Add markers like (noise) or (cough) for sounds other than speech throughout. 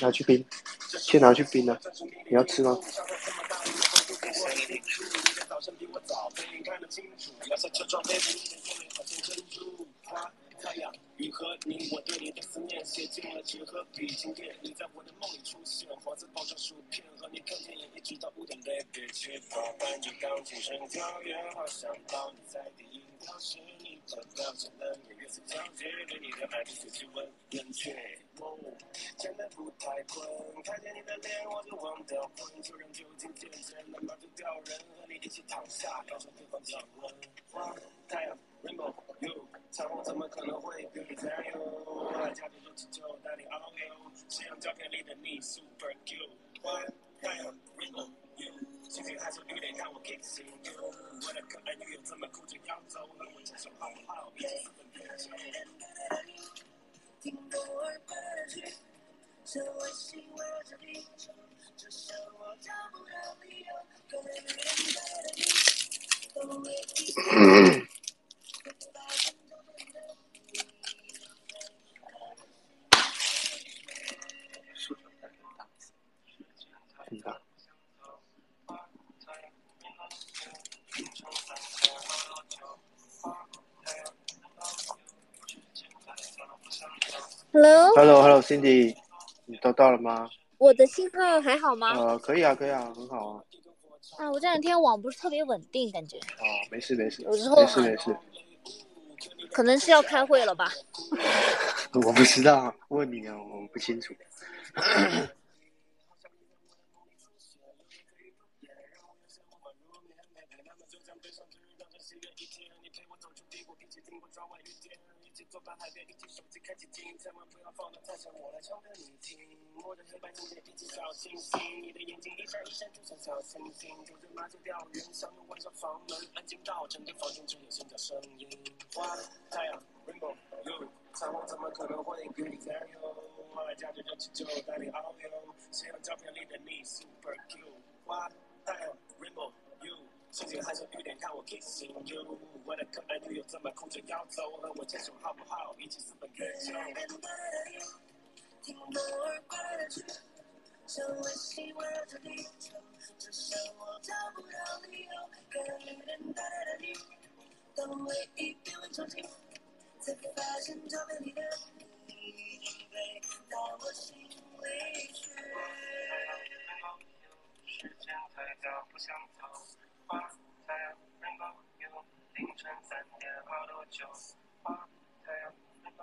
拿去冰，先拿去冰了。你要吃吗？太阳，雨和你，我对你的思念写进了纸和笔，今天你在我的梦里出现，黄色包装薯片，和你看电影一直到五点，baby，去吧，伴着钢琴声跳跃，好想抱你在第一条是你的表情，冷眼月色交接，对你的爱的随即温冷却。真的不太困，看见你的脸我就忘掉魂，就让酒精渐渐的麻醉掉人，和你一起躺下，感受对方降温。花，太阳，rainbow you。彩虹怎么可能会跟你在游？爱假装热气球带你遨游，夕阳照片里的你 super cute。Why 太阳 rainbow you，星星还是雨点让我 kissing you。我的可爱女友怎么哭着要走？和我牵手好不好？一起私奔远走。听狗儿过的曲，这卫星围绕着地球，这生活找不到理由，可能有人带着你，都为一。Hello，Hello，Cindy，你都到了吗？我的信号还好吗？呃，可以啊，可以啊，很好啊。啊，我这两天网不是特别稳定，感觉。哦，没事没事，有时候没事没事。可能是要开会了吧？(laughs) 我不知道，问你啊，我不清楚。(laughs) 坐在海边，举起手机开晴听，千万不要放得太响，我来唱给你听。摸着黑白键，一起小星星，你的眼睛一闪一闪，就像小星星。躲在麻醉掉人，想要关上房门，安静到整个房间只有心跳声音。花太阳 rainbow，彩虹怎么可能会变蓝哟？我来驾着热气球带你遨游，谁让照片里的你 super cute？花太阳 rainbow。you，星星还是雨点看我 kissing you。我的可爱女友怎么哭着要走？和我牵手好不好？一起私奔月球。听狗儿过的曲。像卫星围绕着地球，这生活找不到理由，可能有人带来的你，当回忆变为憧憬，才发现照片里的你已经飞到我心里去。时间太早，不想走，花太阳能够有凌晨三点好多酒，花太阳能够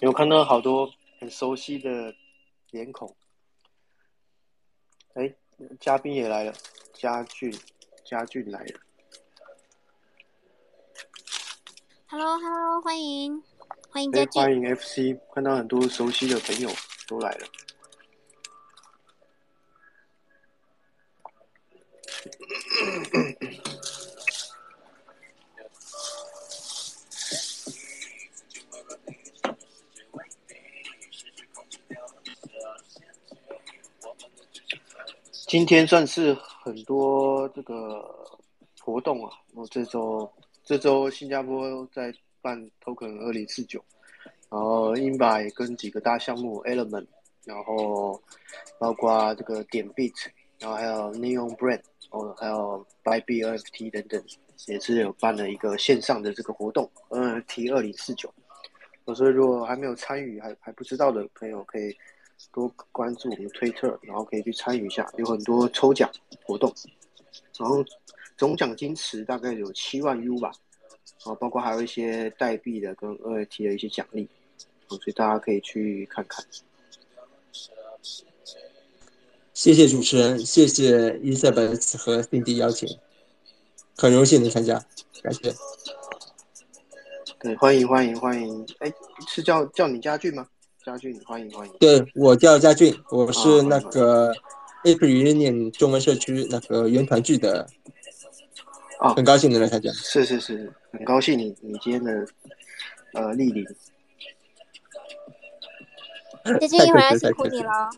有看到好多很熟悉的脸孔，哎，嘉宾也来了，嘉俊，嘉俊来了。Hello，Hello，欢迎，欢迎嘉俊，欢迎 FC，看到很多熟悉的朋友都来了。今天算是很多这个活动啊，我这周。这周新加坡在办 Token 二零四九，然后英巴也跟几个大项目 Element，然后包括这个点 Beat，然后还有 Neon Brand，哦，还有 Buy NFT 等等，也是有办了一个线上的这个活动，NFT 二零四九。所以如果还没有参与还还不知道的朋友，可以多关注我们推特，然后可以去参与一下，有很多抽奖活动，然后。总奖金池大概有七万 U 吧，啊，包括还有一些代币的跟 NFT 的一些奖励，所以大家可以去看看。谢谢主持人，谢谢伊塞本和 Cindy 邀请，很荣幸能参加，感谢。对，欢迎欢迎欢迎，哎，是叫叫你家俊吗？家俊，欢迎欢迎。对我叫佳俊，我是那个 April Union 中文社区那个原团聚的。哦很高兴能来参加。是是是，很高兴你你今天的呃莅临。姐姐一会儿辛苦你了。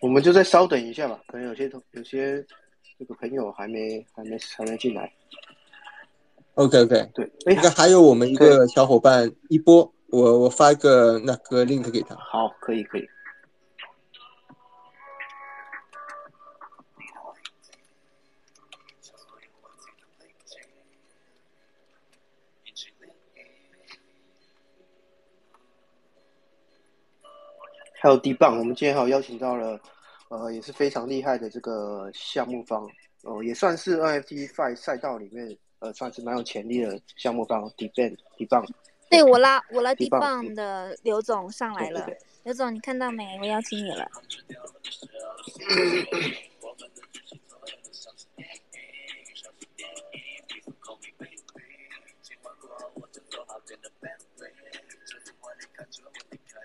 我们就再稍等一下吧，可能有些同有些这个朋友还没还没还没进来。OK OK，对，哎那，个还有我们一个小伙伴一波，我我发一个那个 link 给他。好，可以可以。还有 D 棒，我们今天还有邀请到了，呃，也是非常厉害的这个项目方，哦、也算是 NFT Five 赛道里面，呃，算是蛮有潜力的项目方 D Ban D 棒。对我拉我拉地棒地棒的刘总上来了刘总你看到没？我邀请你了。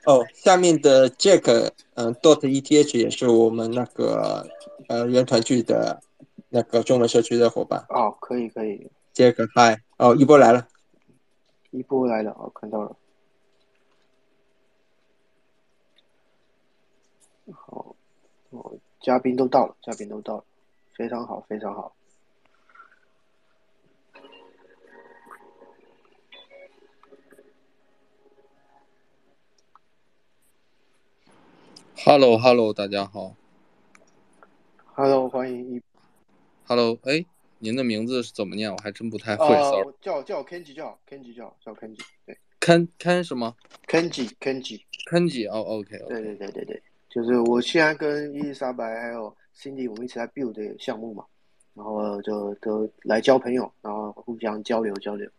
哦，下面的 Jack，嗯、dot ETH 也是我们那个呃原团聚的那个中文社区的伙伴。哦，可以可以，Jack Hi，哦，一波来了。一波来了，哦，看到了。好，哦，嘉宾都到了，嘉宾都到了，非常好，非常好。Hello Hello，大家好。Hello，欢迎一 Hello，哎，您的名字是怎么念？我还真不太会。呃叫叫 Kenji 就好，Kenji 就好，叫 Kenji，对，Ken Ken 什么，Kenji Kenji，？Kenji 哦，OK 对。对对对对，就是我现在跟伊丽莎白还有 Cindy 我们一起在 build 的项目嘛，然后就都来交朋友，然后互相交流交流，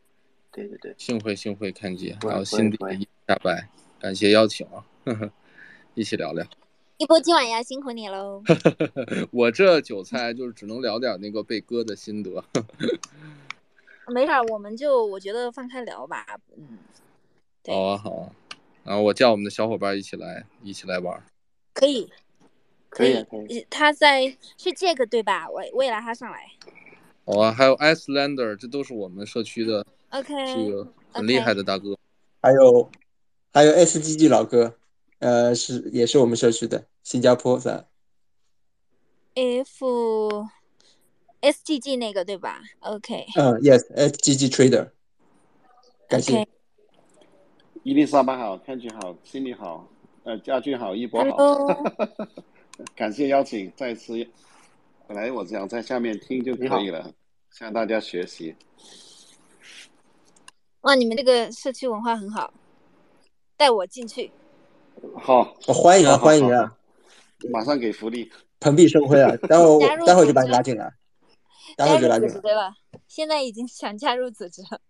对对对，幸会幸会，Kenji，不会还有不会不会新的一大白，感谢邀请啊，呵呵，一起聊聊。一波今晚也要辛苦你喽。(laughs) 我这韭菜就是只能聊点那个被割的心得。(laughs) 没事儿，我们就我觉得放开聊吧。嗯，好啊好啊，然后我叫我们的小伙伴一起来一起来玩。可以，可以。他在是这个对吧？我我也拉他上来。好啊，还有 Icelander，这都是我们社区的 OK，这个很厉害的大哥。还有还有 SGG 老哥，呃，是也是我们社区的新加坡的。F S G G 那个对吧？OK 嗯，Yes，SGG Trader，感谢。伊丽莎白好，Kenji 好，心里好，呃，家俊好，一博好 Hello，(laughs) 感谢邀请，再次。本来我想在下面听就可以了，向大家学习。哇，你们这个社区文化很好，带我进去。好，我欢迎啊，好好欢迎啊，马上给福利。蓬荜生辉啊！(laughs) 待会儿待会儿就把你拉进来，待会儿就拉进来。现在已经想加入组织了。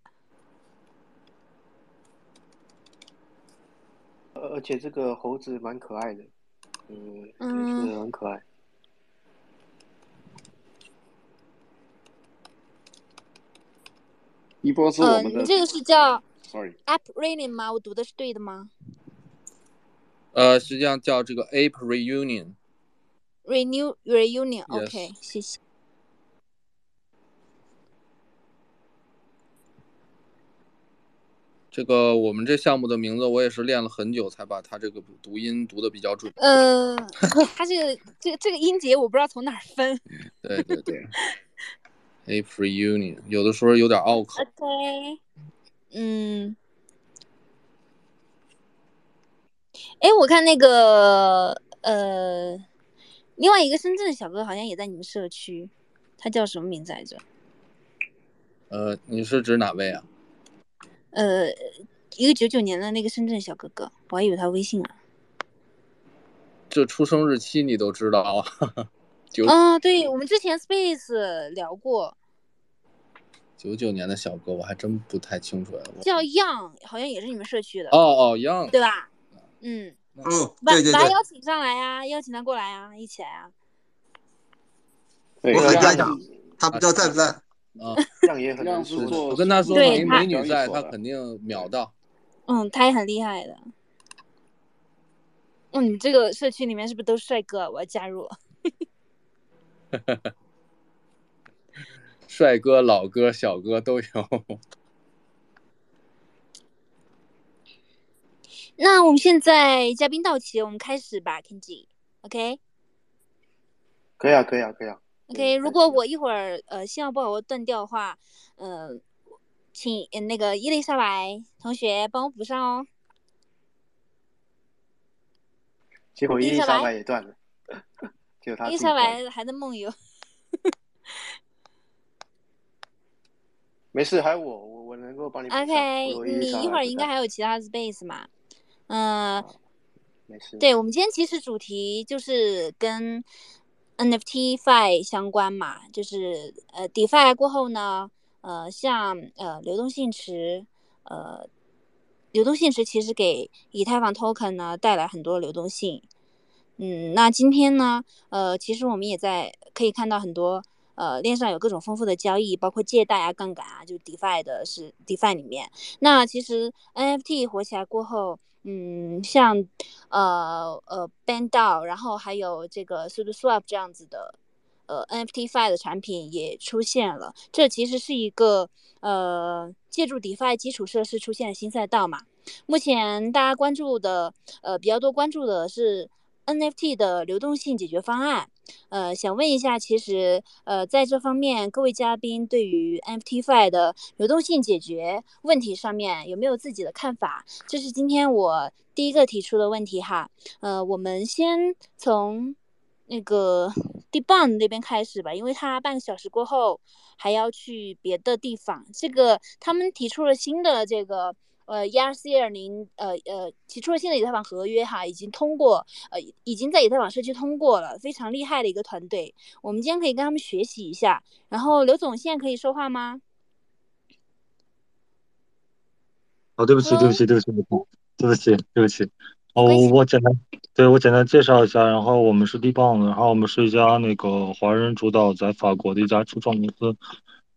呃而且这个猴子蛮可爱的，嗯，也嗯是很可爱。一波是呃，我们的你这个是叫，sorry，App Reading 吗？我读的是对的吗呃，实际上叫这个 Ape Reunion。？Renew Reunion OK，谢谢。这个我们这项目的名字我也是练了很久才把它这个读音读的比较准。呃，(laughs) 它这个这个这个音节我不知道从哪儿分。对对对，Ape Reunion 有的时候有点拗口。OK，嗯，哎，我看那个呃，另外一个深圳的小哥好像也在你们社区，他叫什么名字来着？呃，你是指哪位啊？呃，一个九九年的那个深圳小哥哥，我还以为他微信啊。这出生日期你都知道啊？九啊，对，我们之前 Space 聊过，九九年的小哥，我还真不太清楚叫 Young，好像也是你们社区的，哦哦，Young，对吧？嗯，哦，把对对对，把邀请上来啊、邀请他过来啊，一起来啊。我和这样家长他不知道在不在。啊，这样也很难说。我跟他说美女在，他肯定秒到。嗯，他也很厉害的。嗯，你这个社区里面是不是都是帅哥？我要加入。(laughs) 帅哥、老哥、小哥都有。那我们现在嘉宾到齐，我们开始吧，Kenji。OK。可以啊，可以啊，可以啊。OK，如果我一会儿呃信号不好我断掉的话，呃，请那个伊丽莎白同学帮我补上哦。结果伊丽莎白也断了，(laughs) 就他。伊丽莎白还在梦游。没事，还有我，我我能够帮你。OK，你一会儿应该还有其他 space 嘛？嗯，没事。对我们今天其实主题就是跟 NFT Fi 相关嘛，就是呃 DeFi 过后呢，呃像呃流动性池，呃流动性池其实给以太坊 Token 呢带来很多流动性。嗯，那今天呢，呃其实我们也在可以看到很多。呃，链上有各种丰富的交易，包括借贷啊、杠杆啊，就 DeFi 的是 DeFi 里面。那其实 NFT 火起来过后，嗯，像呃呃 BandDAO，然后还有这个 SudoSwap 这样子的呃 NFTFi 的产品也出现了。这其实是一个呃借助 DeFi 基础设施出现的新赛道嘛。目前大家关注的呃比较多关注的是。NFT 的流动性解决方案，呃，想问一下，其实，呃，在这方面，各位嘉宾对于 nftfive 的流动性解决问题上面有没有自己的看法？这是今天我第一个提出的问题哈。呃，我们先从那个 Debon 那边开始吧，因为他半个小时过后还要去别的地方。这个他们提出了新的这个。呃，ERC 二零，呃呃，提出了新的以太坊合约哈，已经通过，呃，已经在以太坊社区通过了，非常厉害的一个团队。我们今天可以跟他们学习一下。然后刘总现在可以说话吗？哦，对不起，对不起，对不起，对不起，对不起。哦，我简单，对我简单介绍一下。然后我们是 d b o n 然后我们是一家那个华人主导在法国的一家初创公司。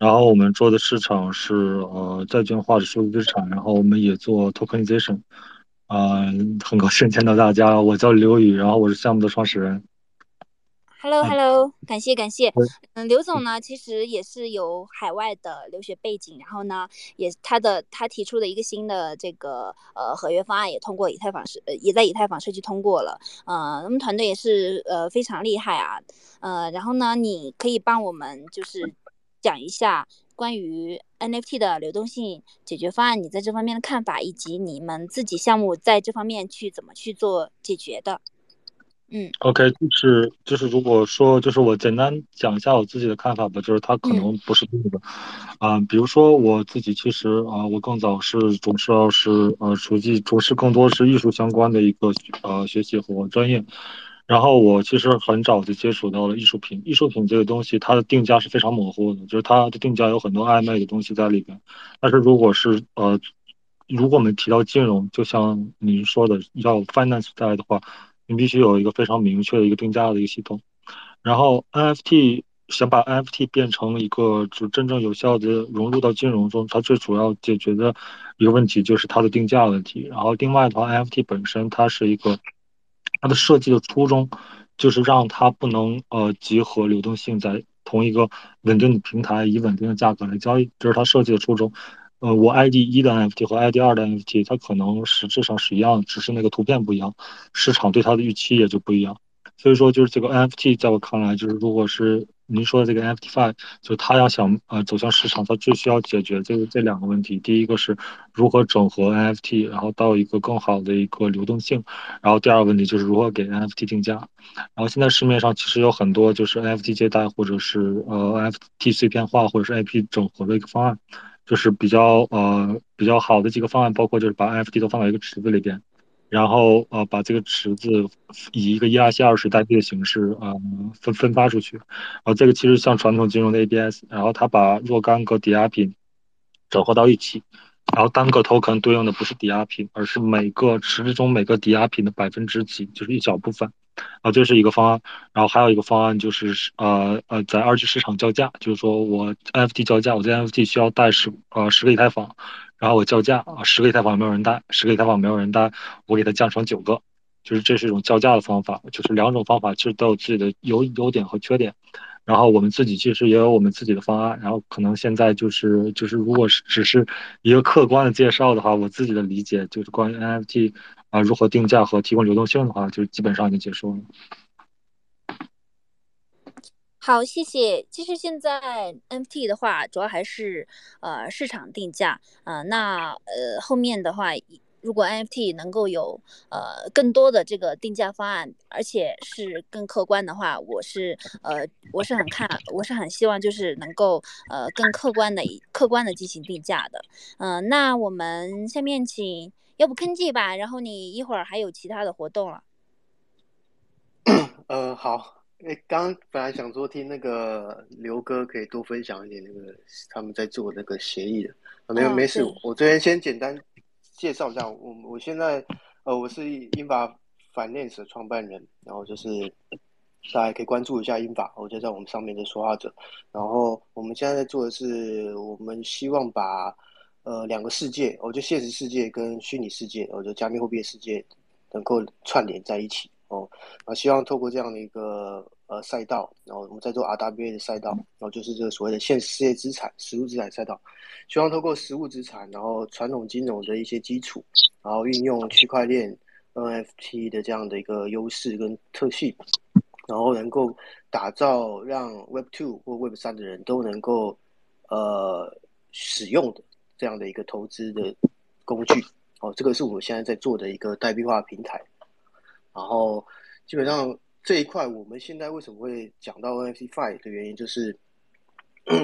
然后我们做的市场是呃债券化的数字资产，然后我们也做 tokenization，嗯，很高兴见到大家，我叫刘宇，然后我是项目的创始人。Hello Hello，感谢感谢。嗯，刘总呢其实也是有海外的留学背景，然后呢也他的他提出的一个新的这个呃合约方案也通过以太坊社，也在以太坊社区通过了。呃，我们团队也是呃非常厉害啊。呃，然后呢你可以帮我们就是。讲一下关于 NFT 的流动性解决方案，你在这方面的看法，以及你们自己项目在这方面去怎么去做解决的。嗯，OK，就是就是，如果说就是我简单讲一下我自己的看法吧，就是它可能不是对的。啊，比如说我自己其实啊，我更早是主要是呃，熟悉从事更多是艺术相关的一个呃学习和专业。然后我其实很早就接触到了艺术品，艺术品这个东西，它的定价是非常模糊的，就是它的定价有很多暧昧的东西在里边。但是如果是呃，如果我们提到金融，就像您说的要 finance 在的话，你必须有一个非常明确的一个定价的一个系统。然后 NFT 想把 NFT 变成一个就真正有效的融入到金融中，它最主要解决的一个问题就是它的定价问题。然后另外的话，NFT 本身它是一个。它的设计的初衷就是让它不能呃集合流动性在同一个稳定的平台以稳定的价格来交易，这是它设计的初衷。呃，我 ID 一的 NFT 和 ID 二的 NFT，它可能实质上是一样，只是那个图片不一样，市场对它的预期也就不一样。所以说，就是这个 NFT 在我看来，就是如果是您说的这个 NFTFi 就它要想呃走向市场，它最需要解决这个这两个问题。第一个是如何整合 NFT，然后到一个更好的一个流动性。然后第二个问题就是如何给 NFT 定价。然后现在市面上其实有很多就是 NFT 借贷，或者是呃 NFT 碎片化，或者是 IP 整合的一个方案，就是比较呃比较好的几个方案，包括就是把 NFT 都放到一个池子里边。然后呃，把这个池子以一个 ERC 二十代币的形式啊分分发出去，啊这个其实像传统金融的 ABS，然后它把若干个抵押品整合到一起，然后单个 token 对应的不是抵押品，而是每个池子中每个抵押品的百分之几，就是一小部分，啊，这是一个方案。然后还有一个方案就是呃呃，在二级市场叫价，就是说我 NFT 叫价，我这 NFT 需要贷十呃十个以太坊。然后我叫价啊，十个以太坊没有人搭，十个以太坊没有人搭，我给它降成九个，就是这是一种叫价的方法，就是两种方法其实都有自己的优优点和缺点。然后我们自己其实也有我们自己的方案，然后可能现在就是就是如果是只是一个客观的介绍的话，我自己的理解就是关于 NFT 啊如何定价和提供流动性的话，就基本上已经结束了。好，谢谢。其实现在 NFT 的话，主要还是呃市场定价，呃，那呃后面的话，如果 NFT 能够有呃更多的这个定价方案，而且是更客观的话，我是呃我是很看，我是很希望就是能够呃更客观的客观的进行定价的。嗯，那我们下面请，要不坑记吧，然后你一会儿还有其他的活动了。(coughs) 呃，好。哎，刚本来想说听那个刘哥可以多分享一点那个他们在做那个协议的，啊没有没事，我这边先简单介绍一下，我我现在呃我是英法 Finance 的创办人，然后就是大家可以关注一下英法，我就在我们上面的说话者，然后我们现在在做的是，我们希望把呃两个世界，我就现实世界跟虚拟世界，我就加密货币的世界能够串联在一起。哦，那，希望透过这样的一个呃赛道，然后我们在做 RWA 的赛道，然后就是这个所谓的现实世界资产、实物资产赛道，希望透过实物资产，然后传统金融的一些基础，然后运用区块链 NFT 的这样的一个优势跟特性，然后能够打造让 Web Two 或 Web 三的人都能够呃使用的这样的一个投资的工具。哦，这个是我们现在在做的一个代币化平台。然后，基本上这一块，我们现在为什么会讲到 NFT Five 的原因，就是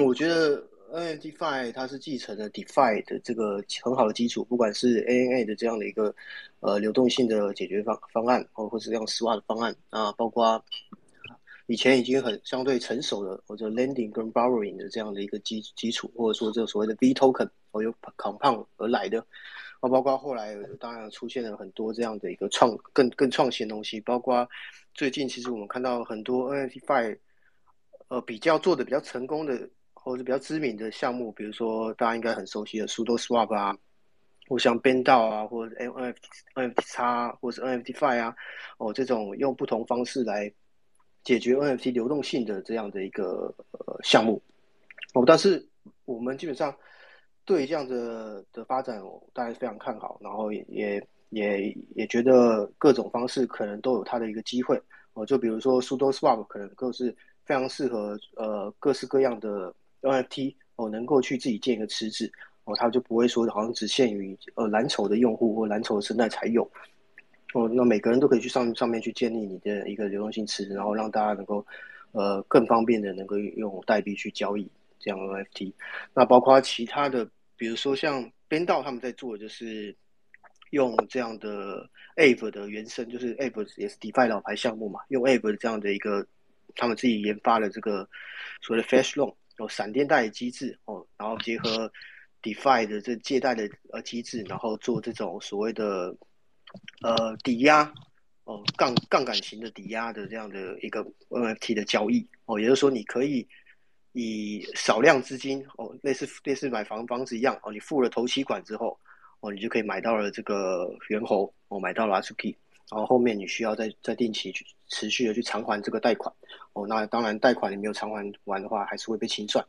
我觉得 NFT Five 它是继承了 DeFi 的这个很好的基础，不管是 ANA 的这样的一个呃流动性的解决方方案，或或是这样丝袜的方案啊，包括以前已经很相对成熟的或者 Lending 跟 Borrowing 的这样的一个基基础，或者说这个所谓的 V Token 或有 Compound 而来的。啊，包括后来当然出现了很多这样的一个创更更创新的东西，包括最近其实我们看到很多 NFT Five，呃，比较做的比较成功的或者比较知名的项目，比如说大家应该很熟悉的 Sudo Swap 啊，或像 b e n d a o 啊，或者 NFT NFT 叉，或者是 NFT Five 啊，哦，这种用不同方式来解决 NFT 流动性的这样的一个呃项目，哦，但是我们基本上。对这样的的发展，当然非常看好，然后也也也也觉得各种方式可能都有它的一个机会哦。就比如说 Sudo Swap 可能更是非常适合呃各式各样的 NFT 哦，能够去自己建一个池子哦，它就不会说好像只限于呃蓝筹的用户或蓝筹的生态才有哦。那每个人都可以去上上面去建立你的一个流动性池，然后让大家能够呃更方便的能够用代币去交易这样 NFT。那包括其他的。比如说像编道他们在做，就是用这样的 a v e 的原生，就是 a v e 也是 DeFi 老牌项目嘛，用 Aave 这样的一个他们自己研发的这个所谓的 Flash Loan 有闪电贷机制哦，然后结合 DeFi 的这借贷的呃机制，然后做这种所谓的呃抵押哦杠杠杆型的抵押的这样的一个 NFT 的交易哦，也就是说你可以。以少量资金哦，类似类似买房房子一样哦，你付了头期款之后哦，你就可以买到了这个猿猴哦，买到了 Asuki，然后后面你需要再再定期去持续的去偿还这个贷款哦。那当然贷款你没有偿还完的话，还是会被清算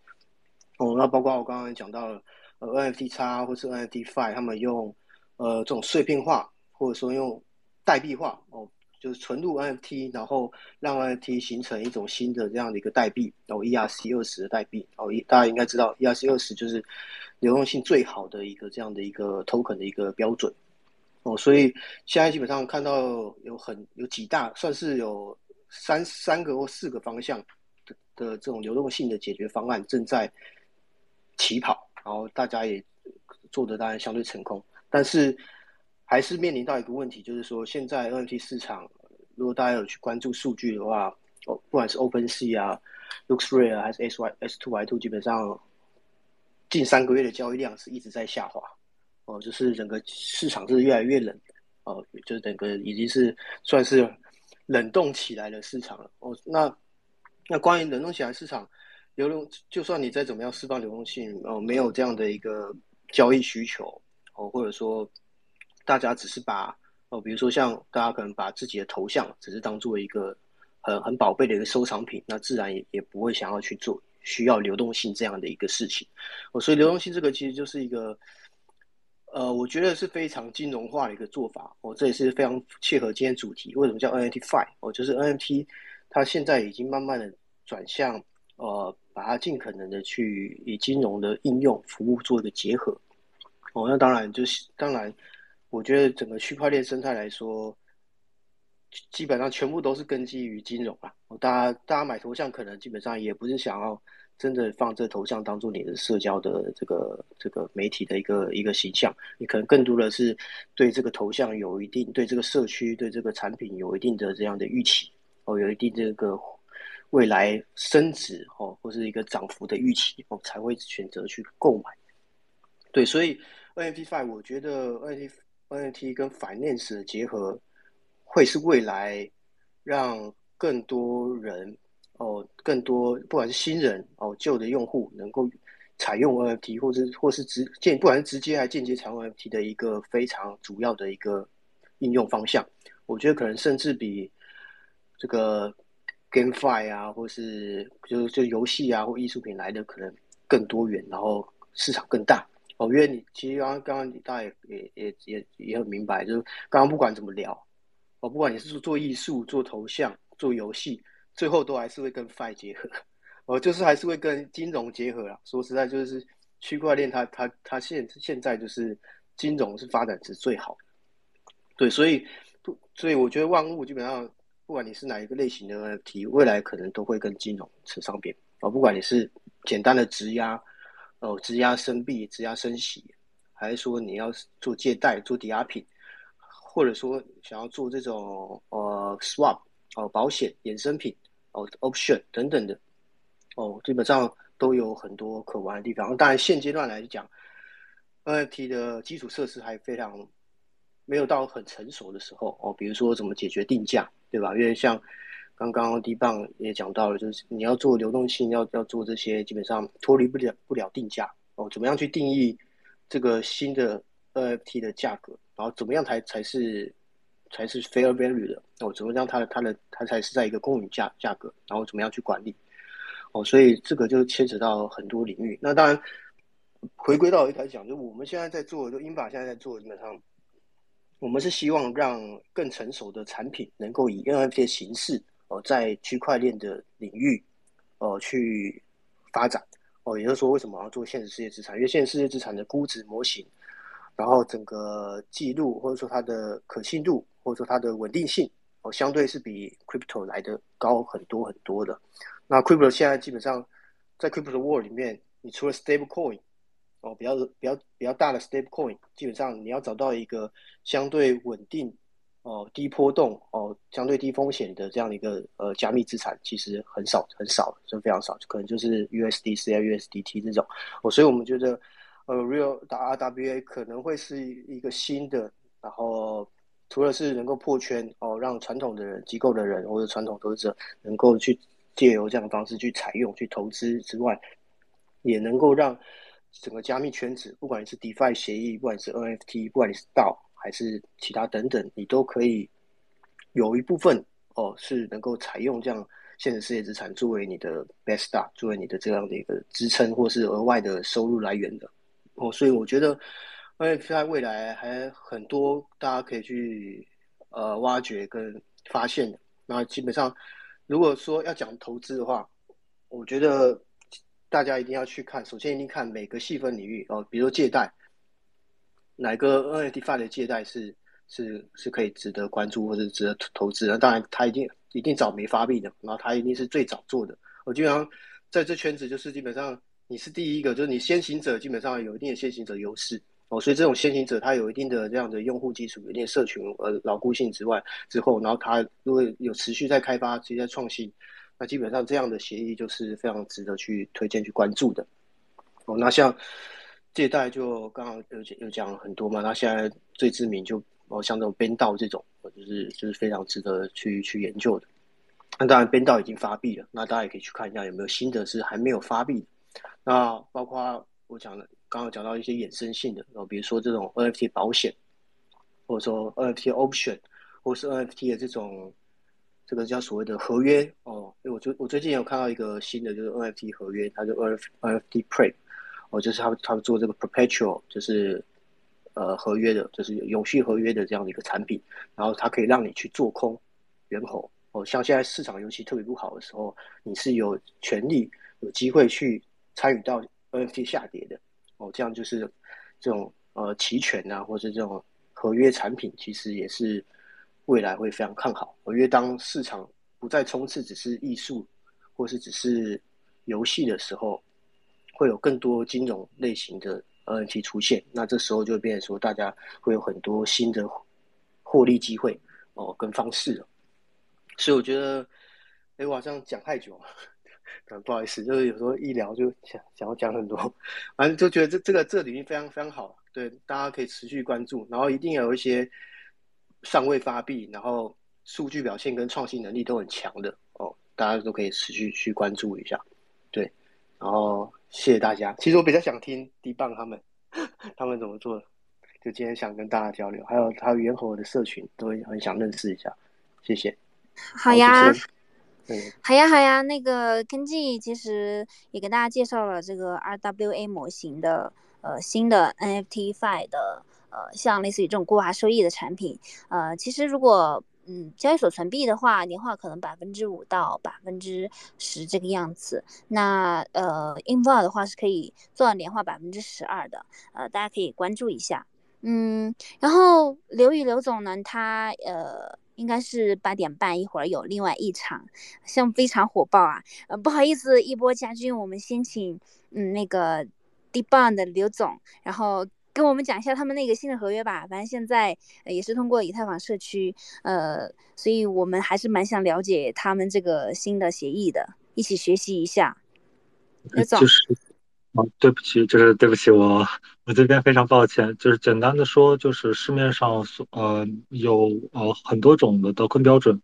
哦。那包括我刚刚讲到了呃 NFT 叉或是 NFT Five，他们用呃这种碎片化或者说用代币化哦。就是存入 NFT，然后让 NFT 形成一种新的这样的一个代币，然后 ERC 二十的代币，哦，大家应该知道 ERC 二十就是流动性最好的一个这样的一个 token 的一个标准，哦，所以现在基本上看到有很有几大，算是有三三个或四个方向的的这种流动性的解决方案正在起跑，然后大家也做的当然相对成功，但是。还是面临到一个问题，就是说现在 NFT 市场，如果大家有去关注数据的话，哦，不管是 OpenSea 啊、LooksRare 还是 S Y S Two Y Two，基本上近三个月的交易量是一直在下滑，哦，就是整个市场是越来越冷，哦，就是整个已经是算是冷冻起来的市场了。哦，那那关于冷冻起来市场流动，就算你再怎么样释放流动性，哦，没有这样的一个交易需求，哦，或者说。大家只是把哦，比如说像大家可能把自己的头像只是当做一个很很宝贝的一个收藏品，那自然也也不会想要去做需要流动性这样的一个事情。哦，所以流动性这个其实就是一个，呃，我觉得是非常金融化的一个做法。哦，这也是非常切合今天主题。为什么叫 NFT Fi？哦，就是 NFT 它现在已经慢慢的转向，呃，把它尽可能的去以金融的应用服务做一个结合。哦，那当然就是当然，我觉得整个区块链生态来说。基本上全部都是根基于金融啊！大家大家买头像可能基本上也不是想要真的放这头像当做你的社交的这个这个媒体的一个一个形象，你可能更多的是对这个头像有一定对这个社区对这个产品有一定的这样的预期哦，有一定这个未来升值哦或是一个涨幅的预期哦，才会选择去购买。对，所以 NFT Five 我觉得 NFT NFT 跟 Finance 的结合。会是未来让更多人哦，更多不管是新人哦，旧的用户能够采用 NFT，或者或是直间不管是直接还间接采用 NFT 的一个非常主要的一个应用方向。我觉得可能甚至比这个 GameFi 啊，或是就就游戏啊或艺术品来的可能更多元，然后市场更大哦。因为你其实刚刚刚刚大家也也也也也很明白，就是刚刚不管怎么聊。哦，不管你是做艺术、做头像、做游戏，最后都还是会跟 Fi 结合，哦，就是还是会跟金融结合啦。说实在，就是区块链它它它现现在就是金融是发展是最好的，对，所以不，所以我觉得万物基本上，不管你是哪一个类型的题未来可能都会跟金融扯上边。哦，不管你是简单的质押，哦，质押生币、质押升息，还是说你要做借贷、做抵押品。或者说想要做这种呃 swap 哦保险衍生品哦 option 等等的哦，基本上都有很多可玩的地方。当然现阶段来讲，NFT 的基础设施还非常没有到很成熟的时候哦。比如说怎么解决定价，对吧？因为像刚刚低棒也讲到了，就是你要做流动性，要要做这些，基本上脱离不了不了定价哦。怎么样去定义这个新的 NFT 的价格？然后怎么样才才是才是 fair value 的哦？怎么样它的它的它才是在一个公允价价格？然后怎么样去管理哦？所以这个就牵扯到很多领域。那当然回归到一开讲，就我们现在在做，就英法现在在做，基本上我们是希望让更成熟的产品能够以 NFT 的形式哦，在区块链的领域哦去发展哦。也就是说，为什么要做现实世界资产？因为现实世界资产的估值模型。然后整个记录或者说它的可信度或者说它的稳定性哦，相对是比 crypto 来的高很多很多的。那 crypto 现在基本上在 crypto world 里面，你除了 stable coin 哦，比较比较比较大的 stable coin，基本上你要找到一个相对稳定哦、低波动哦、相对低风险的这样的一个呃加密资产，其实很少很少，就非常少，可能就是 USDC 啊、USDT 这种哦，所以我们觉得。呃，Real 的 RWA 可能会是一个新的，然后除了是能够破圈哦，让传统的人、机构的人或者传统投资者能够去借由这样的方式去采用、去投资之外，也能够让整个加密圈子，不管你是 DeFi 协议，不管是 NFT，不管你是 DAO 还是其他等等，你都可以有一部分哦是能够采用这样现实世界资产作为你的 best star，作为你的这样的一个支撑或是额外的收入来源的。哦，所以我觉得而且在未来还很多，大家可以去呃挖掘跟发现的。那基本上，如果说要讲投资的话，我觉得大家一定要去看，首先一定看每个细分领域哦，比如借贷，哪个 NFT 的借贷是是是可以值得关注或者值得投资的？当然，他一定一定早没发币的，然后他一定是最早做的。我基本上在这圈子就是基本上。你是第一个，就是你先行者，基本上有一定的先行者优势哦，所以这种先行者他有一定的这样的用户基础，一定的社群呃牢固性之外，之后，然后他如果有持续在开发，持续在创新，那基本上这样的协议就是非常值得去推荐去关注的哦。那像借贷就刚刚有有讲很多嘛，那现在最知名就哦像这种边道这种，就是就是非常值得去去研究的。那当然边道已经发币了，那大家也可以去看一下有没有新的是还没有发币的。那包括我讲的，刚刚讲到一些衍生性的，哦，比如说这种 NFT 保险，或者说 NFT option，或是 NFT 的这种这个叫所谓的合约哦。因为我最我最近有看到一个新的，就是 NFT 合约，它就 NFT Pre，哦，就是他他们做这个 Perpetual，就是呃合约的，就是永续合约的这样的一个产品，然后它可以让你去做空猿猴哦。像现在市场尤其特别不好的时候，你是有权利有机会去参与到 NFT 下跌的哦。这样就是这种呃期权啊，或是这种合约产品，其实也是。未来会非常看好，因为当市场不再冲刺只是艺术，或是只是游戏的时候，会有更多金融类型的 NFT 出现。那这时候就变成说，大家会有很多新的获利机会哦，跟方式了。所以我觉得，哎，我好像讲太久了，(laughs) 不好意思，就是有时候一聊就想想要讲很多，反正就觉得这这个这领域非常非常好，对，大家可以持续关注，然后一定有一些。尚未发币，然后数据表现跟创新能力都很强的哦，大家都可以持续去关注一下。对，然后谢谢大家。其实我比较想听 D 棒他们 (laughs) 他们怎么做，就今天想跟大家交流，还有还有猿猴的社群都很想认识一下。谢谢。好呀，好呀，好呀。那个根记其实也给大家介绍了这个 RWA 模型的呃新的 NFT Fi 的。呃，像类似于这种固化收益的产品，呃，其实如果嗯交易所存币的话，年化可能百分之五到百分之十这个样子。那呃 i n v o l 的话是可以做到年化百分之十二的，呃，大家可以关注一下。嗯，然后刘宇刘总呢，他呃应该是八点半一会儿有另外一场，像非常火爆啊。呃，不好意思，一波家军，我们先请嗯那个 D Bond 的刘总，然后。跟我们讲一下他们那个新的合约吧，反正现在也是通过以太坊社区，呃，所以我们还是蛮想了解他们这个新的协议的，一起学习一下。就是，啊，对不起，就是对不起，我我这边非常抱歉，就是简单的说，就是市面上所呃有呃很多种的 token 标准，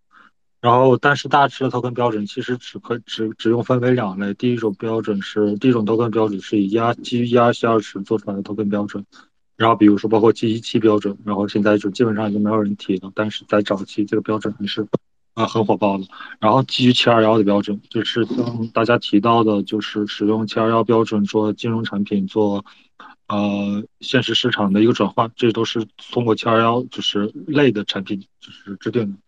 然后但是大致的投跟标准其实只可只只用分为两类，第一种标准是第一种投跟标准是以压基于压希二十做出来的投跟标准。然后比如说包括 G 一七标准，然后现在就基本上已经没有人提了，但是在早期这个标准还是啊很火爆的。然后基于七二幺的标准，就是像大家提到的，就是使用七二幺标准做金融产品，做呃现实市场的一个转换，这都是通过七二幺就是类的产品就是制定的。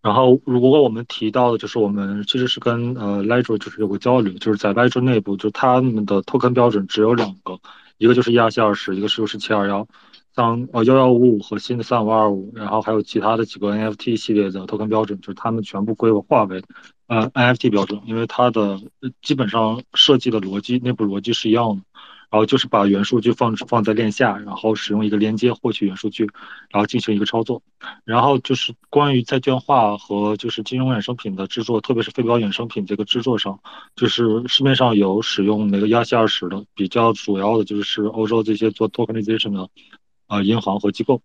然后如果我们提到的就是我们其实是跟呃 Ledger 就是有个交流，就是在 Ledger 内部，就是他们的 token 标准只有两个。一个就是 ERC 二十，一个是是七二幺，像呃幺幺五五和新的三五二五，然后还有其他的几个 NFT 系列的 token 标准，就是他们全部归我划为呃 NFT 标准，因为它的基本上设计的逻辑内部逻辑是一样的。然后就是把原数据放放在链下，然后使用一个连接获取原数据，然后进行一个操作。然后就是关于债券化和就是金融衍生品的制作，特别是非标衍生品这个制作上，就是市面上有使用那个 ERC 二十的，比较主要的就是欧洲这些做 tokenization 的啊银行和机构。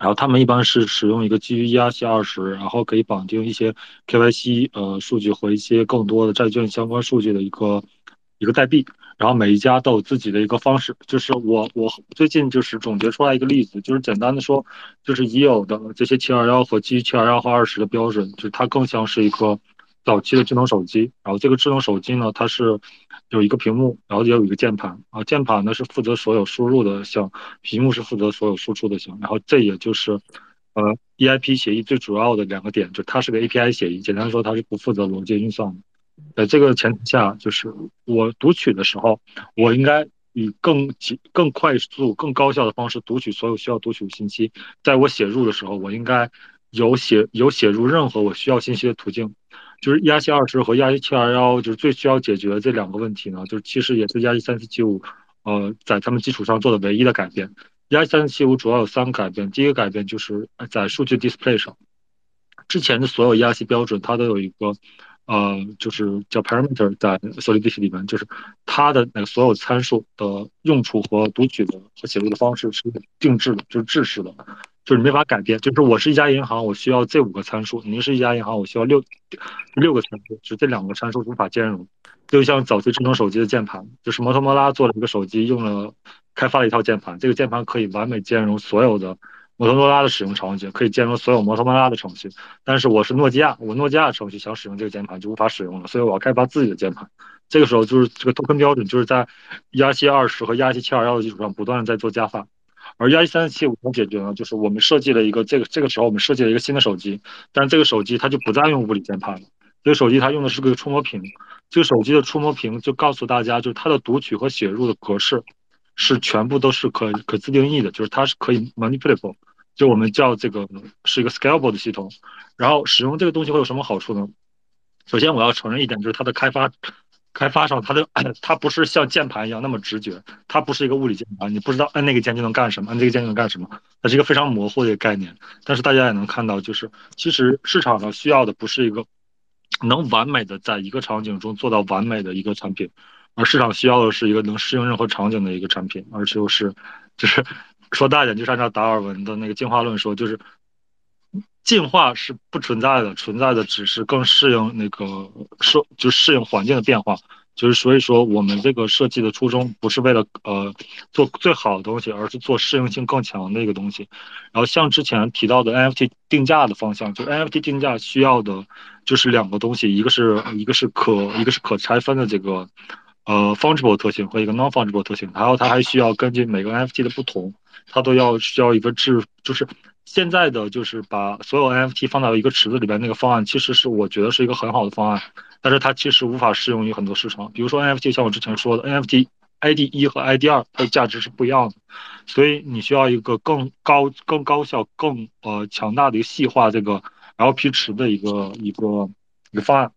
然后他们一般是使用一个基于 ERC 二十，然后可以绑定一些 KYC 呃数据和一些更多的债券相关数据的一个一个代币。然后每一家都有自己的一个方式，就是我我最近就是总结出来一个例子，就是简单的说，就是已有的这些七二幺和基于七二幺和二十的标准，就是它更像是一个早期的智能手机。然后这个智能手机呢，它是有一个屏幕，然后也有一个键盘啊，键盘呢是负责所有输入的项，屏幕是负责所有输出的项。然后这也就是呃 EIP 协议最主要的两个点，就它是个 API 协议，简单说它是不负责逻辑运算的。在这个前提下，就是我读取的时候，我应该以更极、更快速、更高效的方式读取所有需要读取的信息。在我写入的时候，我应该有写有写入任何我需要信息的途径。就是压西二十和压西七二幺，就是最需要解决这两个问题呢，就是其实也是压西三四七五，呃，在他们基础上做的唯一的改变。压西三四七五主要有三个改变，第一个改变就是在数据 display 上，之前的所有压西标准它都有一个。呃，就是叫 parameter 在 Solidity 里面，就是它的那个所有参数的用处和读取的和写入的方式是定制的，就是制式的，就是你没法改变。就是我是一家银行，我需要这五个参数；您是一家银行，我需要六六个参数，就这两个参数无法兼容。就像早期智能手机的键盘，就是摩托罗拉做了一个手机，用了开发了一套键盘，这个键盘可以完美兼容所有的摩托罗拉的使用场景，可以兼容所有摩托罗拉的程序。但是我是诺基亚，我诺基亚的程序想使用这个键盘就无法使用了，所以我要开发自己的键盘。这个时候就是这个 token 标准就是在 ERC 二十和 ERC 七二幺的基础上不断的在做加法。而 ERC 三七五能解决呢，就是我们设计了一个这个这个时候我们设计了一个新的手机，但是这个手机它就不再用物理键盘了，这个手机它用的是个触摸屏。这个手机的触摸屏就告诉大家，就是它的读取和写入的格式是全部都是可可自定义的，就是它是可以 manipulable，就我们叫这个是一个 scalable 的系统。然后使用这个东西会有什么好处呢？首先我要承认一点，就是它的开发开发上，它的它不是像键盘一样那么直觉，它不是一个物理键盘，你不知道按那个键就能干什么，按这个键就能干什么，它是一个非常模糊的一个概念。但是大家也能看到，就是其实市场上需要的不是一个。能完美的在一个场景中做到完美的一个产品，而市场需要的是一个能适应任何场景的一个产品，而就是，就是说大点，就是按照达尔文的那个进化论说，就是进化是不存在的，存在的只是更适应那个适就适应环境的变化。就是所以说，我们这个设计的初衷不是为了呃做最好的东西，而是做适应性更强的一个东西。然后像之前提到的 NFT 定价的方向，就 NFT 定价需要的就是两个东西，一个是一个是可一个是可拆分的这个呃 fungible 特性和一个 non fungible 特性，然后它还需要根据每个 NFT 的不同，它都要需要一个质，就是现在的就是把所有 NFT 放到一个池子里边那个方案，其实是我觉得是一个很好的方案。但是它其实无法适用于很多市场，比如说 NFT，像我之前说的，NFT ID 一和 ID 二它的价值是不一样的，所以你需要一个更高、更高效、更呃强大的一个细化这个 LP 池的一个一个一个方案。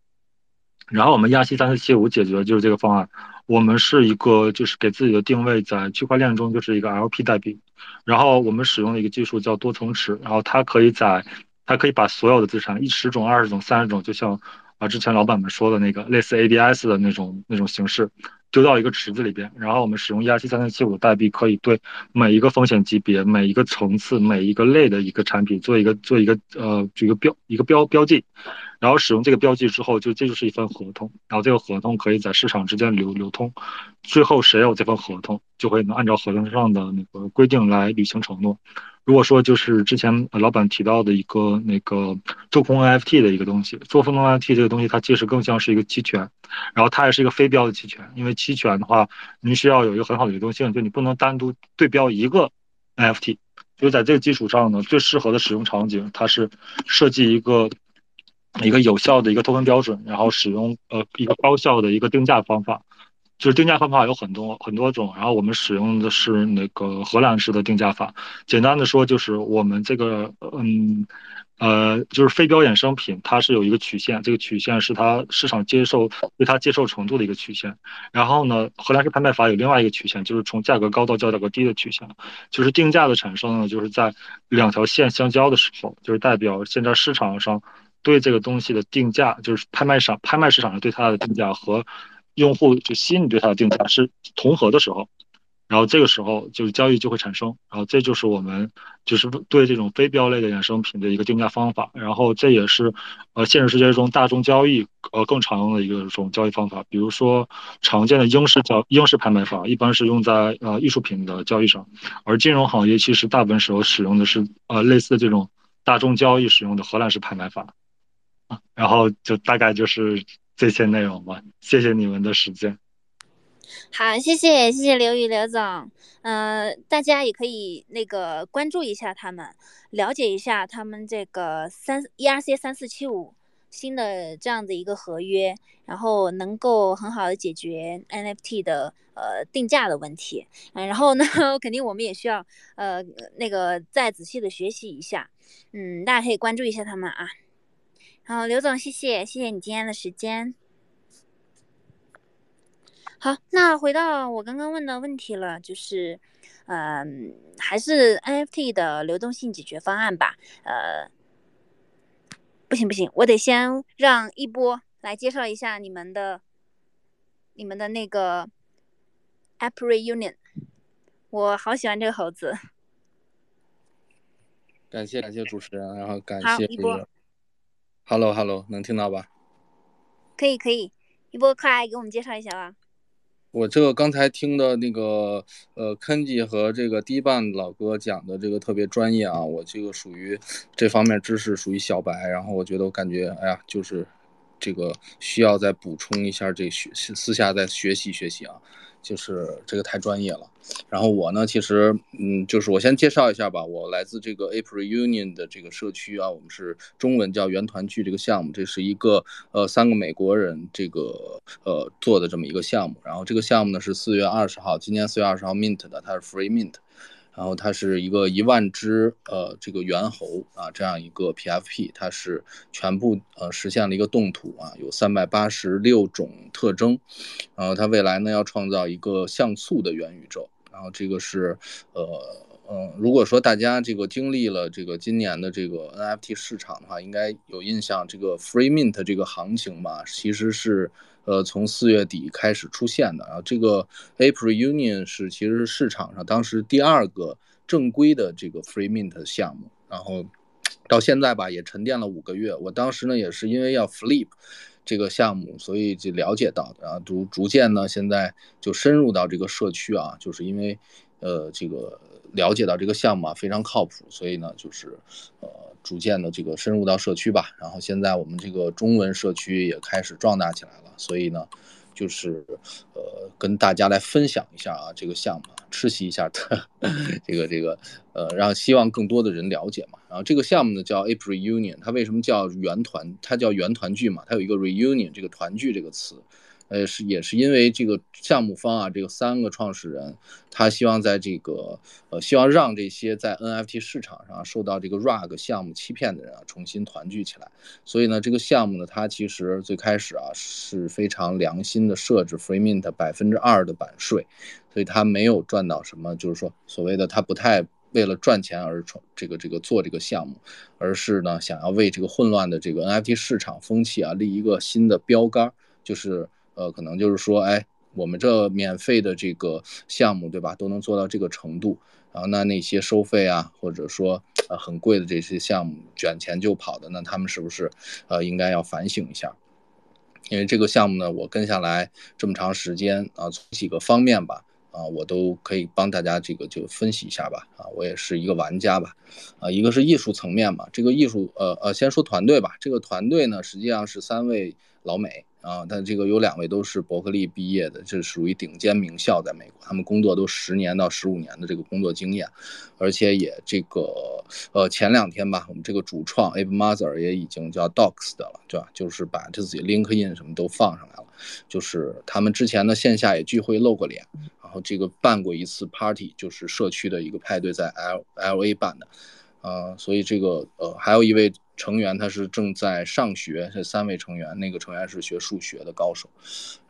然后我们亚西三四七五解决的就是这个方案，我们是一个就是给自己的定位在区块链中就是一个 LP 代币，然后我们使用的一个技术叫多层池，然后它可以在它可以把所有的资产一十种、二十种、三十种，就像。啊之前老板们说的那个类似 ADS 的那种那种形式丢到一个池子里边，然后我们使用 ERC 三三七五代币，可以对每一个风险级别、每一个层次、每一个类的一个产品做一个做一个呃这个标一个标标记，然后使用这个标记之后，就这就是一份合同，然后这个合同可以在市场之间流流通，最后谁有这份合同，就会能按照合同上的那个规定来履行承诺。如果说就是之前老板提到的一个那个做空 NFT 的一个东西，做空 NFT 这个东西，它其实更像是一个期权，然后它也是一个非标的期权，因为期权的话，您需要有一个很好的流动性，就你不能单独对标一个 NFT，就在这个基础上呢，最适合的使用场景，它是设计一个一个有效的一个透分标准，然后使用呃一个高效的一个定价方法。就是定价方法有很多很多种，然后我们使用的是那个荷兰式的定价法。简单的说，就是我们这个，嗯，呃，就是非标衍生品，它是有一个曲线，这个曲线是它市场接受对它接受程度的一个曲线。然后呢，荷兰式拍卖法有另外一个曲线，就是从价格高到价格低的曲线。就是定价的产生呢，就是在两条线相交的时候，就是代表现在市场上对这个东西的定价，就是拍卖上拍卖市场上对它的定价和。用户就心理对它的定价是同和的时候，然后这个时候就是交易就会产生，然后这就是我们就是对这种非标类的衍生品的一个定价方法，然后这也是呃现实世界中大众交易呃更常用的一个种交易方法，比如说常见的英式交英式拍卖法一般是用在呃艺术品的交易上，而金融行业其实大部分时候使用的是呃类似这种大众交易使用的荷兰式拍卖法，(laughs) 然后就大概就是。这些内容吧，谢谢你们的时间。好，谢谢谢谢刘宇刘总，嗯，大家也可以那个关注一下他们，了解一下他们这个三 ERC 三四七五新的这样的一个合约，然后能够很好的解决 NFT 的呃定价的问题，嗯，然后呢，(laughs) 肯定我们也需要呃那个再仔细的学习一下，嗯，大家可以关注一下他们啊。好，刘总，谢谢，谢谢你今天的时间。好，那回到我刚刚问的问题了，就是，嗯，还是 NFT 的流动性解决方案吧。呃，不行不行，我得先让一波来介绍一下你们的，你们的那个 App Reunion。我好喜欢这个猴子。感谢感谢主持人，然后感谢这个。Hello，Hello，能听到吧？可以，可以，一波快来给我们介绍一下吧。我这个刚才听的那个呃，Kenji 和这个 D 半老哥讲的这个特别专业啊，我这个属于这方面知识属于小白，然后我觉得我感觉哎呀，就是这个需要再补充一下，这学私下再学习学习啊。就是这个太专业了，然后我呢，其实，嗯，就是我先介绍一下吧，我来自这个 April Union 的这个社区啊，我们是中文叫圆团聚这个项目，这是一个呃三个美国人这个呃做的这么一个项目，然后这个项目呢是四月二十号，今年四月二十号 mint 的，它是 free mint。然后它是一个一万只呃这个猿猴啊这样一个 PFP，它是全部呃实现了一个动图啊，有三百八十六种特征，然后它未来呢要创造一个像素的元宇宙，然后这个是呃嗯，如果说大家这个经历了这个今年的这个 NFT 市场的话，应该有印象，这个 Free Mint 这个行情吧，其实是。呃，从四月底开始出现的，然后这个 April Union 是其实市场上当时第二个正规的这个 Free Mint 项目，然后到现在吧也沉淀了五个月。我当时呢也是因为要 Flip 这个项目，所以就了解到的，然后逐逐渐呢现在就深入到这个社区啊，就是因为呃这个了解到这个项目啊非常靠谱，所以呢就是呃。逐渐的这个深入到社区吧，然后现在我们这个中文社区也开始壮大起来了，所以呢，就是呃跟大家来分享一下啊这个项目，吃席一下的 (laughs) 这个这个呃让希望更多的人了解嘛。然后这个项目呢叫 April Union，它为什么叫圆团？它叫圆团聚嘛，它有一个 reunion 这个团聚这个词。呃，是也是因为这个项目方啊，这个三个创始人，他希望在这个呃，希望让这些在 NFT 市场上受到这个 rug 项目欺骗的人啊，重新团聚起来。所以呢，这个项目呢，它其实最开始啊是非常良心的设置，free mint 百分之二的版税，所以它没有赚到什么，就是说所谓的它不太为了赚钱而创这个这个做这个项目，而是呢想要为这个混乱的这个 NFT 市场风气啊立一个新的标杆，就是。呃，可能就是说，哎，我们这免费的这个项目，对吧，都能做到这个程度，然后那那些收费啊，或者说呃很贵的这些项目卷钱就跑的，那他们是不是呃应该要反省一下？因为这个项目呢，我跟下来这么长时间啊，从几个方面吧，啊，我都可以帮大家这个就分析一下吧，啊，我也是一个玩家吧，啊，一个是艺术层面嘛，这个艺术，呃呃，先说团队吧，这个团队呢，实际上是三位老美。啊，但这个有两位都是伯克利毕业的，这属于顶尖名校，在美国，他们工作都十年到十五年的这个工作经验，而且也这个呃前两天吧，我们这个主创 Abe Mother 也已经叫 Docs 的了，对吧？就是把自己 LinkedIn 什么都放上来了，就是他们之前的线下也聚会露过脸，然后这个办过一次 party，就是社区的一个派对，在 L L A 办的，啊，所以这个呃还有一位。成员他是正在上学，这三位成员，那个成员是学数学的高手，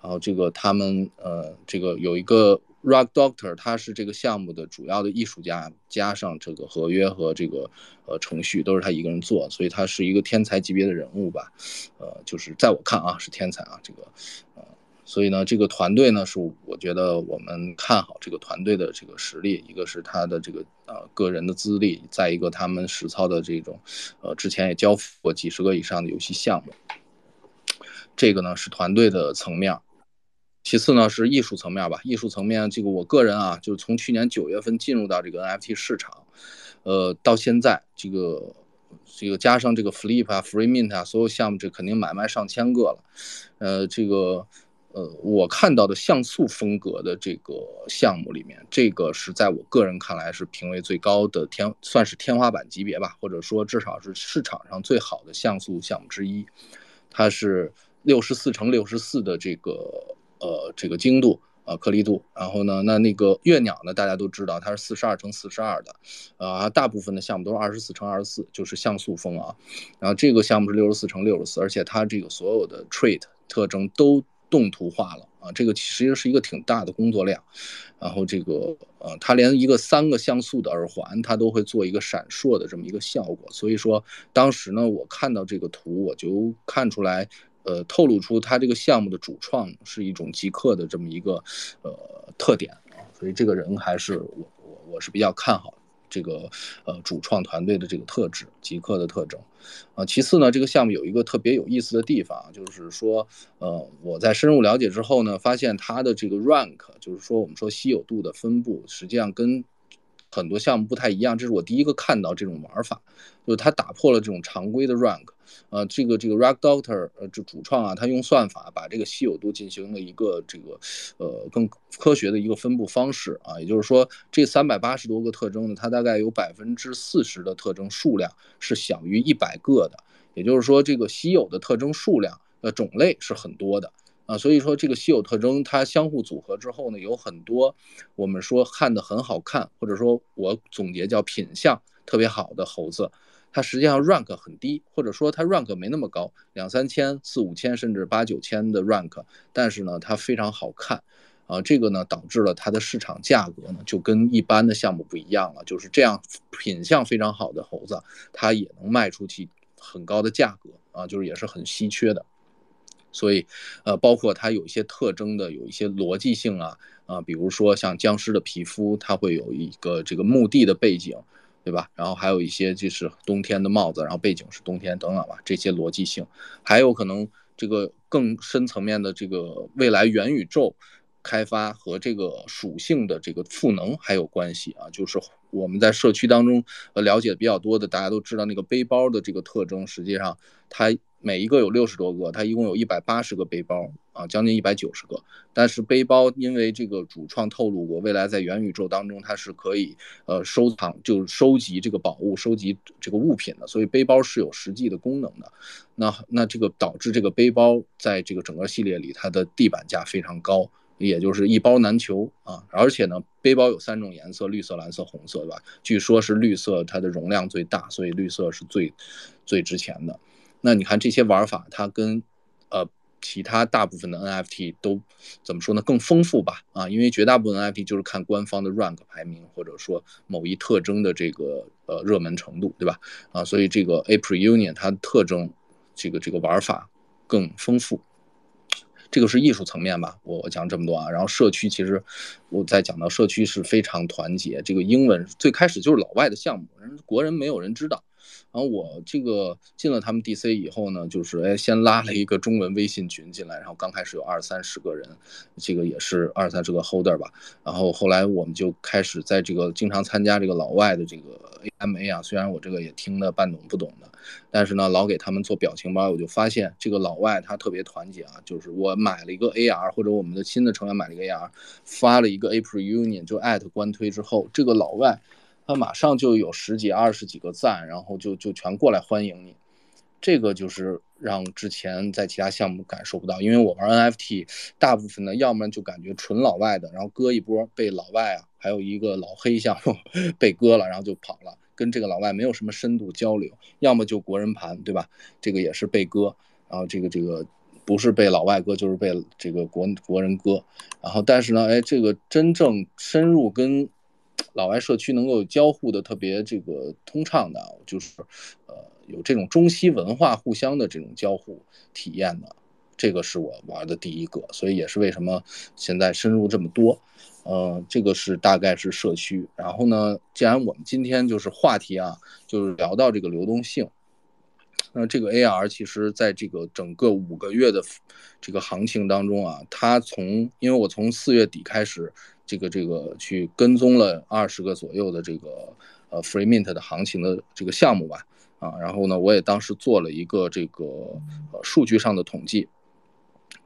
然后这个他们呃，这个有一个 Rock Doctor，他是这个项目的主要的艺术家，加上这个合约和这个呃程序都是他一个人做，所以他是一个天才级别的人物吧，呃，就是在我看啊是天才啊，这个呃。所以呢，这个团队呢，是我觉得我们看好这个团队的这个实力，一个是他的这个呃个人的资历，再一个他们实操的这种，呃，之前也交付过几十个以上的游戏项目。这个呢是团队的层面，其次呢是艺术层面吧。艺术层面，这个我个人啊，就是从去年九月份进入到这个 NFT 市场，呃，到现在这个这个加上这个 Flip 啊、Free Mint 啊，所有项目这肯定买卖上千个了，呃，这个。呃，我看到的像素风格的这个项目里面，这个是在我个人看来是评为最高的天，算是天花板级别吧，或者说至少是市场上最好的像素项目之一。它是六十四乘六十四的这个呃这个精度啊颗粒度，然后呢，那那个月鸟呢，大家都知道它是四十二乘四十二的，啊，大部分的项目都是二十四乘二十四，就是像素风啊。然后这个项目是六十四乘六十四，而且它这个所有的 trait 特征都。动图化了啊，这个其实是一个挺大的工作量，然后这个呃，它连一个三个像素的耳环，它都会做一个闪烁的这么一个效果。所以说，当时呢，我看到这个图，我就看出来，呃，透露出它这个项目的主创是一种极客的这么一个呃特点啊。所以这个人还是我我我是比较看好的。这个呃主创团队的这个特质，极客的特征。啊，其次呢，这个项目有一个特别有意思的地方，就是说，呃，我在深入了解之后呢，发现它的这个 rank，就是说我们说稀有度的分布，实际上跟很多项目不太一样。这是我第一个看到这种玩法，就是它打破了这种常规的 rank。呃，这个这个 Rock Doctor，呃，这主创啊，他用算法把这个稀有度进行了一个这个，呃，更科学的一个分布方式啊，也就是说，这三百八十多个特征呢，它大概有百分之四十的特征数量是小于一百个的，也就是说，这个稀有的特征数量，呃，种类是很多的啊，所以说这个稀有特征它相互组合之后呢，有很多我们说看的很好看，或者说我总结叫品相特别好的猴子。它实际上 rank 很低，或者说它 rank 没那么高，两三千、四五千甚至八九千的 rank，但是呢，它非常好看，啊，这个呢导致了它的市场价格呢就跟一般的项目不一样了，就是这样品相非常好的猴子，它也能卖出去很高的价格啊，就是也是很稀缺的，所以，呃，包括它有一些特征的，有一些逻辑性啊，啊，比如说像僵尸的皮肤，它会有一个这个墓地的背景。对吧？然后还有一些就是冬天的帽子，然后背景是冬天等等吧，这些逻辑性，还有可能这个更深层面的这个未来元宇宙开发和这个属性的这个赋能还有关系啊。就是我们在社区当中呃了解的比较多的，大家都知道那个背包的这个特征，实际上它。每一个有六十多个，它一共有一百八十个背包啊，将近一百九十个。但是背包因为这个主创透露过，未来在元宇宙当中它是可以呃收藏，就是收集这个宝物、收集这个物品的，所以背包是有实际的功能的。那那这个导致这个背包在这个整个系列里，它的地板价非常高，也就是一包难求啊。而且呢，背包有三种颜色：绿色、蓝色、红色，对吧？据说是绿色它的容量最大，所以绿色是最最值钱的。那你看这些玩法，它跟，呃，其他大部分的 NFT 都怎么说呢？更丰富吧？啊，因为绝大部分 NFT 就是看官方的 rank 排名，或者说某一特征的这个呃热门程度，对吧？啊，所以这个 April Union 它特征，这个这个玩法更丰富。这个是艺术层面吧？我讲这么多啊，然后社区其实我在讲到社区是非常团结。这个英文最开始就是老外的项目，人国人没有人知道。然后我这个进了他们 DC 以后呢，就是哎，先拉了一个中文微信群进来，然后刚开始有二三十个人，这个也是二三十个 holder 吧。然后后来我们就开始在这个经常参加这个老外的这个 AMA 啊，虽然我这个也听得半懂不懂的，但是呢，老给他们做表情包，我就发现这个老外他特别团结啊。就是我买了一个 AR，或者我们的新的成员买了一个 AR，发了一个 April Union 就艾特官推之后，这个老外。他马上就有十几、二十几个赞，然后就就全过来欢迎你，这个就是让之前在其他项目感受不到。因为我玩 NFT，大部分呢，要么就感觉纯老外的，然后割一波被老外啊，还有一个老黑项目 (laughs) 被割了，然后就跑了，跟这个老外没有什么深度交流；要么就国人盘，对吧？这个也是被割，然后这个这个不是被老外割，就是被这个国国人割。然后但是呢，哎，这个真正深入跟。老外社区能够交互的特别这个通畅的，就是，呃，有这种中西文化互相的这种交互体验的，这个是我玩的第一个，所以也是为什么现在深入这么多，呃，这个是大概是社区。然后呢，既然我们今天就是话题啊，就是聊到这个流动性，那这个 AR 其实在这个整个五个月的这个行情当中啊，它从因为我从四月底开始。这个这个去跟踪了二十个左右的这个呃 Free Mint 的行情的这个项目吧，啊，然后呢，我也当时做了一个这个呃数据上的统计，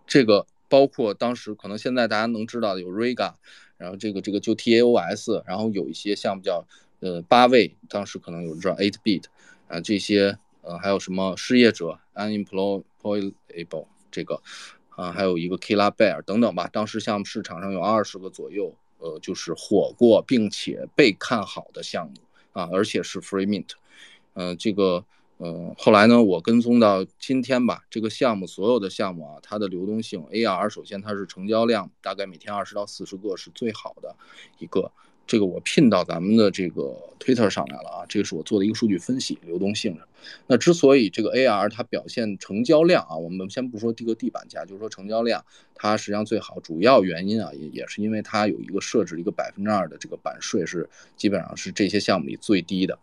这个包括当时可能现在大家能知道的有 Rega，然后这个这个就 TAOS，然后有一些项目叫呃八位，当时可能有人知道 Eight Bit，啊这些呃还有什么失业者 Unemployable 这个。啊，还有一个 Kila Bear 等等吧。当时项目市场上有二十个左右，呃，就是火过并且被看好的项目啊，而且是 Free Mint。嗯，这个，呃，后来呢，我跟踪到今天吧，这个项目所有的项目啊，它的流动性 AR，首先它是成交量大概每天二十到四十个是最好的一个。这个我拼到咱们的这个 Twitter 上来了啊，这个是我做的一个数据分析，流动性上。那之所以这个 AR 它表现成交量啊，我们先不说这个地板价，就是说成交量，它实际上最好，主要原因啊也也是因为它有一个设置一个百分之二的这个版税是基本上是这些项目里最低的。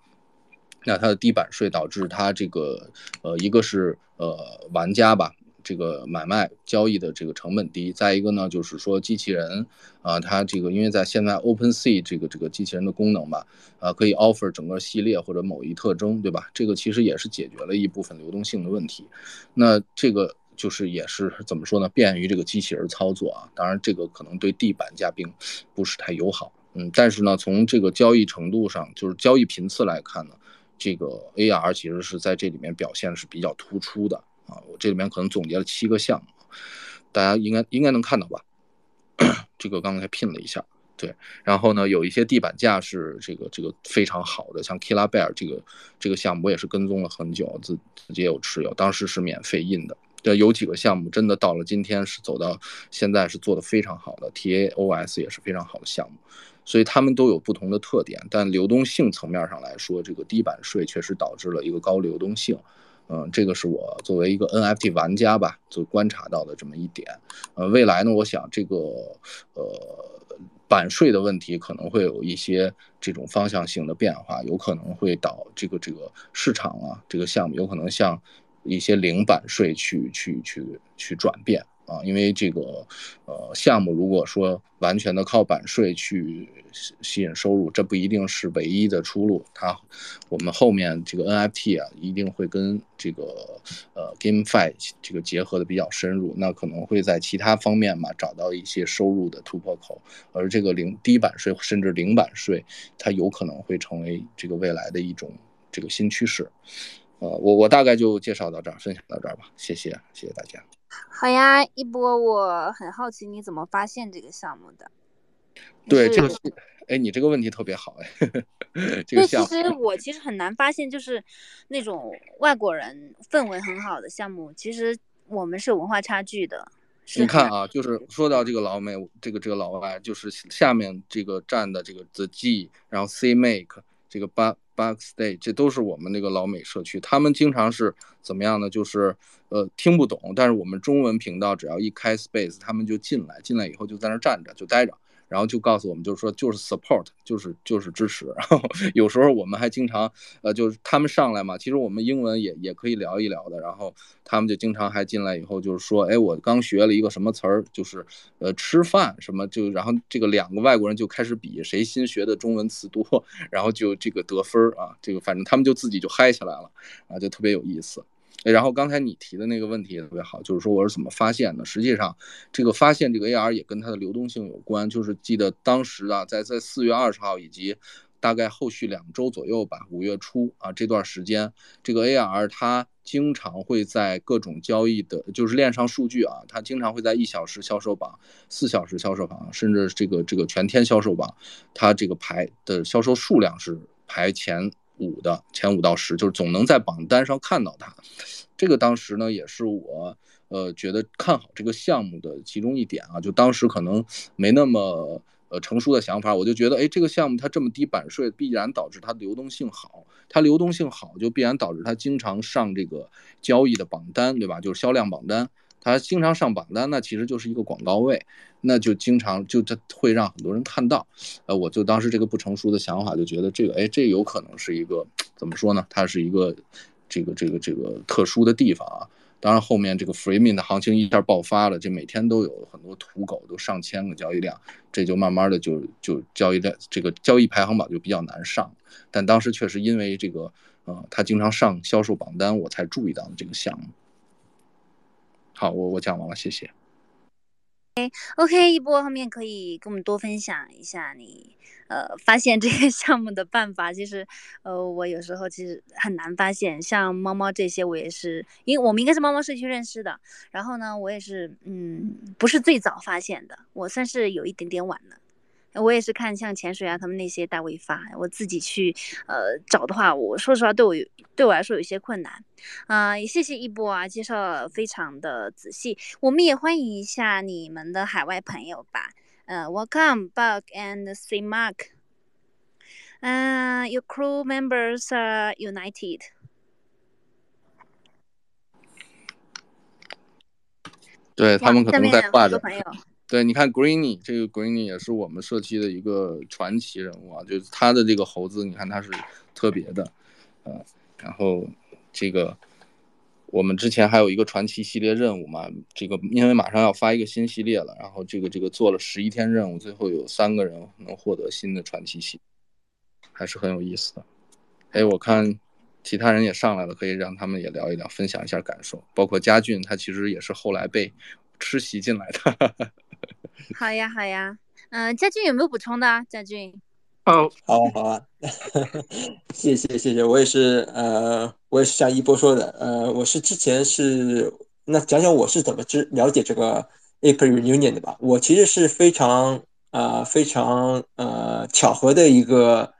那它的低版税导致它这个呃一个是呃玩家吧。这个买卖交易的这个成本低，再一个呢，就是说机器人啊，它这个因为在现在 OpenSea 这个这个机器人的功能吧，啊，可以 offer 整个系列或者某一特征，对吧？这个其实也是解决了一部分流动性的问题。那这个就是也是怎么说呢？便于这个机器人操作啊。当然，这个可能对地板价并不是太友好。嗯，但是呢，从这个交易程度上，就是交易频次来看呢，这个 AR 其实是在这里面表现是比较突出的。啊，我这里面可能总结了七个项目，大家应该应该能看到吧？(clears throat) 这个刚才拼了一下，对，然后呢，有一些地板价是这个这个非常好的，像 Killa Bear 这个这个项目，我也是跟踪了很久，自自己也有持有，当时是免费印的。对，有几个项目真的到了今天是走到现在是做的非常好的，TAOS 也是非常好的项目，所以他们都有不同的特点，但流动性层面上来说，这个低版税确实导致了一个高流动性。嗯，这个是我作为一个 NFT 玩家吧，就观察到的这么一点。呃，未来呢，我想这个呃版税的问题可能会有一些这种方向性的变化，有可能会导这个这个市场啊，这个项目有可能向一些零版税去去去去转变。啊，因为这个，呃，项目如果说完全的靠版税去吸吸引收入，这不一定是唯一的出路。它，我们后面这个 NFT 啊，一定会跟这个呃 GameFi 这个结合的比较深入，那可能会在其他方面嘛找到一些收入的突破口。而这个零低版税甚至零版税，它有可能会成为这个未来的一种这个新趋势。呃，我我大概就介绍到这儿，分享到这儿吧，谢谢，谢谢大家。好呀，一波，我很好奇你怎么发现这个项目的？对，这个是，哎，你这个问题特别好，哎，(laughs) 这个项目。其实我其实很难发现，就是那种外国人氛围很好的项目，其实我们是有文化差距的。你看啊，就是说到这个老美，这个这个老外，就是下面这个站的这个 The G，然后 C Make 这个八。Backstage，这都是我们那个老美社区，他们经常是怎么样呢？就是呃听不懂，但是我们中文频道只要一开 Space，他们就进来，进来以后就在那站着，就待着。然后就告诉我们，就是说，就是 support，就是就是支持。(laughs) 然后有时候我们还经常，呃，就是他们上来嘛，其实我们英文也也可以聊一聊的。然后他们就经常还进来以后，就是说，哎，我刚学了一个什么词儿，就是呃吃饭什么，就然后这个两个外国人就开始比谁新学的中文词多，(laughs) 然后就这个得分儿啊，这个反正他们就自己就嗨起来了啊，就特别有意思。然后刚才你提的那个问题也特别好，就是说我是怎么发现的？实际上，这个发现这个 AR 也跟它的流动性有关。就是记得当时啊，在在四月二十号以及大概后续两周左右吧，五月初啊这段时间，这个 AR 它经常会在各种交易的，就是链上数据啊，它经常会在一小时销售榜、四小时销售榜，甚至这个这个全天销售榜，它这个排的销售数量是排前。五的前五到十，就是总能在榜单上看到它。这个当时呢，也是我呃觉得看好这个项目的其中一点啊。就当时可能没那么呃成熟的想法，我就觉得，哎，这个项目它这么低版税，必然导致它流动性好。它流动性好，就必然导致它经常上这个交易的榜单，对吧？就是销量榜单。他经常上榜单，那其实就是一个广告位，那就经常就他会让很多人看到。呃，我就当时这个不成熟的想法，就觉得这个，哎，这有可能是一个怎么说呢？它是一个这个这个这个特殊的地方啊。当然后面这个 freemin 的行情一下爆发了，这每天都有很多土狗，都上千个交易量，这就慢慢的就就交易量这个交易排行榜就比较难上。但当时确实因为这个，呃，他经常上销售榜单，我才注意到这个项目。好，我我讲完了，谢谢。哎，OK，一波后面可以跟我们多分享一下你呃发现这些项目的办法。其实，呃，我有时候其实很难发现，像猫猫这些，我也是，因为我们应该是猫猫社区认识的。然后呢，我也是，嗯，不是最早发现的，我算是有一点点晚了。我也是看像潜水啊，他们那些大 V 发，我自己去呃找的话，我说实话对我对我来说有些困难，啊，也谢谢一波啊，介绍非常的仔细，我们也欢迎一下你们的海外朋友吧，呃，Welcome Bug and C Mark，嗯、y o u r crew members are united。对他们可能在下面挂着。对，你看 Greeny 这个 Greeny 也是我们社区的一个传奇人物啊，就是他的这个猴子，你看他是特别的，呃，然后这个我们之前还有一个传奇系列任务嘛，这个因为马上要发一个新系列了，然后这个这个做了十一天任务，最后有三个人能获得新的传奇系，还是很有意思的。哎，我看其他人也上来了，可以让他们也聊一聊，分享一下感受，包括佳俊，他其实也是后来被吃席进来的。(laughs) 好呀好呀。嗯、佳俊有没有补充的啊？佳俊，哦，好啊，好啊，(laughs) 谢谢谢谢，我也是呃，我也是像一波说的，呃，我是之前是那讲讲我是怎么知了解这个 April Reunion 的吧。我其实是非常呃非常呃巧合的一个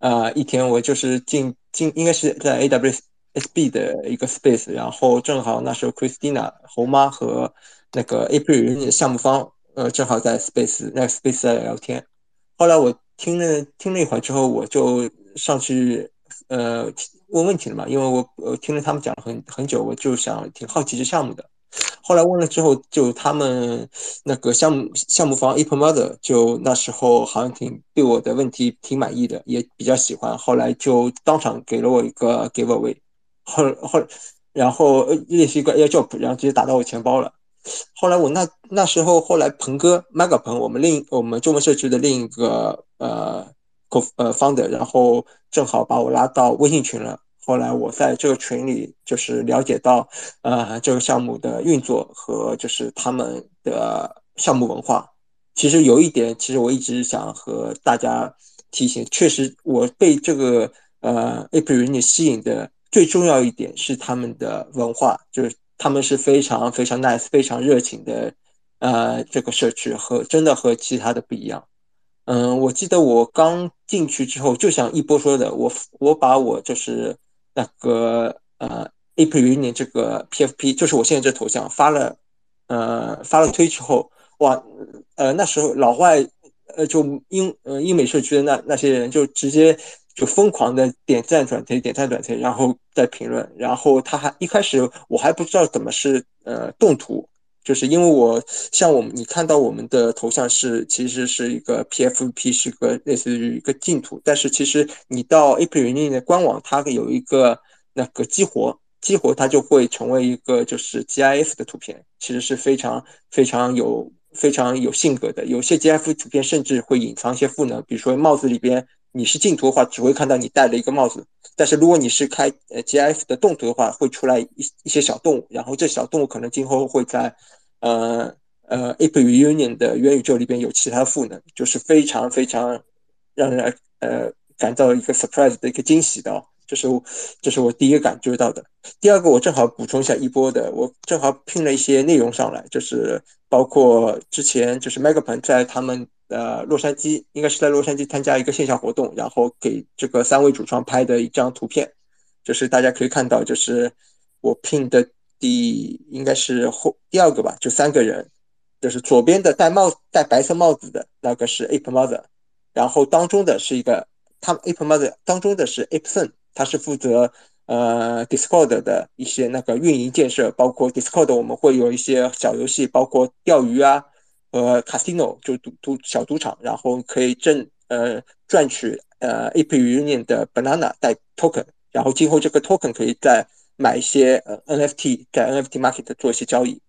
呃一天，我就是进进应该是在 AWSB 的一个 space，然后正好那时候 Christina 猴妈和那个 April Reunion 项目方呃正好在 space 那个 space 在聊天。后来我听了听了一会儿之后，我就上去呃问问题了嘛，因为我我听了他们讲了很很久，我就想挺好奇这项目的。后来问了之后，就他们那个项目项目方 Apple Mother 就那时候好像挺对我的问题挺满意的，也比较喜欢。后来就当场给了我一个 giveaway，后后然后呃类似一个 AirDrop，然后直接打到我钱包了。后来我那那时候后来鹏哥 Mega 鹏，我们另我们中文社区的另一个呃 co 呃 founder，然后正好把我拉到微信群了。后来我在这个群里就是了解到呃这个项目的运作和就是他们的项目文化。其实有一点，其实我一直想和大家提醒，确实我被这个呃 a p r i l 吸引的最重要一点是他们的文化，就是他们是非常非常 nice、非常热情的，呃，这个社区和真的和其他的不一样。嗯，我记得我刚进去之后，就像一波说的，我我把我就是那个呃 April Reunion 这个 PFP，就是我现在这头像发了，呃，发了推之后，哇，呃，那时候老外，呃，就英呃英美社区的那那些人就直接就疯狂的点赞转推，点赞转推，然后再评论，然后他还一开始我还不知道怎么是呃动图，就是因为我像我们你看到我们的头像是其实是一个 PFP 是个类似于一个净土，但是其实你到 April Reunion 的官网，它有一个那个激活。激活它就会成为一个就是 GIF 的图片，其实是非常非常有非常有性格的。有些 GIF 图片甚至会隐藏一些赋能，比如说帽子里边你是镜头的话，只会看到你戴了一个帽子，但是如果你是开呃 GIF 的动图的话，会出来一一些小动物，然后这小动物可能今后会在呃呃 Apple Union 的元宇宙里边有其他赋能，就是非常非常让人呃感到一个 surprise 的一个惊喜的哦。这是我这是我第一个感觉到的。第二个，我正好补充一下一波的，我正好拼了一些内容上来，就是包括之前就是 Mega 鹏在他们呃洛杉矶，应该是在洛杉矶参加一个线下活动，然后给这个三位主创拍的一张图片，就是大家可以看到，就是我拼的第应该是后第二个吧，就三个人，就是左边的戴帽戴白色帽子的那个是 Ape Mother，然后当中的是一个他 Ape Mother 当中的是 Ape Son。他是负责呃 Discord 的一些那个运营建设，包括 Discord 我们会有一些小游戏，包括钓鱼啊，呃 Casino 就赌赌小赌场，然后可以挣呃赚取呃 AP Union 的 Banana 带 Token，然后今后这个 Token 可以再买一些呃 NFT，在 NFT Market 做一些交易。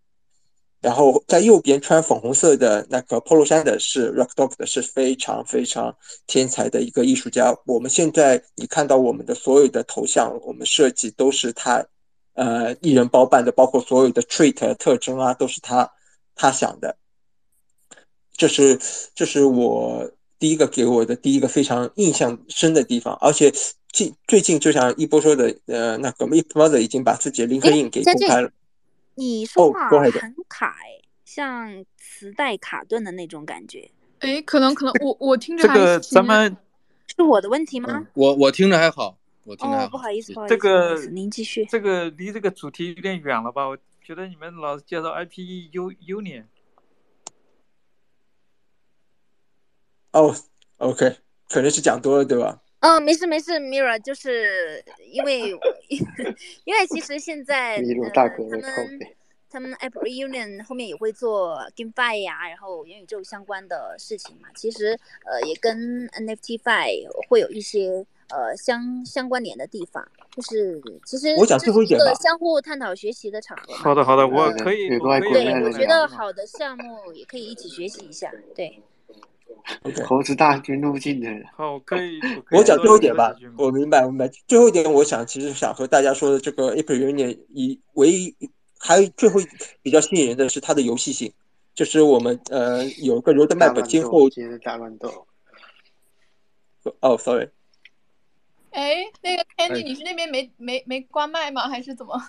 然后在右边穿粉红色的那个 polo 衫的是 Rock Dog 的，是非常非常天才的一个艺术家。我们现在你看到我们的所有的头像，我们设计都是他，呃，一人包办的，包括所有的 trait 特征啊，都是他他想的。这是这是我第一个给我的第一个非常印象深的地方。而且近最近就像一波说的，呃，那个 Mip Mother 已经把自己的 LinkedIn 给公开了。你说哦话很卡哎，像磁带卡顿的那种感觉，哎，可能可能我我听着还这个咱们是我的问题吗？嗯，我我听着还好，我听着还哦，好。不好意思，不好意这思，您继续。这个离这个主题有点远了吧？我觉得你们老是介绍 IPE U Union，哦，OK，可能是讲多了对吧？嗯，没事没事，Mira，就是因为 (laughs) 因为其实现在他们背。他们 App Reunion 后面也会做 GameFi 呀、然后元宇宙相关的事情嘛。其实呃也跟 NFTFi 会有一些呃相相关联的地方，就是其实我讲这是一个最后一点吧相互探讨学习的场合。好的好的，我可以，对，我觉得好的项目也可以一起学习一下。对猴子大军入境的人，好，我可以，我以我讲最后一点吧我明白，我明白。最后一点，我想其实想和大家说的这个 April Union 以唯一还有最后比较吸引人的是它的游戏性，就是我们呃有一个乱斗，今后大乱斗。哦，sorry，哎，那个 Candy，哎你是那边没没没关麦吗？还是怎么？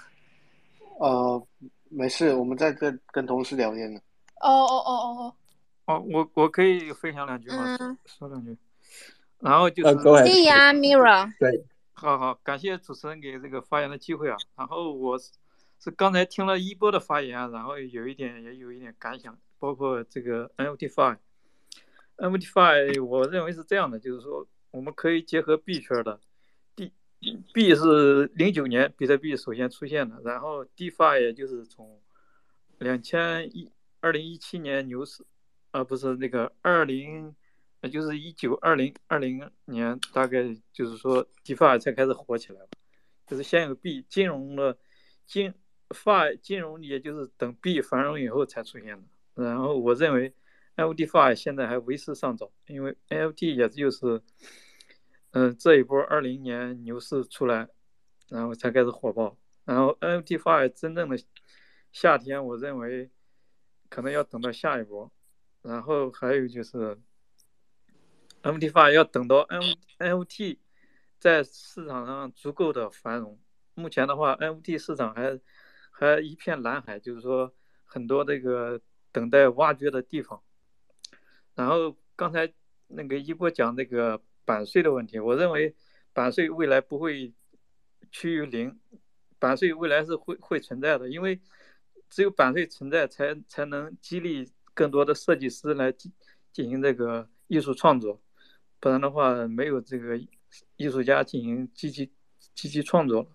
呃，没事，我们在跟跟同事聊天呢。哦哦哦哦哦，我我可以分享两句吗？嗯，说两句。然后就是，可以呀，Mira。对，好好，感谢主持人给这个发言的机会啊。然后我是是刚才听了一波的发言，啊然后有一点也有一点感想，包括这个 NFT Fi。NFT Fi 我认为是这样的，就是说我们可以结合 B 圈的，，D B 是零九年比特币首先出现的，然后 DeFi 也就是从两千一二零一七年牛市，啊不是那个二零，呃就是一九二零二零年，大概就是说 DeFi 才开始火起来了，就是先有币，金融的金 Fi 金融也就是等币繁荣以后才出现的。然后我认为 NFT Fi 现在还为时尚早，因为 NFT 也就是，嗯、这一波二零年牛市出来，然后才开始火爆。然后 NFT Fi 真正的夏天，我认为可能要等到下一波。然后还有就是 MDFI 要等到 N NFT 在市场上足够的繁荣。目前的话，NFT 市场还还一片蓝海，就是说很多这个等待挖掘的地方。然后刚才那个一波讲这个版税的问题，我认为版税未来不会趋于零，版税未来是会会存在的，因为只有版税存在，才才能激励更多的设计师来进进行这个艺术创作，不然的话，没有这个艺术家进行积极积极创作了。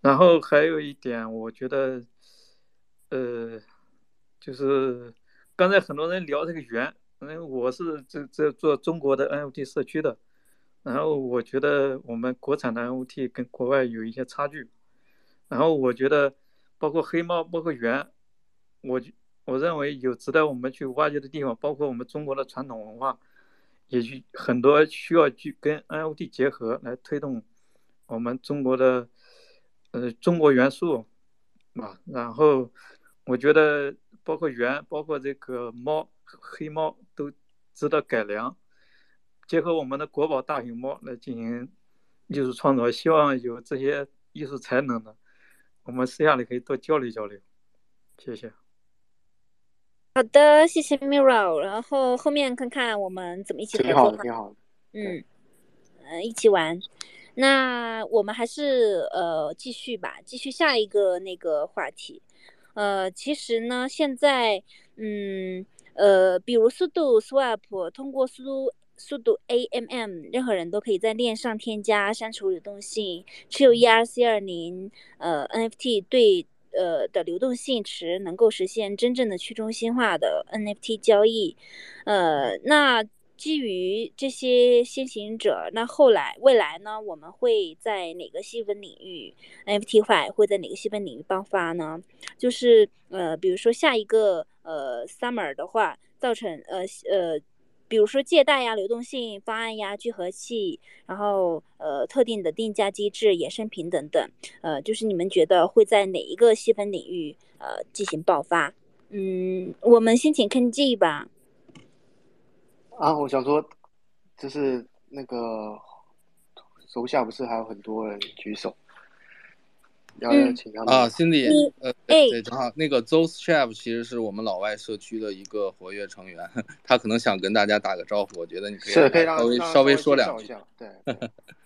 然后还有一点，我觉得，呃，就是刚才很多人聊这个圆，嗯，我是这这做中国的 NFT 社区的，然后我觉得我们国产的 NFT 跟国外有一些差距，然后我觉得包括黑猫，包括圆，我就我认为有值得我们去挖掘的地方，包括我们中国的传统文化，也去很多需要去跟 NFT 结合来推动我们中国的呃中国元素啊，然后我觉得包括猿，包括这个猫黑猫都值得改良，结合我们的国宝大熊猫来进行艺术创作，希望有这些艺术才能的，我们私下里可以多交流交流，谢谢。好的，谢谢 Miro。然后后面看看我们怎么一起合挺好的，作。挺好的。嗯，呃，一起玩。那我们还是呃继续吧，继续下一个那个话题。呃，其实呢，现在嗯呃，比如速度 Swap 通过速度速度 AMM，任何人都可以在链上添加、删除流动性，持有 ERC 二零呃 NFT 对呃的流动性池，能够实现真正的去中心化的 NFT 交易。呃，那基于这些先行者，那后来未来呢，我们会在哪个细分领域 NFT 化会在哪个细分领域爆发呢？就是呃，比如说下一个呃 Summer 的话，造成呃呃。比如说借贷呀、流动性方案呀、聚合器，然后呃特定的定价机制、衍生品等等，呃，就是你们觉得会在哪一个细分领域呃进行爆发？嗯，我们先请 Ken G 吧。啊，我想说，就是那个手下不是还有很多人举手，嗯请他们啊，Cindy，呃，哎对，正好那个 Those Chef 其实是我们老外社区的一个活跃成员，他可能想跟大家打个招呼，我觉得你可以稍微稍微说两句。对，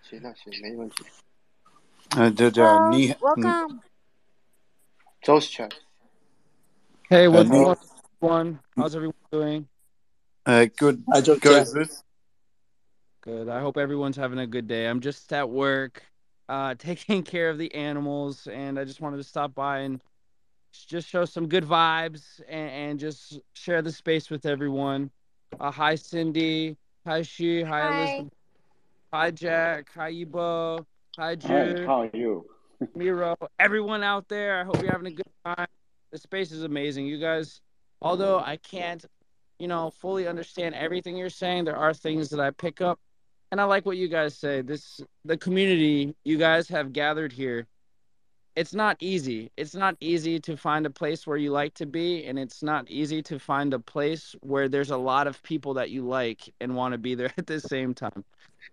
行，那行，没问题。呃，对对，你嗯 Welcome。Josh Chan，Hey, what's Nick. going on, everyone? How's everyone doing? uh, good I just good. Good. I hope everyone's having a good day. I'm just at work, uh, (laughs) taking care of the animals, and I just wanted to stop by and just show some good vibes and, and just share the space with everyone. Uh, hi, Cindy. Hi, Shi. Hi, Hi. Elizabeth. Hi, Jack. Hi, Ibo. Hi, Hi, Jude. how are you? (laughs) Miro, everyone out there. I hope you're having a good time. The space is amazing. You guys, although I can't, you know, fully understand everything you're saying, there are things that I pick up. And I like what you guys say. This the community you guys have gathered here. It's not easy. It's not easy to find a place where you like to be, and it's not easy to find a place where there's a lot of people that you like and want to be there (laughs) at the same time.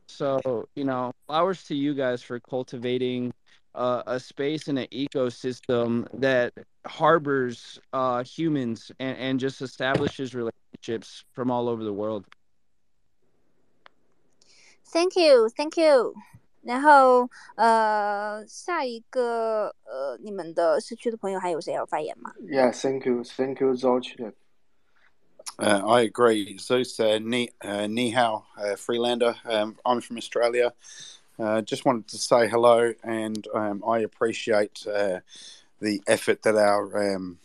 So, you know, flowers to you guys for cultivating uh, a space and an ecosystem that harbors uh, humans and, and just establishes relationships from all over the world. Thank you, thank you。然后呃，下一个呃，你们的社区的朋友还有谁要发言吗？ Yeah, thank you, thank you, George. Uh, I agree. Zeus, uh, ni, uh, ni hao, uh, Freelander. Um, I'm from Australia. Uh, just wanted to say hello, and um, I appreciate uh, the effort that our um,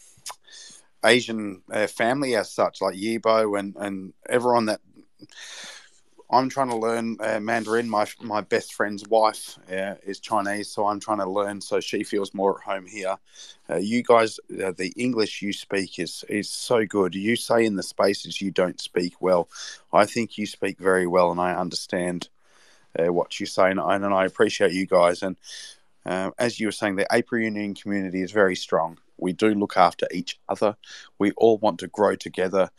Asian uh, family, as such, like Yibo and, and everyone that I'm trying to learn uh, Mandarin. My my best friend's wife uh, is Chinese, so I'm trying to learn so she feels more at home here. Uh, you guys, uh, the English you speak is is so good. You say in the spaces you don't speak well. I think you speak very well, and I understand uh, what you say, and, and I appreciate you guys. And uh, as you were saying, the April Union community is very strong. We do look after each other. We all want to grow together.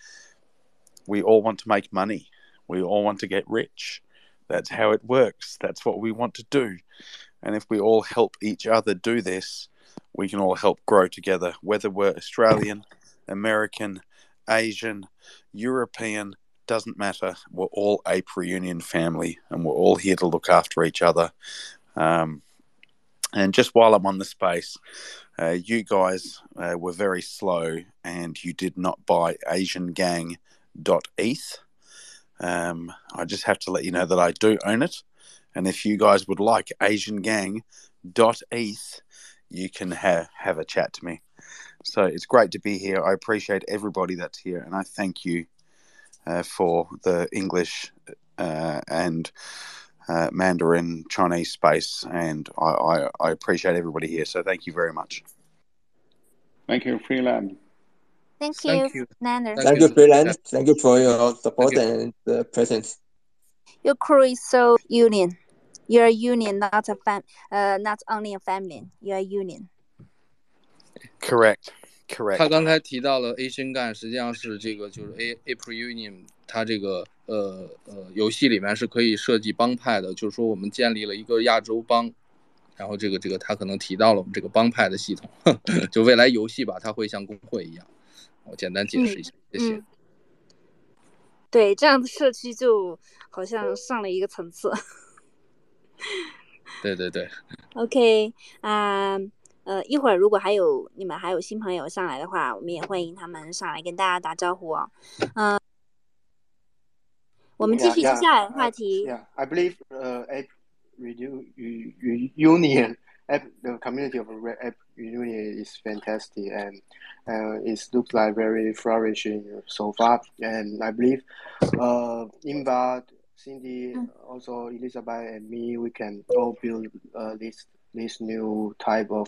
We all want to make money. We all want to get rich. That's how it works. That's what we want to do. And if we all help each other do this, we can all help grow together, whether we're Australian, American, Asian, European, doesn't matter. We're all Ape Reunion family and we're all here to look after each other. Um, and just while I'm on the space, uh, you guys uh, were very slow and you did not buy AsianGang.eth. Um, I just have to let you know that I do own it. And if you guys would like AsianGang.eth, you can ha- have a chat to me. So it's great to be here. I appreciate everybody that's here. And I thank you uh, for the English uh, and uh, Mandarin Chinese space. And I, I, I appreciate everybody here. So thank you very much. Thank you, Freeland. Thank Thank you, you. Nander. Thank you, Freeland. Yeah. Thank you for your support Thank and uh, presence. Your crew is so union. You're a union, not a fam. Uh, not only a family. You're a union. Correct. Correct. 他刚才提到了 Asian Gun，实际上是这个就是 A April Union，它这个呃呃游戏里面是可以设计帮派的，就是说我们建立了一个亚洲帮，然后这个这个他可能提到了我们这个帮派的系统，就未来游戏吧，它会像工会一样。 (laughs) 我简单解释一下，谢谢。嗯，对，这样的社区就好像上了一个层次。对对对，(laughs) OK，啊、呃，一会儿如果还有你们还有新朋友上来的话，我们也欢迎他们上来跟大家打招呼哦。嗯、我们继续接下来的 uh, 话题。yeah. I believe uh, Ape Redu- U- U- Union, Ape, the community of Ape Union is fantastic and uh, it looks like very flourishing so far. And I believe uh, Imba, Cindy, also Elizabeth, and me, we can all build uh, this this new type of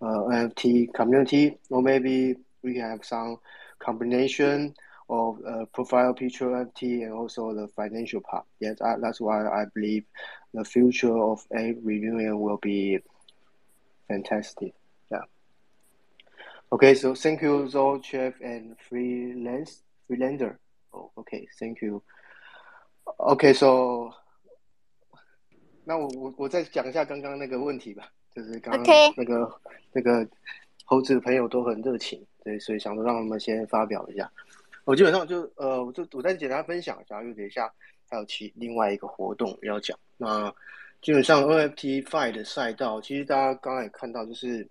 uh, NFT community, or maybe we can have some combination of uh, profile picture NFT and also the financial part. Yes, I, that's why I believe the future of a reunion will be fantastic. Yeah. Okay, so thank you, Zoe, Chef, and freelance freelander. Oh, okay, thank you. Okay, so 那我我我再讲一下刚刚那个问题吧，就是刚刚那个那个猴子的朋友都很热情，对，所以想说让他们先发表一下。我基本上就呃，我就我再简单分享一下，因为等一下还有其另外一个活动要讲。那基本上 NFT Five 的赛道，其实大家刚刚也看到，就是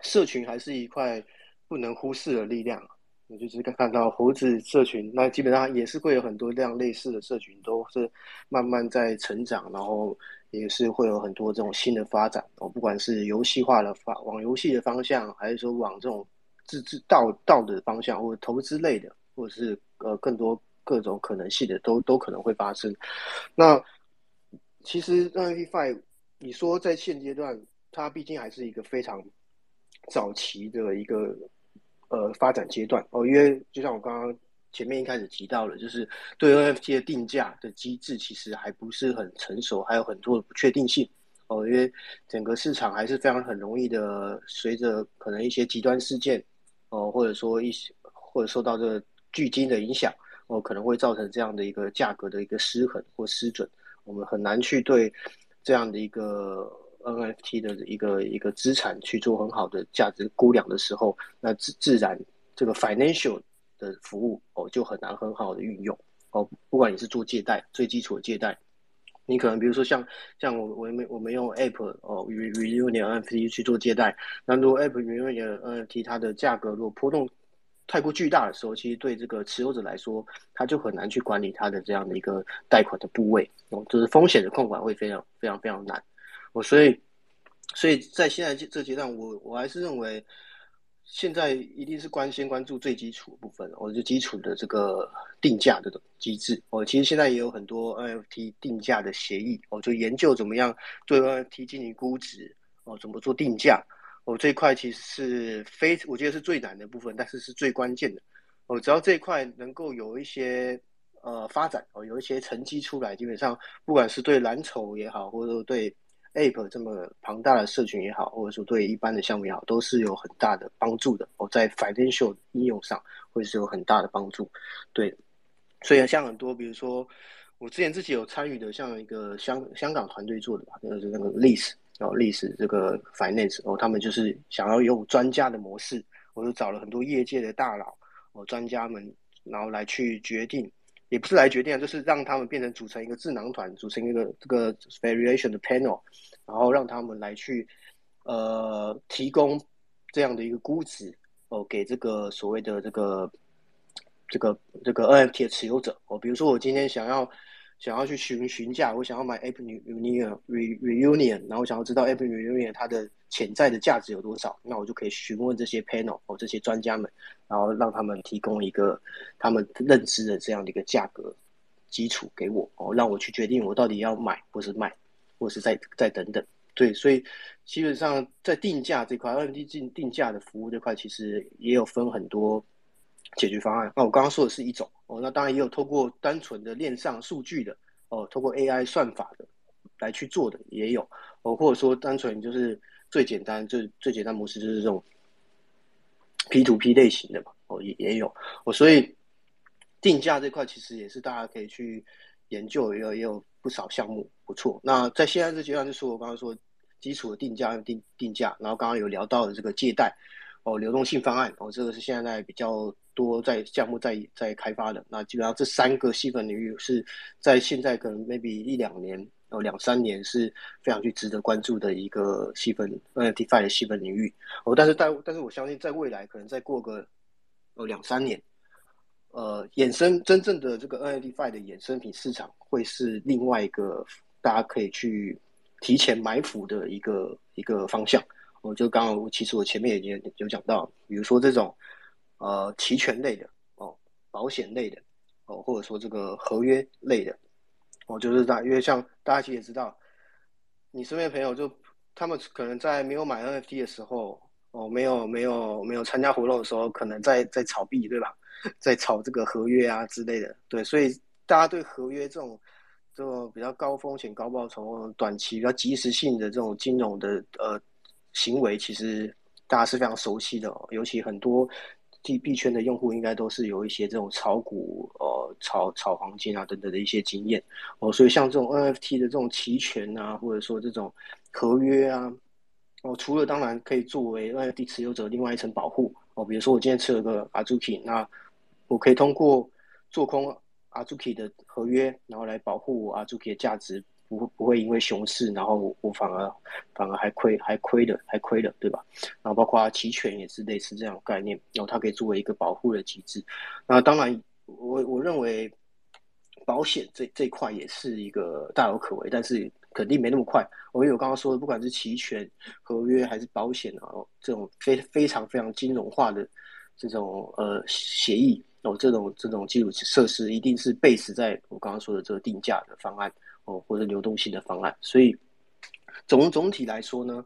社群还是一块不能忽视的力量。你就是看到猴子社群，那基本上也是会有很多这样类似的社群，都是慢慢在成长，然后也是会有很多这种新的发展哦，不管是游戏化的发往游戏的方向，还是说往这种自制道道的方向，或者投资类的，或者是呃更多各种可能性的，都都可能会发生。那其实 NFT Five，你说在现阶段，它毕竟还是一个非常早期的一个。呃，发展阶段哦，因为就像我刚刚前面一开始提到了，就是对 NFT 的定价的机制其实还不是很成熟，还有很多的不确定性哦。因为整个市场还是非常很容易的，随着可能一些极端事件哦，或者说一些或者受到这个巨金的影响哦，可能会造成这样的一个价格的一个失衡或失准，我们很难去对这样的一个。NFT 的一个一个资产去做很好的价值估量的时候，那自自然这个 financial 的服务哦就很难很好的运用哦。不管你是做借贷最基础的借贷，你可能比如说像像我我们我们用 App 哦 Reunion NFT 去做借贷，那如果 App Reunion NFT 它的价格如果波动太过巨大的时候，其实对这个持有者来说，他就很难去管理他的这样的一个贷款的部位哦，就是风险的控管会非常非常非常难。我所以，所以在现在这这阶段，我我还是认为，现在一定是关先关注最基础部分，我就基础的这个定价的机制。哦，其实现在也有很多 NFT 定价的协议，哦，就研究怎么样对 NFT 进行估值，哦，怎么做定价。哦，这一块其实是非我觉得是最难的部分，但是是最关键的。哦，只要这一块能够有一些呃发展，哦，有一些成绩出来，基本上不管是对蓝筹也好，或者说对 App 这么庞大的社群也好，或者说对一般的项目也好，都是有很大的帮助的。哦，在 financial 应用上会是有很大的帮助。对，所以像很多，比如说我之前自己有参与的，像一个香香港团队做的吧，就是那个历史哦，历史这个 finance 哦，他们就是想要用专家的模式，我就找了很多业界的大佬哦，专家们，然后来去决定。也不是来决定，就是让他们变成组成一个智囊团，组成一个这个 variation 的 panel，然后让他们来去呃提供这样的一个估值哦，给这个所谓的这个这个这个 NFT 的持有者哦，比如说我今天想要想要去询询价，我想要买 App Reunion Reunion，然后想要知道 App Reunion 它的潜在的价值有多少，那我就可以询问这些 panel 哦，这些专家们。然后让他们提供一个他们认知的这样的一个价格基础给我哦，让我去决定我到底要买或是卖，或是再再等等。对，所以基本上在定价这块，NFT 定定价的服务这块，其实也有分很多解决方案。那我刚刚说的是一种哦，那当然也有透过单纯的链上数据的哦，透过 AI 算法的来去做的也有哦，或者说单纯就是最简单最最简单模式就是这种。P to P 类型的嘛，哦也也有哦，所以定价这块其实也是大家可以去研究，也有也有不少项目不错。那在现在这阶段，就是我刚刚说基础的定价定定价，然后刚刚有聊到的这个借贷哦，流动性方案哦，这个是现在比较多在项目在在开发的。那基本上这三个细分领域是在现在可能 maybe 一两年。哦，两三年是非常去值得关注的一个细分 NFT 的细分领域哦，但是在但是我相信在未来可能再过个呃两三年，呃，衍生真正的这个 NFT 的衍生品市场会是另外一个大家可以去提前埋伏的一个一个方向。我就刚刚其实我前面已经有讲到，比如说这种呃期权类的哦，保险类的哦，或者说这个合约类的。哦，就是这样，因为像大家其实也知道，你身边朋友就他们可能在没有买 NFT 的时候，哦，没有没有没有参加活动的时候，可能在在炒币，对吧？(laughs) 在炒这个合约啊之类的，对，所以大家对合约这种这种比较高风险高报酬、短期比较及时性的这种金融的呃行为，其实大家是非常熟悉的，哦尤其很多。币币圈的用户应该都是有一些这种炒股、呃炒炒黄金啊等等的一些经验哦，所以像这种 NFT 的这种期权啊，或者说这种合约啊，哦，除了当然可以作为 NFT 持有者另外一层保护哦，比如说我今天持有个 Azuki，那我可以通过做空 Azuki 的合约，然后来保护 Azuki 的价值不不会因为熊市，然后我我反而反而还亏还亏的还亏的，对吧？然后包括期权也是类似这样的概念，然后它可以作为一个保护的机制。那当然，我我认为保险这这块也是一个大有可为，但是肯定没那么快。我有刚刚说的，不管是期权合约还是保险啊，这种非非常非常金融化的这种呃协议。哦，这种这种基础设施一定是 base 在我刚刚说的这个定价的方案哦，或者流动性的方案。所以总总体来说呢，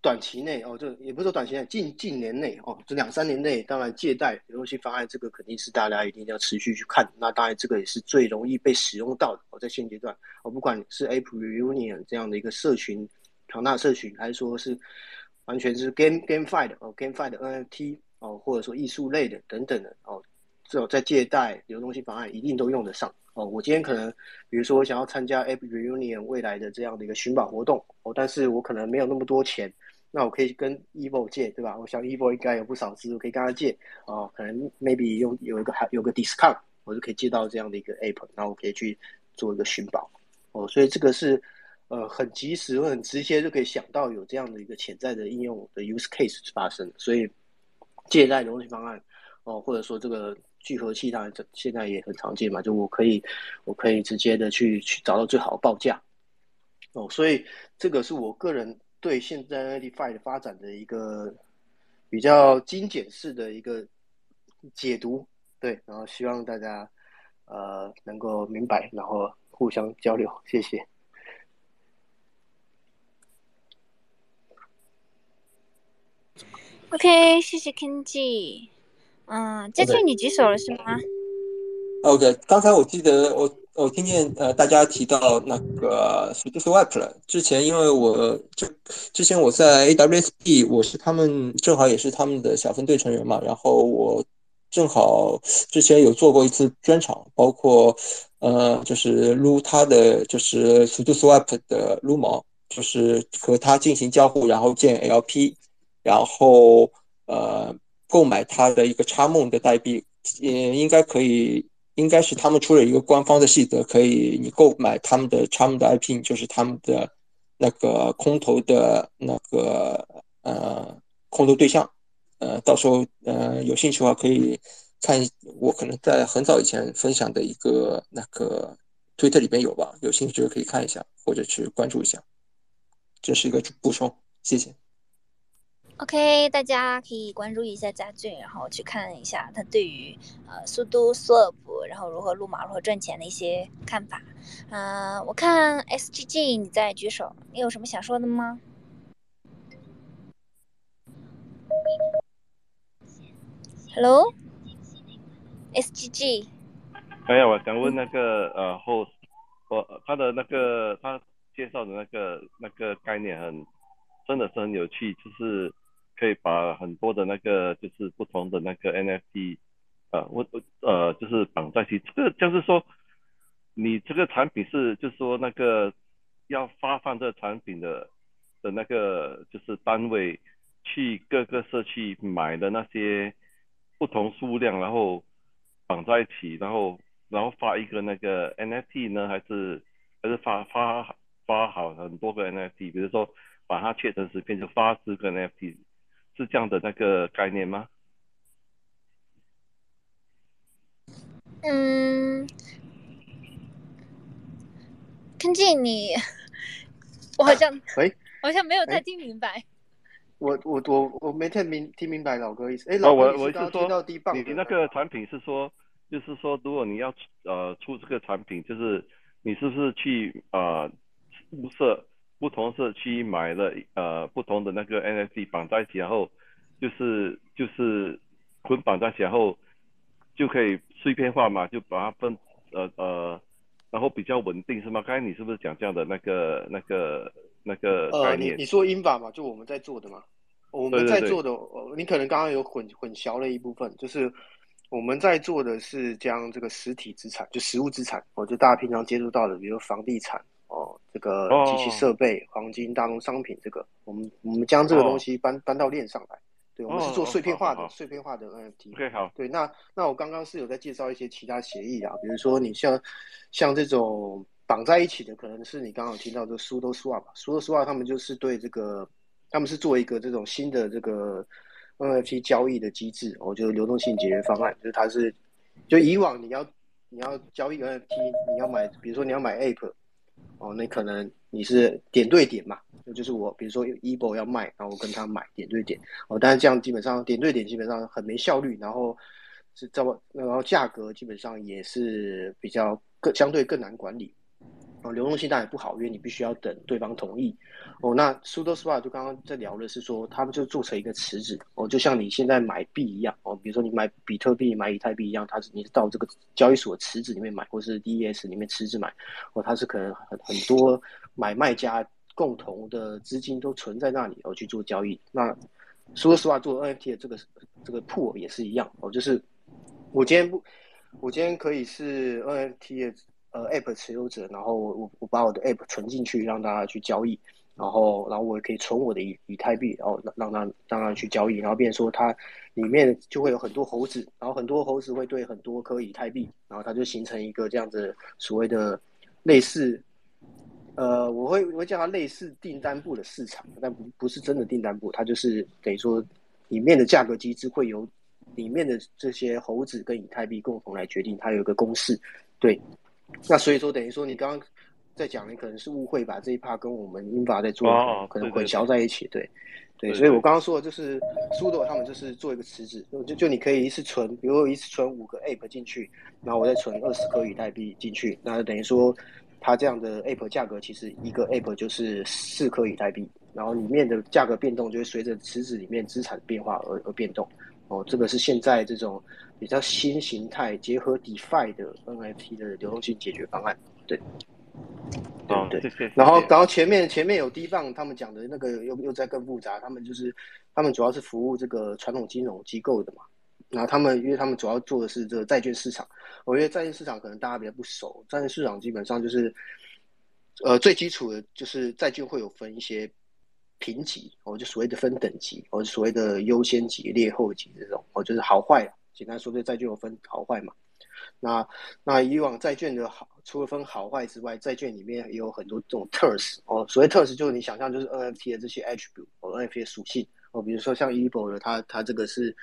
短期内哦，这也不是说短期内，近近年内哦，这两三年内，当然借贷流动性方案这个肯定是大家一定要持续去看。那当然这个也是最容易被使用到的哦，在现阶段哦，不管是 App Reunion 这样的一个社群庞大社群，还是说是完全是 Game GameFi 的哦，Game Fight NFT。哦，或者说艺术类的等等的哦，这种在借贷流动性方案一定都用得上哦。我今天可能，比如说我想要参加 App Reunion 未来的这样的一个寻宝活动哦，但是我可能没有那么多钱，那我可以跟 Evo 借，对吧？我想 Evo 应该有不少资，我可以跟他借哦，可能 maybe 用有一个还有个 discount，我就可以借到这样的一个 App，那我可以去做一个寻宝哦。所以这个是呃很及时、很直接就可以想到有这样的一个潜在的应用的 use case 发生，所以。借贷融资方案，哦，或者说这个聚合器，当然这现在也很常见嘛，就我可以，我可以直接的去去找到最好的报价，哦，所以这个是我个人对现在 DeFi 的发展的一个比较精简式的一个解读，对，然后希望大家呃能够明白，然后互相交流，谢谢。OK，谢谢 Kenji。嗯，佳俊，你举手了是吗？OK，刚才我记得我我听见呃大家提到那个 Swap 了。之前因为我就之前我在 AWSP，我是他们正好也是他们的小分队成员嘛。然后我正好之前有做过一次专场，包括呃就是撸他的就是 Swap 的撸毛，就是和他进行交互，然后建 LP。然后，呃，购买它的一个插梦的代币，也应该可以，应该是他们出了一个官方的细则，可以你购买他们的插梦的 IP，就是他们的那个空投的那个呃空投对象，呃，到时候呃有兴趣的话可以看，我可能在很早以前分享的一个那个推特里边有吧，有兴趣的可以看一下或者去关注一下，这是一个补充，谢谢。OK，大家可以关注一下佳俊，然后去看一下他对于呃速度 Swap，然后如何撸马如何赚钱的一些看法。嗯，我看 SGG 你在举手，你有什么想说的吗？Hello，SGG。哎呀，我想问那个呃 Host，我他的那个他介绍的那个那个概念很真的是很有趣，就是。可以把很多的那个就是不同的那个 NFT，呃，我我呃就是绑在一起。这个就是说，你这个产品是就是说那个要发放这个产品的的那个就是单位去各个社区买的那些不同数量，然后绑在一起，然后然后发一个那个 NFT 呢，还是还是发发发好很多个 NFT，比如说把它切成十片就发十个 NFT。是这样的那个概念吗？嗯，根据你，(laughs) 我好像喂，好像没有太听明白。我我我我没听明听明白老哥意思。哎，老哥，我我是说，你你那个产品是说，就是说，如果你要呃出这个产品，就是你是不是去呃物色？不同社区买了呃不同的那个 NFT 绑在一起，然后就是就是捆绑在一起，然后就可以碎片化嘛，就把它分呃呃，然后比较稳定是吗？刚才你是不是讲这样的那个那个那个概念？你你说英法嘛，就我们在做的嘛，我们在做的，你可能刚刚有混混淆了一部分，就是我们在做的是将这个实体资产，就实物资产，我，就大家平常接触到的，比如房地产。哦，这个机器设备、黄金、大宗商品，这个我们我们将这个东西搬搬到链上来。对，我们是做碎片化的、碎片化的 NFT。OK，好。对，那那我刚刚是有在介绍一些其他协议啊，比如说你像像这种绑在一起的可能是你刚刚有听到这个 Sudo Swap，Sudo Swap 他们就是对这个，他们是做一个这种新的这个 NFT 交易的机制，我觉得流动性解决方案，就是它是，就以往你要你要交易 NFT，你要买，比如说你要买 Ape，哦，那可能你是点对点嘛，就是我比如说 Ebo 要卖，然后我跟他买点对点，哦，但是这样基本上点对点基本上很没效率，然后是这么，然后价格基本上也是比较更相对更难管理。流动性当然不好，因为你必须要等对方同意。哦，那 Sudo Swap 就刚刚在聊的是说，他们就做成一个池子，哦，就像你现在买币一样，哦，比如说你买比特币、买以太币一样，它是你是到这个交易所池子里面买，或是 DES 里面池子买，哦，它是可能很很多买卖家共同的资金都存在那里，哦，去做交易。那 Sudo Swap 做 NFT 的这个这个铺也是一样，哦，就是我今天不，我今天可以是 NFT 的。呃，app 持有者，然后我我把我的 app 存进去，让大家去交易，然后然后我也可以存我的以以太币，然后让让他让他去交易，然后变说它里面就会有很多猴子，然后很多猴子会对很多颗以太币，然后它就形成一个这样子所谓的类似，呃，我会我会叫它类似订单部的市场，但不不是真的订单部，它就是等于说里面的价格机制会由里面的这些猴子跟以太币共同来决定，它有一个公式，对。那所以说，等于说你刚刚在讲，你可能是误会把这一 part 跟我们英法在做，可能混淆在一起。对，对，所以我刚刚说的就是苏朵他们就是做一个池子，就就你可以一次存，比如一次存五个 app 进去，然后我再存二十颗以太币进去，那等于说它这样的 app 价格其实一个 app 就是四颗以太币，然后里面的价格变动就会随着池子里面资产变化而而变动。哦，这个是现在这种。比较新形态结合 DeFi 的 NFT 的流动性解决方案，对，对对。然后，然后前面前面有低棒他们讲的那个又又在更复杂，他们就是他们主要是服务这个传统金融机构的嘛。然后他们因为他们主要做的是这个债券市场，我觉得债券市场可能大家比较不熟，债券市场基本上就是呃最基础的就是债券会有分一些评级，哦就所谓的分等级，或者所谓的优先级、劣后级这种，哦就是好坏。简单说，这债券有分好坏嘛？那那以往债券的好，除了分好坏之外，债券里面也有很多这种 terms 哦。所谓 terms 就是你想象就是 NFT 的这些 attribute 哦，NFT 的属性哦。比如说像 Ebo 的，它它这个是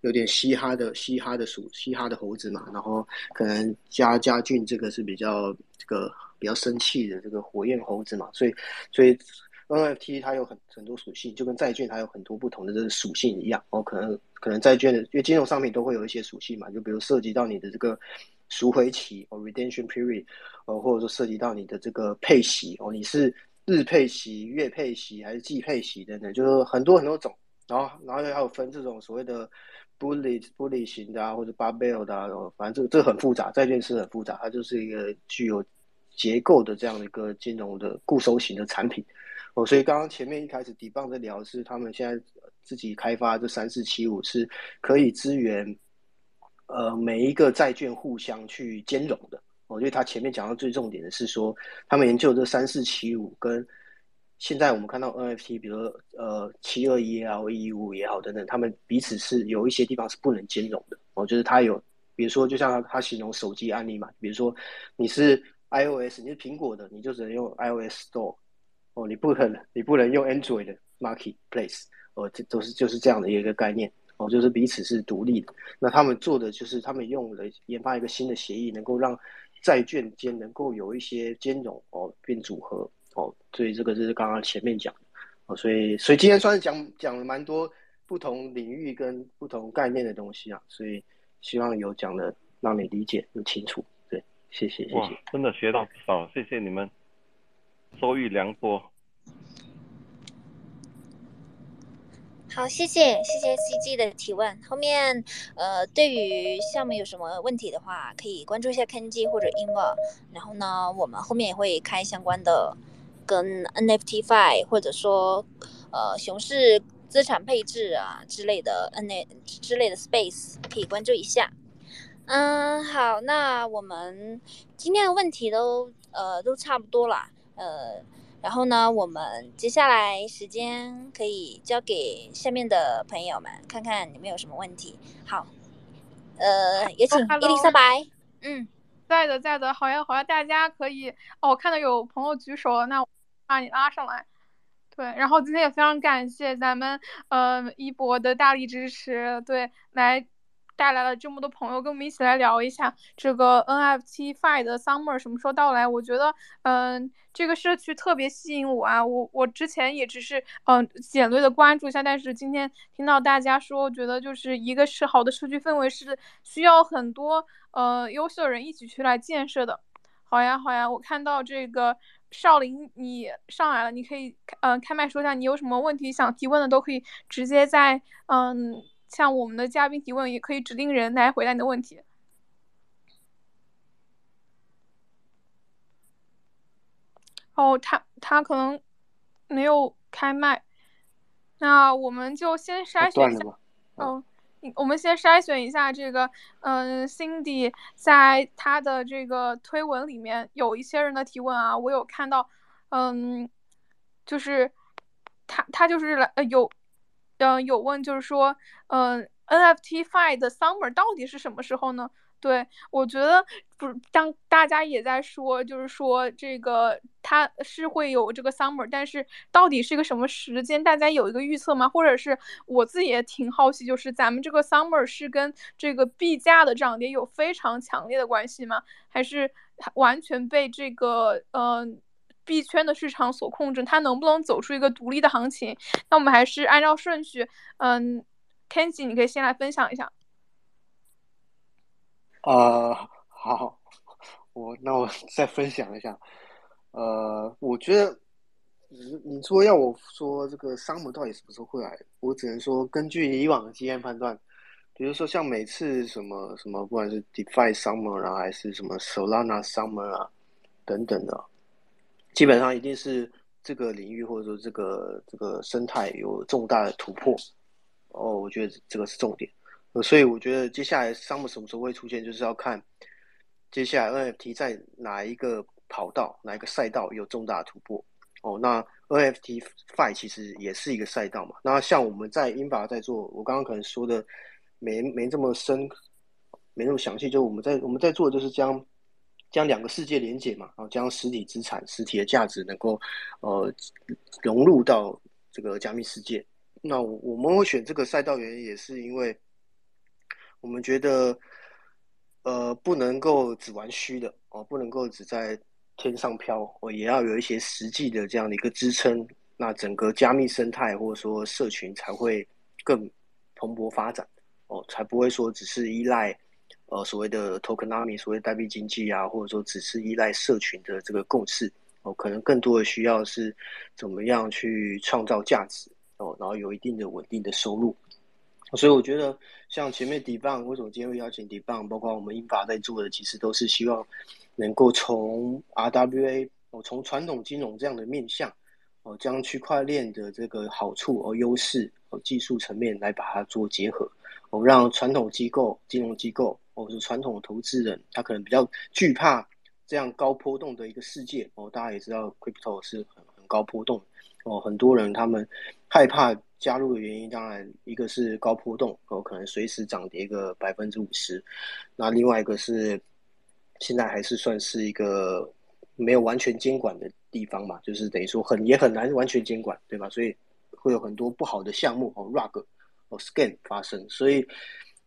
有点嘻哈的嘻哈的属嘻哈的猴子嘛。然后可能加加俊这个是比较这个比较生气的这个火焰猴子嘛。所以所以。NFT 它有很很多属性，就跟债券它有很多不同的这个属性一样。哦，可能可能债券的，因为金融商品都会有一些属性嘛，就比如涉及到你的这个赎回期哦，redemption period，哦，或者说涉及到你的这个配息哦，你是日配息、月配息还是季配息等等，就是很多很多种。然后然后还有分这种所谓的 bullet bullet 型的啊，或者 barbell 的啊，反正这个这个很复杂，债券是很复杂，它就是一个具有结构的这样的一个金融的固收型的产品。哦，所以刚刚前面一开始 d 棒在聊是他们现在自己开发这三四七五是可以支援，呃，每一个债券互相去兼容的。我觉得他前面讲到最重点的是说，他们研究这三四七五跟现在我们看到 NFT，比如呃七二一也好，一五也好等等，他们彼此是有一些地方是不能兼容的。我觉得他有，比如说就像他他形容手机案例嘛，比如说你是 iOS，你是苹果的，你就只能用 iOS Store。哦，你不可能，你不能用 Android 的 Marketplace，哦，这都是就是这样的一个概念，哦，就是彼此是独立的。那他们做的就是他们用了研发一个新的协议，能够让债券间能够有一些兼容，哦，并组合，哦，所以这个就是刚刚前面讲的，哦，所以所以今天算是讲讲了蛮多不同领域跟不同概念的东西啊，所以希望有讲的让你理解更清楚，对，谢谢谢谢，真的学到不少，谢谢你们。收益良多。好，谢谢谢谢 CG 的提问。后面呃，对于项目有什么问题的话，可以关注一下 Kenji 或者 Inver。然后呢，我们后面也会开相关的跟 NFT Fi 或者说呃熊市资产配置啊之类的 N 之类的 Space，可以关注一下。嗯，好，那我们今天的问题都呃都差不多了。呃，然后呢，我们接下来时间可以交给下面的朋友们，看看你们有什么问题。好，呃，有请伊丽莎白。嗯在的在的，好呀好呀，大家可以哦，我看到有朋友举手了，那我把你拉上来。对，然后今天也非常感谢咱们呃一博的大力支持，对，来带来了这么多朋友跟我们一起来聊一下这个 NFT Fi 的 Summer 什么时候到来？我觉得嗯、这个社区特别吸引我啊，我我之前也只是嗯、简略的关注一下，但是今天听到大家说，我觉得就是一个是好的社区氛围是需要很多呃优秀的人一起去来建设的。好呀，好呀，我看到这个少林你上来了，你可以呃开麦说一下，你有什么问题想提问的，都可以直接在嗯向我们的嘉宾提问，也可以指定人来回答你的问题。哦，他他可能没有开麦，那我们就先筛选一下？哦，我们先筛选一下这个，嗯，Cindy 在他的这个推文里面有一些人的提问啊，我有看到，嗯，就是他他就是来呃有，嗯、有问就是说，嗯、，NFT Five 的 Summer 到底是什么时候呢？对，我觉得不，当大家也在说，就是说这个它是会有这个 summer，但是到底是一个什么时间，大家有一个预测吗？或者是我自己也挺好奇，就是咱们这个 summer 是跟这个币价的涨跌有非常强烈的关系吗？还是完全被这个呃币圈的市场所控制？它能不能走出一个独立的行情？那我们还是按照顺序，嗯，Kenji 你可以先来分享一下。呃，好，我那我 (laughs) 再分享一下。呃，我觉得你你说要我说这个商姆到底什么时候会来，我只能说根据以往的经验判断，比如说像每次什么什么，不管是 DeFi Summer 啊，还是什么 Solana Summer 啊等等的，基本上一定是这个领域或者说这个这个生态有重大的突破。哦，我觉得这个是重点。呃，所以我觉得接下来项目什么时候会出现，就是要看接下来 NFT 在哪一个跑道、哪一个赛道有重大突破。哦，那 NFT Fi 其实也是一个赛道嘛。那像我们在英法在做，我刚刚可能说的没没这么深，没那么详细，就我们在我们在做就是将将两个世界连接嘛，然后将实体资产、实体的价值能够呃融入到这个加密世界。那我我们会选这个赛道原因也是因为。我们觉得，呃，不能够只玩虚的哦，不能够只在天上飘哦，也要有一些实际的这样的一个支撑，那整个加密生态或者说社群才会更蓬勃发展哦，才不会说只是依赖呃所谓的 tokenomics，所谓代币经济啊，或者说只是依赖社群的这个共识哦，可能更多的需要是怎么样去创造价值哦，然后有一定的稳定的收入。所以我觉得，像前面 d e b a n 为什么今天会邀请 d e b a n 包括我们英法在做的，其实都是希望能够从 RWA 哦，从传统金融这样的面向哦，将区块链的这个好处和优势哦，技术层面来把它做结合哦，让传统机构、金融机构或者是传统投资人，他可能比较惧怕这样高波动的一个世界哦。大家也知道，Crypto 是很很高波动哦，很多人他们害怕。加入的原因，当然一个是高波动，哦，可能随时涨跌个百分之五十。那另外一个是，现在还是算是一个没有完全监管的地方嘛，就是等于说很也很难完全监管，对吧？所以会有很多不好的项目哦，rug 哦 scan 发生。所以，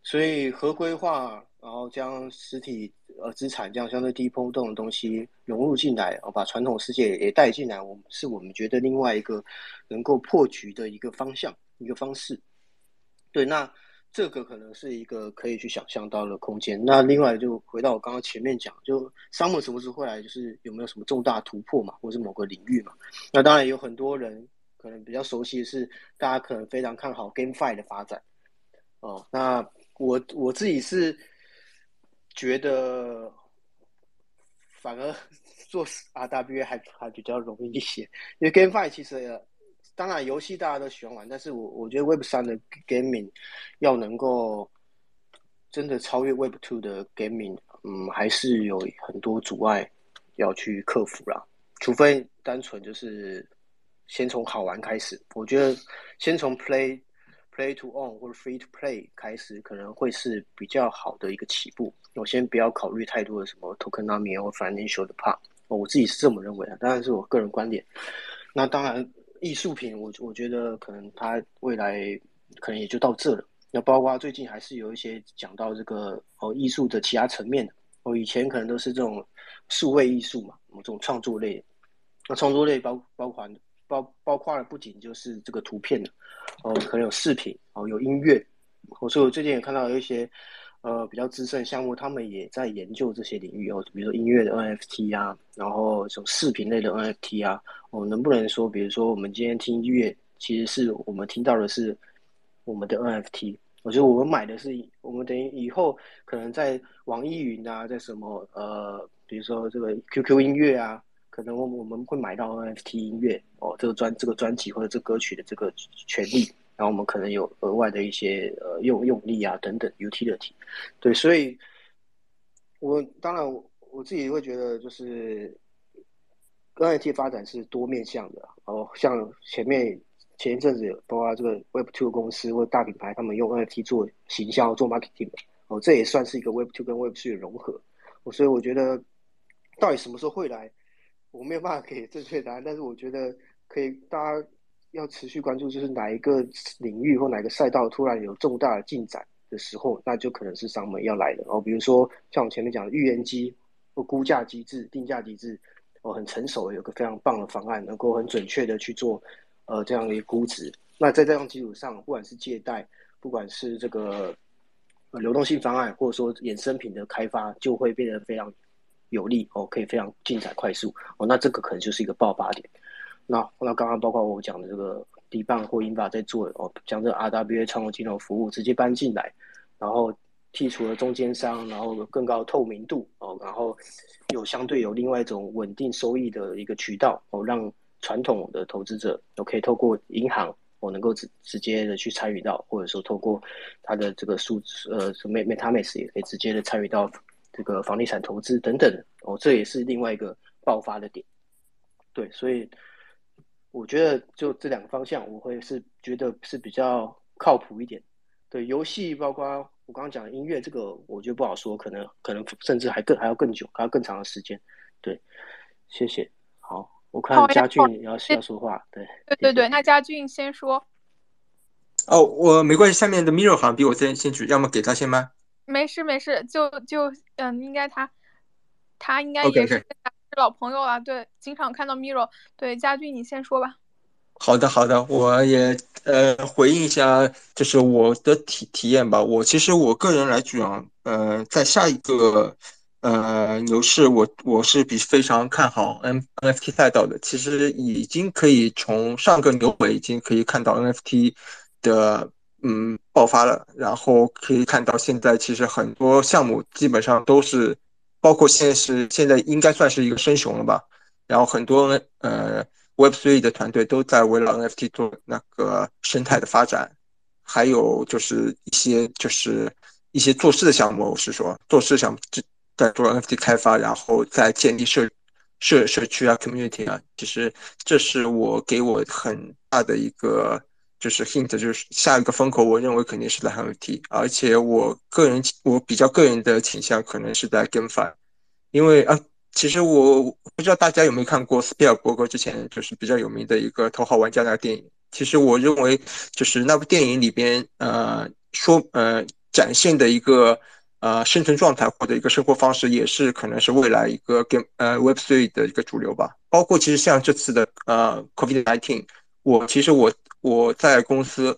所以合规化，然后将实体呃资产这样相对低波动的东西融入进来，哦，把传统世界也带进来，我们是我们觉得另外一个能够破局的一个方向，一个方式。对，那这个可能是一个可以去想象到的空间。那另外就回到我刚刚前面讲，就 Summer 什么时候会来，就是有没有什么重大突破嘛，或是某个领域嘛？那当然有很多人可能比较熟悉的是，大家可能非常看好 GameFi 的发展。哦，那我我自己是觉得，反而 (laughs) 做 RW 还还比较容易一些，因为 GameFi 其实当然游戏大家都喜欢玩，但是我我觉得 Web 三的 Gaming 要能够真的超越 Web Two 的 Gaming，嗯，还是有很多阻碍要去克服啦。除非单纯就是先从好玩开始，我觉得先从 Play Play to Own 或者 Free to Play 开始，可能会是比较好的一个起步。我先不要考虑太多的什么 Tokenomics 或 Financial 的 part，我自己是这么认为的，当然是我个人观点。那当然，艺术品我我觉得可能它未来可能也就到这了。那包括最近还是有一些讲到这个哦艺术的其他层面的。哦，以前可能都是这种数位艺术嘛，这种创作类。那创作类包包括包包括了不仅就是这个图片的，哦，可能有视频，哦，有音乐。哦，所以我最近也看到有一些呃比较资深的项目，他们也在研究这些领域哦，比如说音乐的 NFT 啊，然后这种视频类的 NFT 啊，哦，能不能说，比如说我们今天听音乐，其实是我们听到的是我们的 NFT。我觉得我们买的是，我们等于以后可能在网易云啊，在什么呃，比如说这个 QQ 音乐啊，可能我我们会买到 NFT 音乐哦，这个专这个专辑或者这歌曲的这个权利，然后我们可能有额外的一些呃用用力啊等等 utility，对，所以我当然我我自己会觉得就是 NFT 发展是多面向的哦，像前面。前一阵子，包括这个 Web Two 公司或者大品牌，他们用 NFT 做行销、做 marketing 哦，这也算是一个 Web Two 跟 Web Three 的融合。我所以我觉得，到底什么时候会来，我没有办法给正确答案。但是我觉得，可以大家要持续关注，就是哪一个领域或哪个赛道突然有重大的进展的时候，那就可能是上门要来的。哦，比如说像我前面讲的预言机或估价机制、定价机制，哦，很成熟，有个非常棒的方案，能够很准确的去做。呃，这样的一个估值，那在这样基础上，不管是借贷，不管是这个流动性方案，或者说衍生品的开发，就会变得非常有利哦，可以非常进展快速哦。那这个可能就是一个爆发点。那那刚刚包括我讲的这个 D 棒或英法在做哦，将这 RWA 创投金融服务直接搬进来，然后剔除了中间商，然后更高透明度哦，然后有相对有另外一种稳定收益的一个渠道哦，让。传统的投资者都可以透过银行，我能够直直接的去参与到，或者说透过他的这个数字呃，MetaMask 也可以直接的参与到这个房地产投资等等哦，这也是另外一个爆发的点。对，所以我觉得就这两个方向，我会是觉得是比较靠谱一点。对，游戏包括我刚刚讲音乐这个，我觉得不好说，可能可能甚至还更还要更久，还要更长的时间。对，谢谢，好。我看嘉俊要要说话，对对对对，那嘉俊先说。哦，我没关系，下面的 Miro 好像比我先先举，要么给他先吗？没事没事，就就嗯，应该他他应该也是老朋友了，对，经常看到 Miro，对，嘉俊你先说吧。好的好的，我也呃回应一下，就是我的体体验吧。我其实我个人来讲，呃，在下一个。呃，牛市我我是比非常看好 N NFT 赛道的。其实已经可以从上个牛尾已经可以看到 NFT 的嗯爆发了，然后可以看到现在其实很多项目基本上都是，包括现在是现在应该算是一个生熊了吧。然后很多呃 Web3 的团队都在围绕 NFT 做那个生态的发展，还有就是一些就是一些做事的项目，我是说做事项目在做 NFT 开发，然后再建立社社社区啊，community 啊，其实这是我给我很大的一个就是 hint，就是下一个风口，我认为肯定是在 NFT，而且我个人我比较个人的倾向可能是在 GameFi，因为啊，其实我不知道大家有没有看过斯皮尔伯格之前就是比较有名的一个《头号玩家》那个电影，其实我认为就是那部电影里边呃说呃展现的一个。呃，生存状态或者一个生活方式，也是可能是未来一个跟呃 Web Three 的一个主流吧。包括其实像这次的呃 Covid nineteen，我其实我我在公司，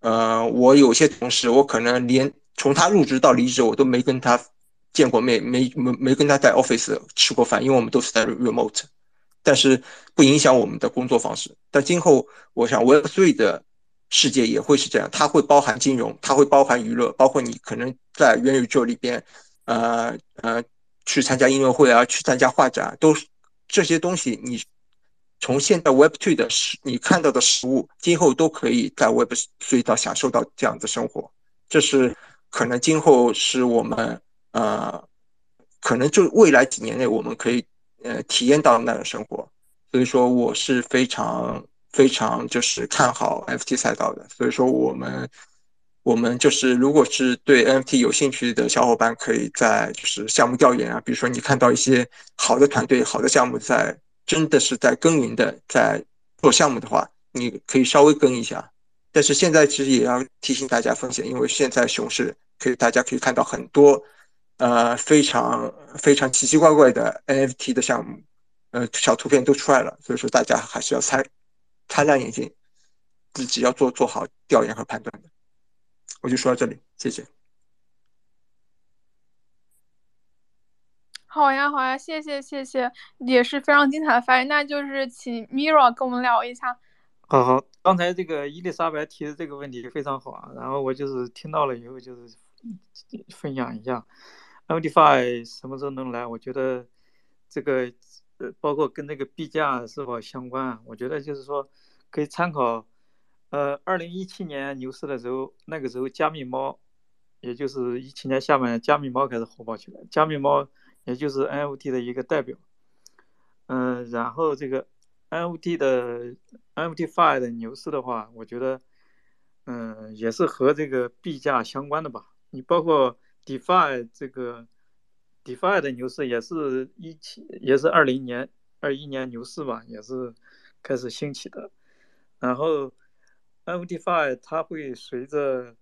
呃，我有些同事，我可能连从他入职到离职，我都没跟他见过面，没没没跟他在 office 吃过饭，因为我们都是在 remote，但是不影响我们的工作方式。但今后，我想 Web Three 的。世界也会是这样，它会包含金融，它会包含娱乐，包括你可能在元宇宙里边，呃呃，去参加音乐会啊，去参加画展，都是这些东西。你从现在 Web Two 的实，你看到的实物，今后都可以在 Web 隧道享受到这样的生活。这是可能今后是我们呃，可能就未来几年内我们可以呃体验到那种生活。所以说，我是非常。非常就是看好 FT 赛道的，所以说我们我们就是如果是对 NFT 有兴趣的小伙伴，可以在就是项目调研啊，比如说你看到一些好的团队、好的项目在真的是在耕耘的在做项目的话，你可以稍微跟一下。但是现在其实也要提醒大家风险，因为现在熊市可以大家可以看到很多呃非常非常奇奇怪怪的 NFT 的项目，呃小图片都出来了，所以说大家还是要擦擦亮眼睛，自己要做做好调研和判断的。我就说到这里，谢谢。好呀，好呀，谢谢，谢谢，也是非常精彩的发言。那就是请 Mira 跟我们聊一下。好好，刚才这个伊丽莎白提的这个问题非常好啊，然后我就是听到了以后就是分享一下，MDFI 什么时候能来？我觉得这个呃，包括跟那个币价是否相关？我觉得就是说可以参考，呃，二零一七年牛市的时候，那个时候加密猫，也就是一七年下半年加密猫开始火爆起来，加密猫也就是 NFT 的一个代表，嗯，然后这个。NFT 的 NFT-Fi 的牛市的话，我觉得，嗯，也是和这个币价相关的吧。你包括 DeFi 这个 DeFi 的牛市，也是一七，也是二零年、二一年牛市吧，也是开始兴起的。然后 NFT-Fi 它会随着，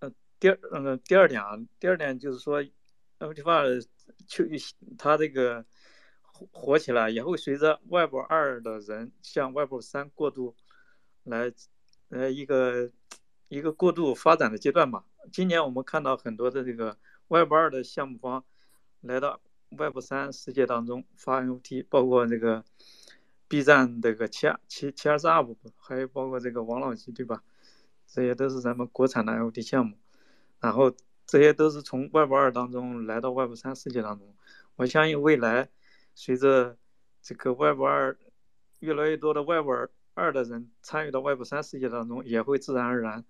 呃，第二，嗯，第二点啊，第二点就是说，NFT-Fi 就它这个。火起来也会随着 Web 二的人向 Web 三过渡，来，呃，一个一个过渡发展的阶段吧。今年我们看到很多的这个 Web 二的项目方来到 Web 三世界当中发 NFT，包括这个 B 站这个七二七七二四 UP，还有包括这个王老吉，对吧？这些都是咱们国产的 NFT 项目，然后这些都是从 Web 二当中来到 Web 三世界当中。我相信未来。随着这个 Web 二越来越多的 Web 二的人参与到 Web 三世界当中，也会自然而然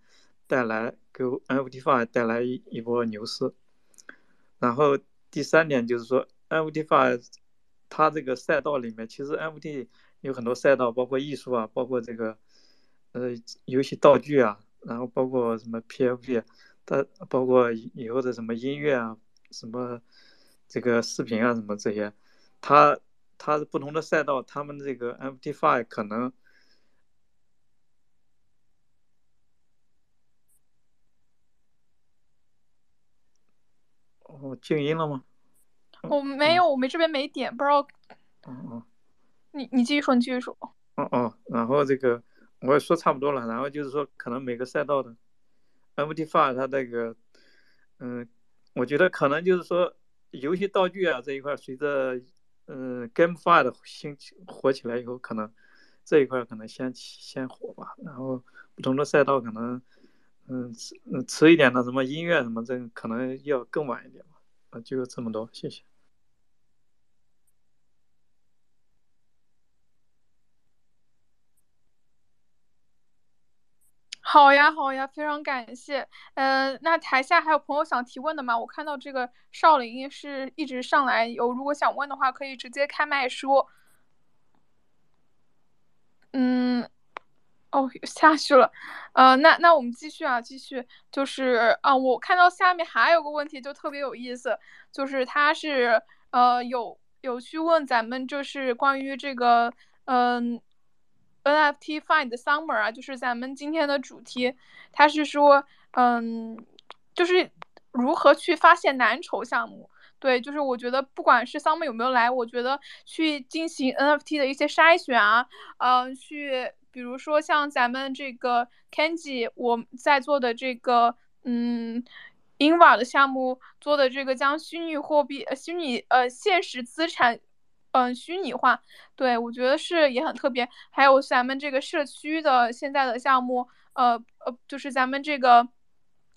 带来给 NFT 带来一一波牛市。然后第三点就是说，NFT 它这个赛道里面，其实 NFT 有很多赛道，包括艺术啊，包括这个呃游戏道具啊，然后包括什么 PFP，它包括以后的什么音乐啊，什么这个视频啊，什么这些。它它不同的赛道，他们这个 MT5 可能哦静音了吗？我没有，我们这边没点，不知道。哦哦。你你继续说，你继续说。哦哦，然后这个我也说差不多了，然后就是说，可能每个赛道的 mtfr 它这个，嗯，我觉得可能就是说游戏道具啊这一块，随着嗯，GameFi 的兴起火起来以后，可能这一块可能先起先火吧。然后不同的赛道可能，嗯，迟迟一点的什么音乐什么，这可能要更晚一点吧。啊，就这么多，谢谢。好呀，好呀，非常感谢。呃，那台下还有朋友想提问的吗？我看到这个少林是一直上来，有如果想问的话，可以直接开麦说。嗯，哦，下去了。呃，那那我们继续啊，继续。就是啊，我看到下面还有个问题，就特别有意思，就是他是呃有有去问咱们，就是关于这个嗯。NFT Find Summer 啊，就是咱们今天的主题。他是说，嗯，就是如何去发现蓝筹项目。对，就是我觉得不管是 Summer 有没有来，我觉得去进行 NFT 的一些筛选啊，嗯，去比如说像咱们这个 Kenji 我在做的这个，嗯，Invar 的项目做的这个将虚拟货币、呃虚拟呃现实资产。嗯，虚拟化，对我觉得是也很特别。还有咱们这个社区的现在的项目，呃呃，就是咱们这个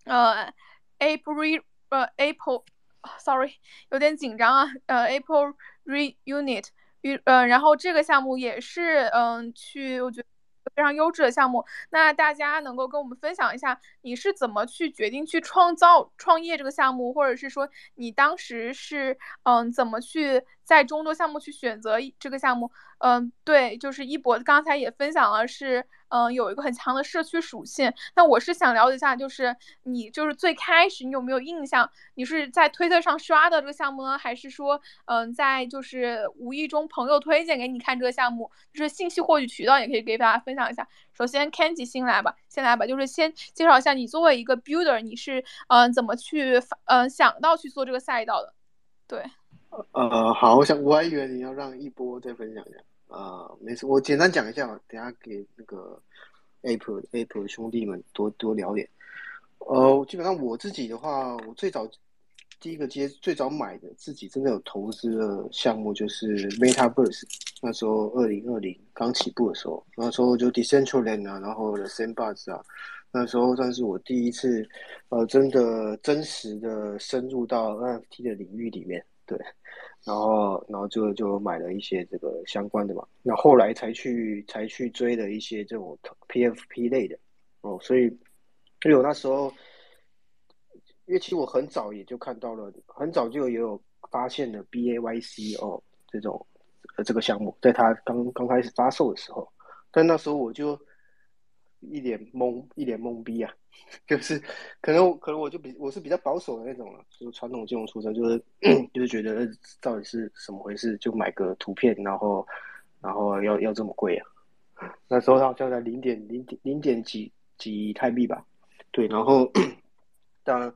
呃 April 呃 April，sorry，有点紧张啊。呃 April Reunit，呃，然后这个项目也是嗯，去我觉得非常优质的项目。那大家能够跟我们分享一下，你是怎么去决定去创造创业这个项目，或者是说你当时是嗯怎么去在众多项目去选择这个项目？嗯，对，就是一博刚才也分享了是。嗯，有一个很强的社区属性。那我是想了解一下，就是你就是最开始你有没有印象？你是在推特上刷的这个项目呢，还是说，嗯，在就是无意中朋友推荐给你看这个项目？就是信息获取渠道也可以给大家分享一下。首先，Kenji 先来吧，先来吧，就是先介绍一下你作为一个 builder，你是嗯怎么去嗯想到去做这个赛道的？对，呃，好，我想我还以为你要让一波再分享一下。啊，没事，我简单讲一下，等下给那个 Apple Apple 兄弟们多多聊点。呃，基本上我自己的话，我最早第一个接最早买的自己真的有投资的项目就是 MetaVerse，那时候二零二零刚起步的时候，那时候就 Decentraland 啊，然后 The Sandbox 啊，那时候算是我第一次呃真的真实的深入到 NFT 的领域里面，对。然后，然后就就买了一些这个相关的嘛。那后来才去才去追的一些这种 PFP 类的哦。所以，因为我那时候，因为其实我很早也就看到了，很早就也有发现了 BAYC 哦这种呃这个项目，在它刚刚开始发售的时候，但那时候我就。一脸懵，一脸懵逼啊！(laughs) 就是可能，可能我就比我是比较保守的那种了，就是传统金融出身，就是 (clears throat) 就是觉得到底是什么回事，就买个图片，然后然后要要这么贵啊？(laughs) 那时候好像在零点零点零点几几泰币吧，对，然后当然，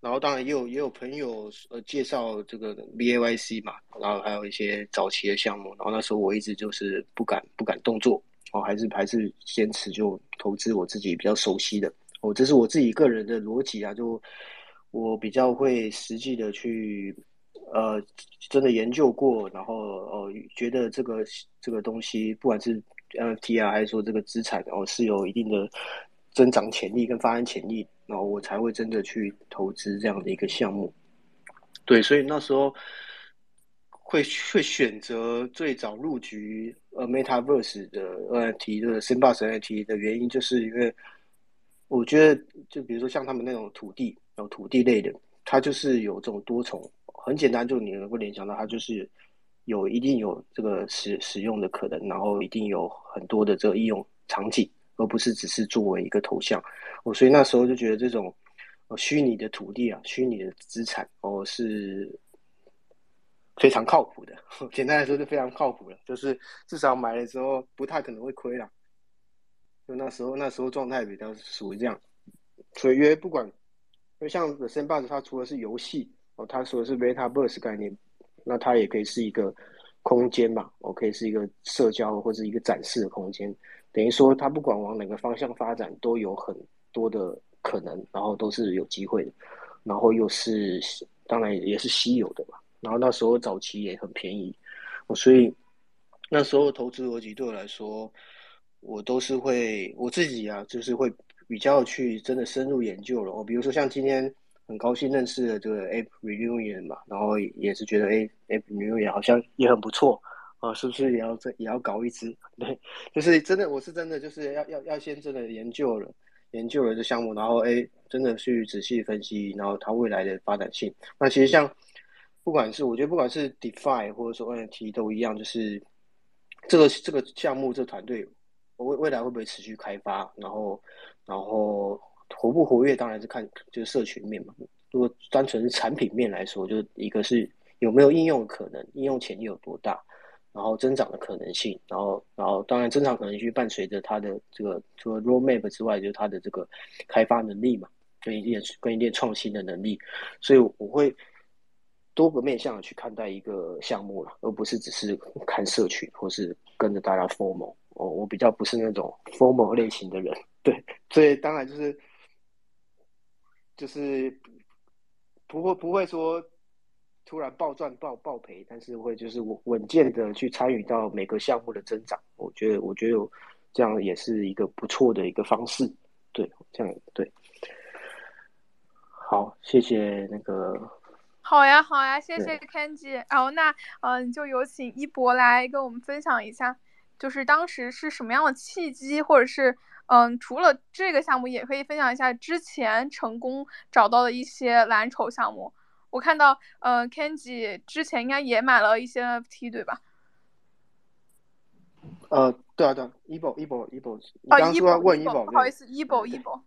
然后当然也有也有朋友呃介绍这个 B A Y C 嘛，然后还有一些早期的项目，然后那时候我一直就是不敢不敢动作。哦，还是还是坚持就投资我自己比较熟悉的哦，这是我自己个人的逻辑啊，就我比较会实际的去呃真的研究过，然后哦觉得这个这个东西不管是 NFT 啊，还是说这个资产哦是有一定的增长潜力跟发展潜力，然后我才会真的去投资这样的一个项目。对，所以那时候。会会选择最早入局呃 MetaVerse 的 NFT 的 Sandbox NFT 的原因，就是因为我觉得，就比如说像他们那种土地，有土地类的，它就是有这种多重，很简单，就你能够联想到，它就是有一定有这个使使用的可能，然后一定有很多的这个应用场景，而不是只是作为一个头像。我所以那时候就觉得这种呃虚拟的土地啊，虚拟的资产哦是。非常靠谱的，(laughs) 简单来说是非常靠谱的，就是至少买的时候不太可能会亏了。就那时候那时候状态比较属于这样，所以因为不管，因为像 The Sandbox 它除了是游戏哦，它说的是 MetaVerse 概念，那它也可以是一个空间嘛，我可以是一个社交或者一个展示的空间，等于说它不管往哪个方向发展都有很多的可能，然后都是有机会的，然后又是当然也是稀有的嘛。然后那时候早期也很便宜，所以那时候投资逻辑对我来说，我都是会我自己啊，就是会比较去真的深入研究了。哦，比如说像今天很高兴认识的这个 App Reunion 嘛，然后也是觉得哎，App Reunion 好像也很不错啊，是不是也要这也要搞一支？(laughs) 对，就是真的，我是真的就是要要要先真的研究了，研究了这项目，然后哎，真的去仔细分析，然后它未来的发展性。那其实像。不管是我觉得，不管是 DeFi 或者说 NFT 都一样，就是这个这个项目这团队未未来会不会持续开发，然后然后活不活跃，当然是看就是社群面嘛。如果单纯是产品面来说，就一个是有没有应用可能，应用潜力有多大，然后增长的可能性，然后然后当然增长可能性伴随着它的这个除了 Roadmap 之外，就是它的这个开发能力嘛，跟一定跟一定创新的能力，所以我会。多个面向去看待一个项目了，而不是只是看社群或是跟着大家 formal。哦，我比较不是那种 formal 类型的人，对，所以当然就是就是不会不会说突然暴赚暴暴赔，但是会就是稳稳健的去参与到每个项目的增长。我觉得我觉得这样也是一个不错的一个方式，对，这样对。好，谢谢那个。好呀，好呀，谢谢 Kenji。然后那，嗯，就有请一博来跟我们分享一下，就是当时是什么样的契机，或者是嗯，除了这个项目，也可以分享一下之前成功找到的一些蓝筹项目。我看到呃，Kenji 之前应该也买了一些 NFT，对吧？呃，对啊，对，Ebo，Ebo，Ebo，你刚刚说要问 Ebo，不好意思，Ebo，Ebo。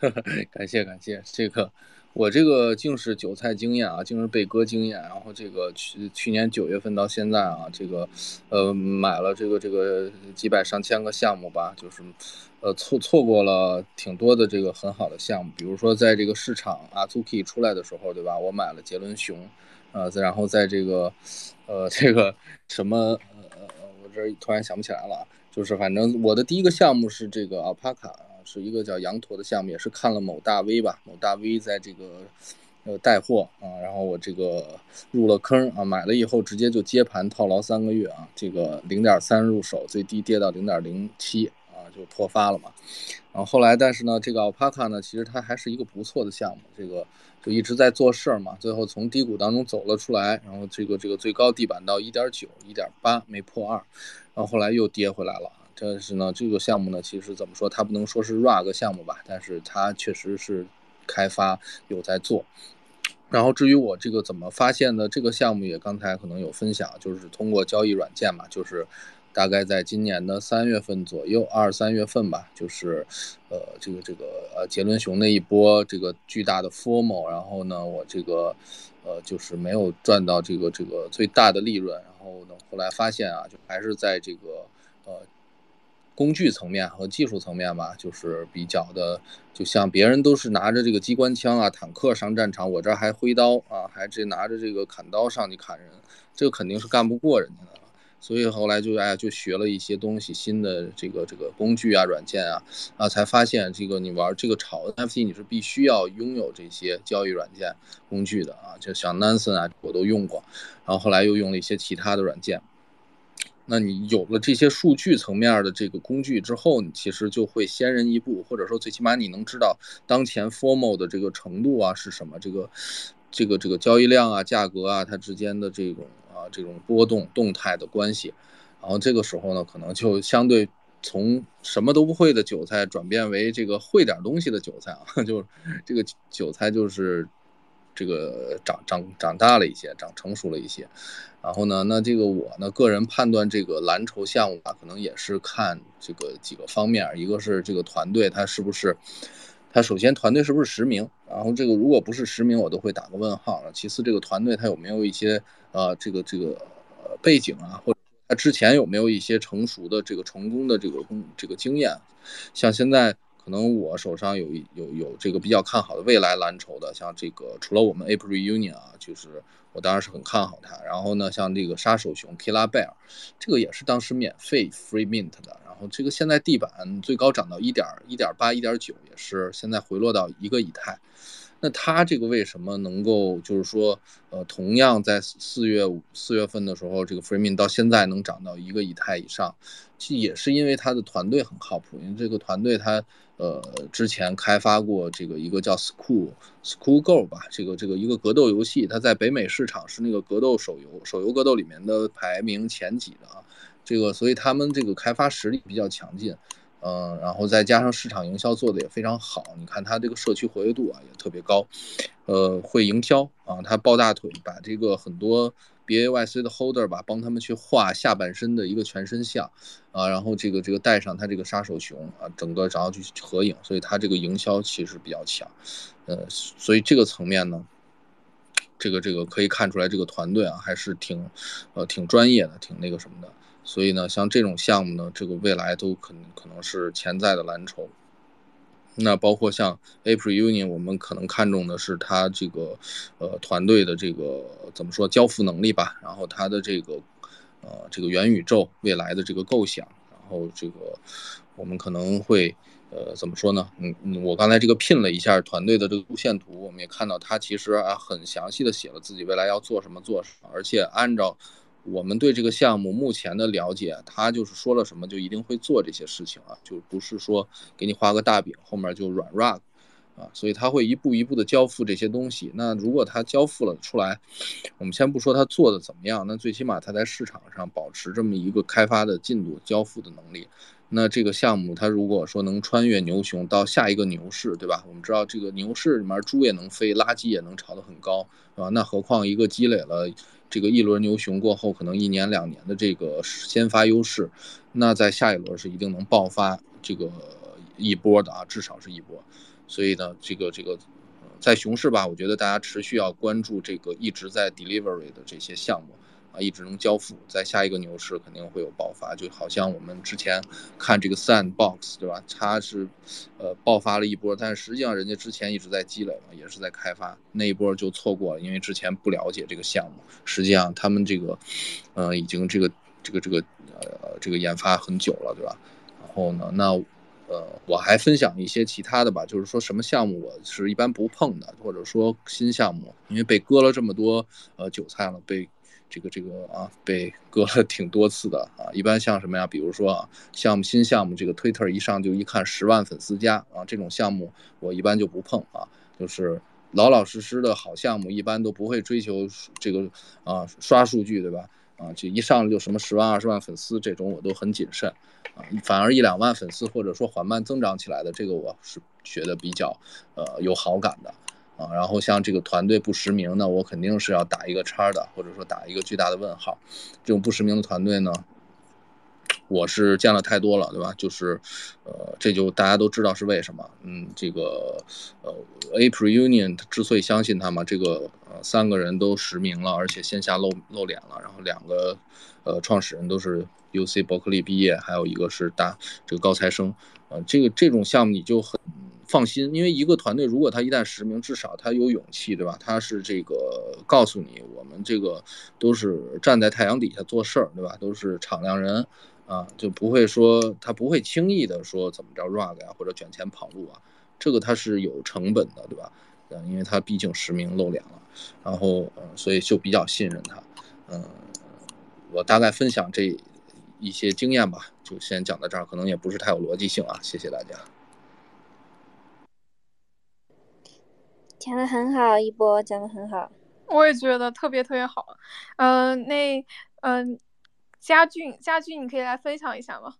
(laughs) 感谢感谢，这个我这个竟是韭菜经验啊，竟是被割经验。然后这个去去年九月份到现在啊，这个呃买了这个这个几百上千个项目吧，就是呃错错过了挺多的这个很好的项目。比如说在这个市场啊 Zuki 出来的时候，对吧？我买了杰伦熊，呃，然后在这个呃这个什么呃呃我这突然想不起来了，就是反正我的第一个项目是这个 Alpaca。是一个叫羊驼的项目，也是看了某大 V 吧，某大 V 在这个呃带货啊，然后我这个入了坑啊，买了以后直接就接盘套牢三个月啊，这个零点三入手，最低跌到零点零七啊，就破发了嘛。然后后来，但是呢，这个 Alpaca 呢，其实它还是一个不错的项目，这个就一直在做事儿嘛，最后从低谷当中走了出来，然后这个这个最高地板到一点九、一点八没破二，然后后来又跌回来了。但是呢，这个项目呢，其实怎么说，它不能说是 rug 项目吧，但是它确实是开发有在做。然后至于我这个怎么发现的，这个项目也刚才可能有分享，就是通过交易软件嘛，就是大概在今年的三月份左右，二三月份吧，就是呃这个这个呃杰伦熊那一波这个巨大的 formal，然后呢，我这个呃就是没有赚到这个这个最大的利润，然后呢后来发现啊，就还是在这个。工具层面和技术层面吧，就是比较的，就像别人都是拿着这个机关枪啊、坦克上战场，我这还挥刀啊，还这拿着这个砍刀上去砍人，这个肯定是干不过人家的。所以后来就哎就学了一些东西，新的这个这个工具啊、软件啊，啊才发现这个你玩这个炒 NFT 你是必须要拥有这些交易软件工具的啊，就像 Nansen 啊我都用过，然后后来又用了一些其他的软件。那你有了这些数据层面的这个工具之后，你其实就会先人一步，或者说最起码你能知道当前 formal 的这个程度啊是什么，这个这个这个交易量啊、价格啊它之间的这种啊这种波动动态的关系，然后这个时候呢，可能就相对从什么都不会的韭菜转变为这个会点东西的韭菜啊，(laughs) 就这个韭菜就是这个长长长大了一些，长成熟了一些。然后呢，那这个我呢，个人判断这个蓝筹项目啊，可能也是看这个几个方面，一个是这个团队他是不是，他首先团队是不是实名，然后这个如果不是实名，我都会打个问号。其次，这个团队他有没有一些呃这个这个背景啊，或者他之前有没有一些成熟的这个成功的这个工这个经验，像现在。可能我手上有有有这个比较看好的未来蓝筹的，像这个除了我们 April Union 啊，就是我当然是很看好它。然后呢，像这个杀手熊 Killa Bear，这个也是当时免费 Free Mint 的。然后这个现在地板最高涨到一点一点八、一点九，也是现在回落到一个以太。那它这个为什么能够就是说，呃，同样在四月四月份的时候，这个 Free Mint 到现在能涨到一个以太以上，其实也是因为它的团队很靠谱，因为这个团队它呃之前开发过这个一个叫 School School Go 吧，这个这个一个格斗游戏，它在北美市场是那个格斗手游手游格斗里面的排名前几的啊，这个所以他们这个开发实力比较强劲。嗯，然后再加上市场营销做的也非常好，你看它这个社区活跃度啊也特别高，呃，会营销啊，他抱大腿，把这个很多 BAYC 的 holder 吧，帮他们去画下半身的一个全身像啊，然后这个这个带上他这个杀手熊啊，整个然后去合影，所以他这个营销其实比较强，呃，所以这个层面呢，这个这个可以看出来这个团队啊还是挺呃挺专业的，挺那个什么的。所以呢，像这种项目呢，这个未来都可能可能是潜在的蓝筹。那包括像 April Union，我们可能看重的是它这个呃团队的这个怎么说交付能力吧，然后它的这个呃这个元宇宙未来的这个构想，然后这个我们可能会呃怎么说呢？嗯嗯，我刚才这个拼了一下团队的这个路线图，我们也看到它其实啊很详细的写了自己未来要做什么做什么，而且按照。我们对这个项目目前的了解，他就是说了什么就一定会做这些事情啊，就不是说给你画个大饼，后面就软 rug，啊，所以他会一步一步的交付这些东西。那如果他交付了出来，我们先不说他做的怎么样，那最起码他在市场上保持这么一个开发的进度、交付的能力。那这个项目，它如果说能穿越牛熊到下一个牛市，对吧？我们知道这个牛市里面猪也能飞，垃圾也能炒得很高，啊，那何况一个积累了这个一轮牛熊过后，可能一年两年的这个先发优势，那在下一轮是一定能爆发这个一波的啊，至少是一波。所以呢，这个这个，在熊市吧，我觉得大家持续要关注这个一直在 delivery 的这些项目。一直能交付，在下一个牛市肯定会有爆发，就好像我们之前看这个 Sandbox，对吧？它是，呃，爆发了一波，但是实际上人家之前一直在积累嘛，也是在开发，那一波就错过了，因为之前不了解这个项目。实际上他们这个，呃，已经这个这个这个，呃，这个研发很久了，对吧？然后呢，那，呃，我还分享一些其他的吧，就是说什么项目我是一般不碰的，或者说新项目，因为被割了这么多呃韭菜了，被。这个这个啊，被割了挺多次的啊。一般像什么呀？比如说啊，项目新项目，这个 Twitter 一上就一看十万粉丝加啊，这种项目我一般就不碰啊。就是老老实实的好项目，一般都不会追求这个啊刷数据，对吧？啊，就一上来就什么十万二十万粉丝这种，我都很谨慎啊。反而一两万粉丝或者说缓慢增长起来的，这个我是觉得比较呃有好感的。啊，然后像这个团队不实名呢，我肯定是要打一个叉的，或者说打一个巨大的问号。这种不实名的团队呢，我是见了太多了，对吧？就是，呃，这就大家都知道是为什么。嗯，这个，呃，April Union 之所以相信他嘛，这个呃三个人都实名了，而且线下露露脸了，然后两个呃创始人都是 UC 伯克利毕业，还有一个是大这个高材生。呃，这个这种项目你就很。放心，因为一个团队如果他一旦实名，至少他有勇气，对吧？他是这个告诉你，我们这个都是站在太阳底下做事儿，对吧？都是敞亮人，啊，就不会说他不会轻易的说怎么着 rug 呀或者卷钱跑路啊，这个他是有成本的，对吧？嗯，因为他毕竟实名露脸了，然后嗯，所以就比较信任他，嗯，我大概分享这一些经验吧，就先讲到这儿，可能也不是太有逻辑性啊，谢谢大家。讲的很好，一博讲的很好，我也觉得特别特别好。嗯，那嗯，佳俊，佳俊，你可以来分享一下吗？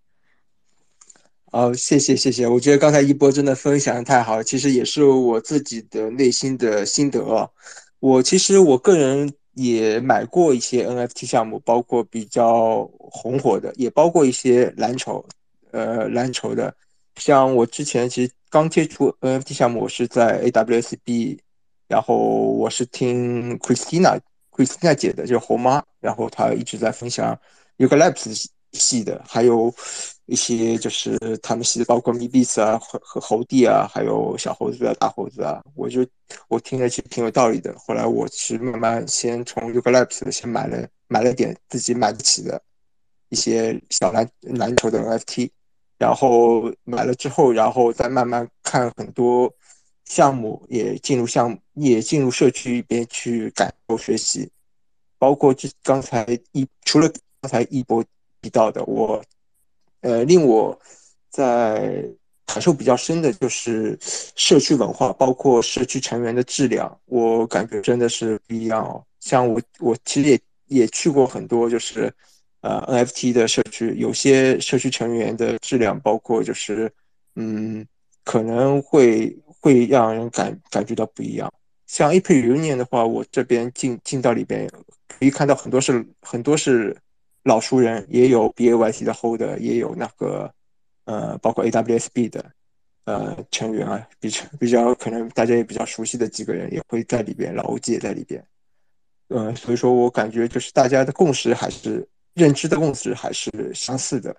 哦，谢谢谢谢，我觉得刚才一波真的分享的太好了，其实也是我自己的内心的心得。我其实我个人也买过一些 NFT 项目，包括比较红火的，也包括一些蓝筹，呃，蓝筹的。像我之前其实刚接触 NFT 项目，我是在 AWSB，然后我是听 Christina Christina 姐的，就是猴妈，然后她一直在分享 u g a l a b s 系的，还有一些就是他们系的，包括 Mibis 啊和和猴帝啊，还有小猴子啊大猴子啊，我就我听着其实挺有道理的。后来我是慢慢先从 u g a l a b s 先买了买了点自己买得起的一些小蓝蓝筹的 NFT。然后买了之后，然后再慢慢看很多项目，也进入项目，也进入社区里边去感受学习。包括这刚才一除了刚才一博提到的，我呃令我在感受比较深的就是社区文化，包括社区成员的质量，我感觉真的是不一样哦。像我我其实也也去过很多，就是。呃，NFT 的社区有些社区成员的质量，包括就是，嗯，可能会会让人感感觉到不一样。像 a p r Union 的话，我这边进进到里边，可以看到很多是很多是老熟人，也有 BAYC 的 Hold，也有那个呃，包括 AWSB 的呃成员啊，比较比较可能大家也比较熟悉的几个人也会在里边，老欧也在里边。呃，所以说我感觉就是大家的共识还是。认知的共识还是相似的，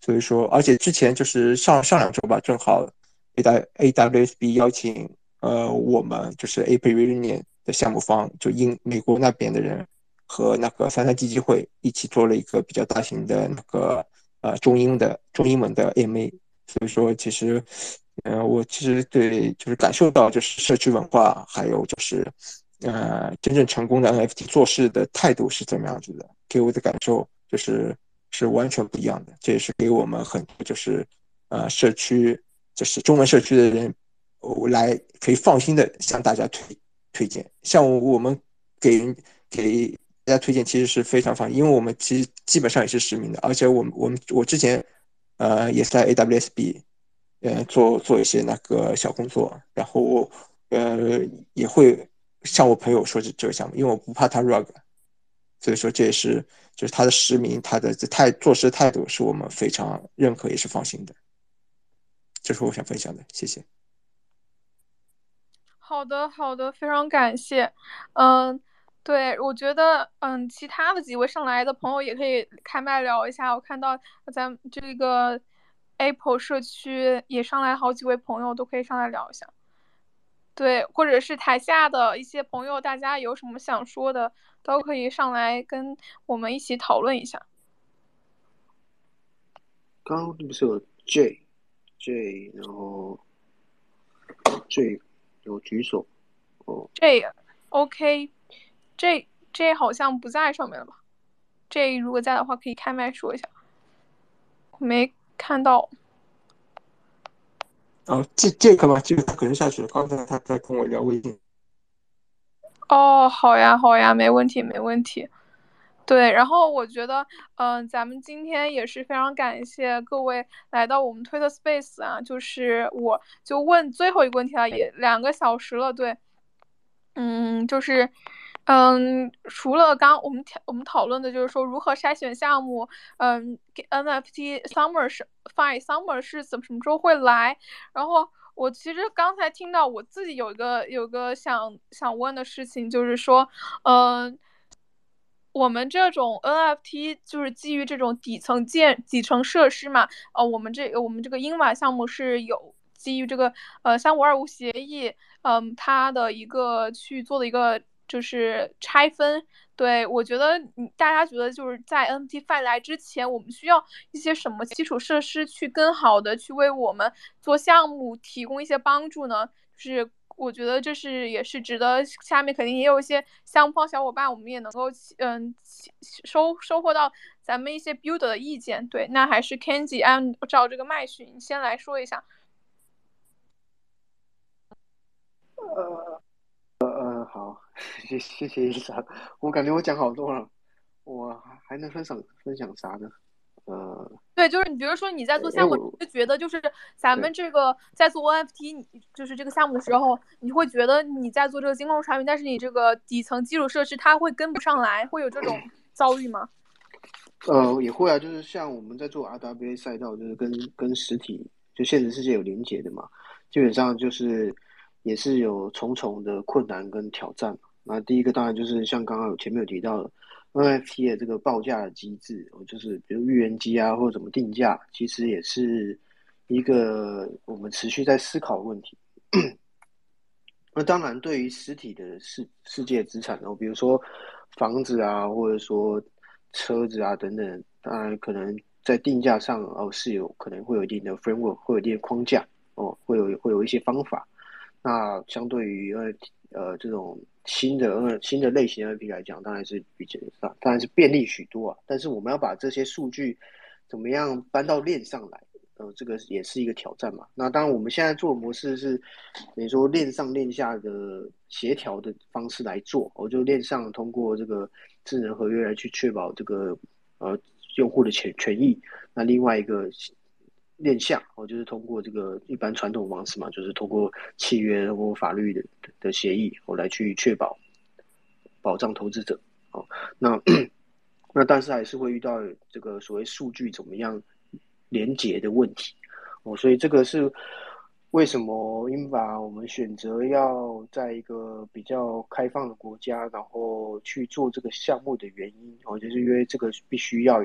所以说，而且之前就是上上两周吧，正好 A W A W S B 邀请呃我们就是 A P Reunion 的项目方，就英美国那边的人和那个三三基金会一起做了一个比较大型的那个呃中英的中英文的 M A，所以说其实嗯我其实对就是感受到就是社区文化，还有就是呃真正成功的 N F T 做事的态度是怎么样子的，给我的感受。就是是完全不一样的，这也是给我们很多就是呃社区就是中文社区的人我来可以放心的向大家推推荐。像我们给给大家推荐，其实是非常放心，因为我们其实基本上也是实名的，而且我们我们我之前呃也是在 AWSB 呃做做一些那个小工作，然后呃也会向我朋友说这这个项目，因为我不怕他 rug，所以说这也是就是他的实名，他的这态做事态度是我们非常认可也是放心的。这是我想分享的，谢谢。好的，好的，非常感谢。嗯，对，我觉得，嗯，其他的几位上来的朋友也可以开麦聊一下。我看到咱这个 Apple 社区也上来好几位朋友，都可以上来聊一下。对，或者是台下的一些朋友，大家有什么想说的，都可以上来跟我们一起讨论一下。刚刚不是有 J？J，然后 J 有举手哦。J，OK，J J 好像不在上面了吧？J 如果在的话，可以开麦说一下。没看到。哦，这这个吗？这个他可能下去了。刚才他在跟我聊微信。哦，好呀，好呀，没问题，没问题。对，然后我觉得，嗯，咱们今天也是非常感谢各位来到我们推的 Space 啊，就是我就问最后一个问题了，也两个小时了，对，嗯，就是，嗯，除了刚我们讨我们讨论的就是说如何筛选项目，嗯给，NFT Summer 是 Fine Summer 是怎么什么时候会来？然后我其实刚才听到我自己有一个有个想想问的事情，就是说，嗯。我们这种 NFT 就是基于这种底层建底层设施嘛，呃，我们这个我们这个英瓦项目是有基于这个呃三五二五协议，嗯，它的一个去做的一个就是拆分。对我觉得，大家觉得就是在 NFT Fi 来之前，我们需要一些什么基础设施去更好的去为我们做项目提供一些帮助呢？就是。我觉得这是也是值得，下面肯定也有一些项目方小伙伴，我们也能够嗯收收获到咱们一些 builder 的意见。对，那还是 Kenji 按照这个麦序，你先来说一下。呃呃呃，好，(laughs) 谢谢谢医生，我感觉我讲好多了，我还能分享分享啥呢？呃，对，就是你，比如说你在做项目，就觉得就是咱们这个在做 NFT，你就是这个项目的时候，你会觉得你在做这个金融产品，但是你这个底层基础设施它会跟不上来，会有这种 (clears throat) 遭遇吗？呃，也会啊，就是像我们在做 RWA 赛道，就是跟跟实体就现实世界有连接的嘛，基本上就是也是有重重的困难跟挑战。那第一个当然就是像刚刚前面有提到的。NFT 的这个报价的机制，就是比如预言机啊，或者怎么定价，其实也是一个我们持续在思考的问题。那当然，对于实体的世世界资产哦，比如说房子啊，或者说车子啊等等，当然可能在定价上哦是有可能会有一定的 framework，会有一定的框架哦，会有会有一些方法。那相对于呃呃这种。新的呃新的类型 IP 来讲，当然是比较当然是便利许多啊。但是我们要把这些数据怎么样搬到链上来，呃，这个也是一个挑战嘛。那当然我们现在做的模式是等于说链上链下的协调的方式来做，我就链上通过这个智能合约来去确保这个呃用户的权权益。那另外一个。链下，哦，就是通过这个一般传统方式嘛，就是通过契约或法律的的协议，哦，来去确保保障投资者，哦，那那但是还是会遇到这个所谓数据怎么样连接的问题，哦，所以这个是为什么英法我们选择要在一个比较开放的国家，然后去做这个项目的原因，哦，就是因为这个必须要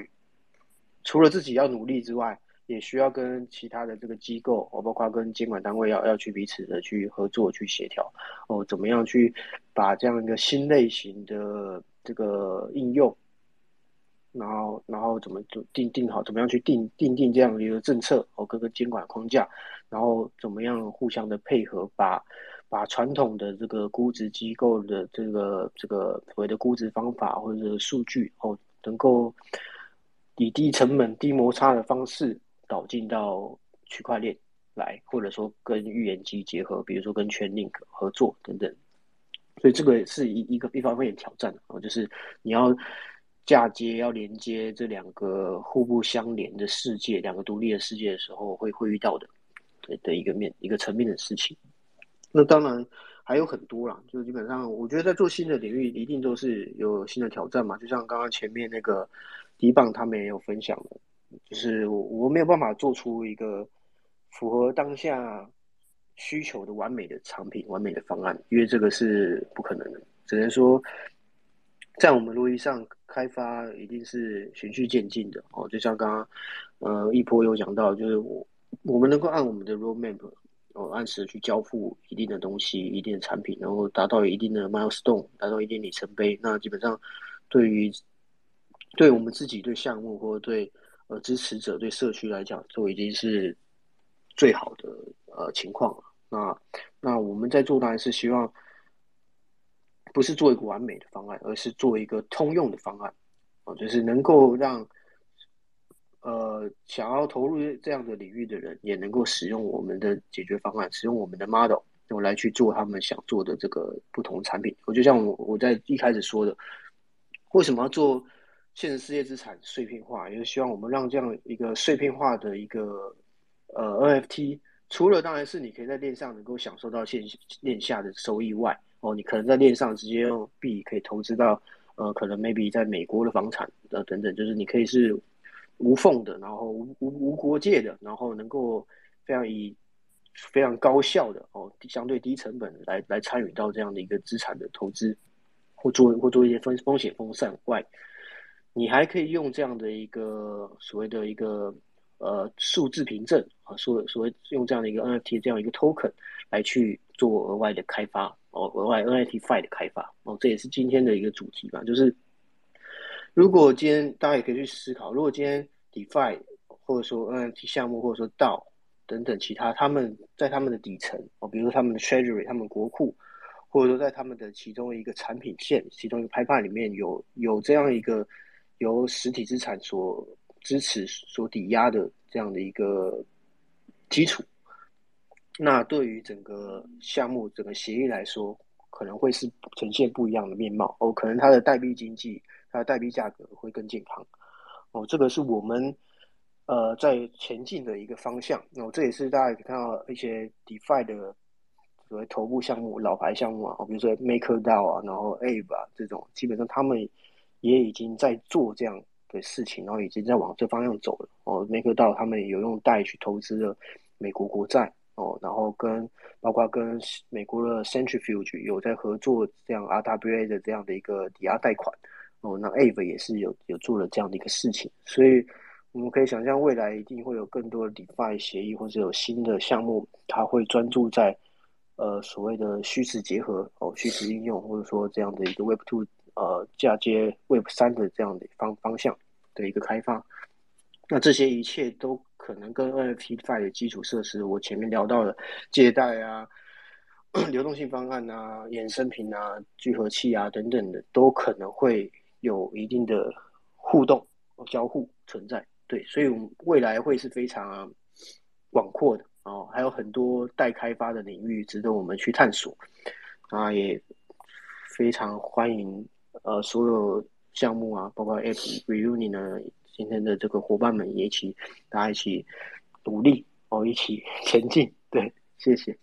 除了自己要努力之外。也需要跟其他的这个机构，哦，包括跟监管单位要要去彼此的去合作、去协调，哦，怎么样去把这样一个新类型的这个应用，然后然后怎么就定定好，怎么样去定定定这样一个政策，哦，各个监管框架，然后怎么样互相的配合，把把传统的这个估值机构的这个这个所谓的估值方法或者数据，哦，能够以低成本、低摩擦的方式。导进到区块链来，或者说跟预言机结合，比如说跟全 link 合作等等。所以这个是一一个一方面的挑战啊，就是你要嫁接、要连接这两个互不相连的世界，两个独立的世界的时候，会会遇到的的的一个面一个层面的事情。那当然还有很多啦，就基本上我觉得在做新的领域，一定都是有新的挑战嘛。就像刚刚前面那个迪棒他们也有分享的，就是我我没有办法做出一个符合当下。需求的完美的产品、完美的方案，因为这个是不可能的，只能说在我们路易上开发一定是循序渐进的哦。就像刚刚呃一波有讲到，就是我我们能够按我们的 roadmap 哦按时去交付一定的东西、一定的产品，然后达到一定的 milestone，达到一定里程碑，那基本上对于对我们自己、对项目或者对呃支持者、对社区来讲，都已经是最好的呃情况了。那那我们在做当然是希望，不是做一个完美的方案，而是做一个通用的方案，哦，就是能够让，呃，想要投入这样的领域的人也能够使用我们的解决方案，使用我们的 model，我来去做他们想做的这个不同产品。我就像我我在一开始说的，为什么要做现实世界资产碎片化，也是希望我们让这样一个碎片化的一个呃 NFT。除了当然是你可以在链上能够享受到线链下的收益外，哦，你可能在链上直接用币可以投资到，呃，可能 maybe 在美国的房产呃等等，就是你可以是无缝的，然后无无无国界的，然后能够非常以非常高效的哦，相对低成本来来参与到这样的一个资产的投资，或做或做一些风风险分散外，你还可以用这样的一个所谓的一个。呃，数字凭证啊，所所谓用这样的一个 NFT 这样一个 token 来去做额外的开发哦，额外 NFT Fi 的开发哦，这也是今天的一个主题吧。就是如果今天大家也可以去思考，如果今天 DeFi 或者说 NFT 项目或者说到等等其他，他们在他们的底层哦，比如说他们的 Treasury、他们国库，或者说在他们的其中一个产品线、其中一个拍卖里面有有这样一个由实体资产所支持所抵押的这样的一个基础，那对于整个项目、整个协议来说，可能会是呈现不一样的面貌哦。可能它的代币经济、它的代币价格会更健康哦。这个是我们呃在前进的一个方向哦。这也是大家可以看到一些 DeFi 的所谓头部项目、老牌项目啊，比如说 MakerDAO 啊，然后 Aave 啊这种，基本上他们也已经在做这样。的事情，然后已经在往这方向走了哦。m a k e d a 他们有用贷去投资了美国国债哦，然后跟包括跟美国的 Centrifuge 有在合作，这样 RWA 的这样的一个抵押贷款哦。那 Ave 也是有有做了这样的一个事情，所以我们可以想象未来一定会有更多的 DeFi 协议或者有新的项目，它会专注在呃所谓的虚实结合哦，虚实应用，或者说这样的一个 Web Two 呃嫁接 Web 三的这样的方方向。的一个开发，那这些一切都可能跟 NFT Fi 的基础设施，我前面聊到的借贷啊、(coughs) 流动性方案啊、衍生品啊、聚合器啊等等的，都可能会有一定的互动、交互存在。对，所以我们未来会是非常广阔的哦，还有很多待开发的领域值得我们去探索啊，也非常欢迎呃所有。项目啊，包括 App Reunion 呢，今天的这个伙伴们也一起，大家一起努力哦，一起 (laughs) 前进。对，谢谢。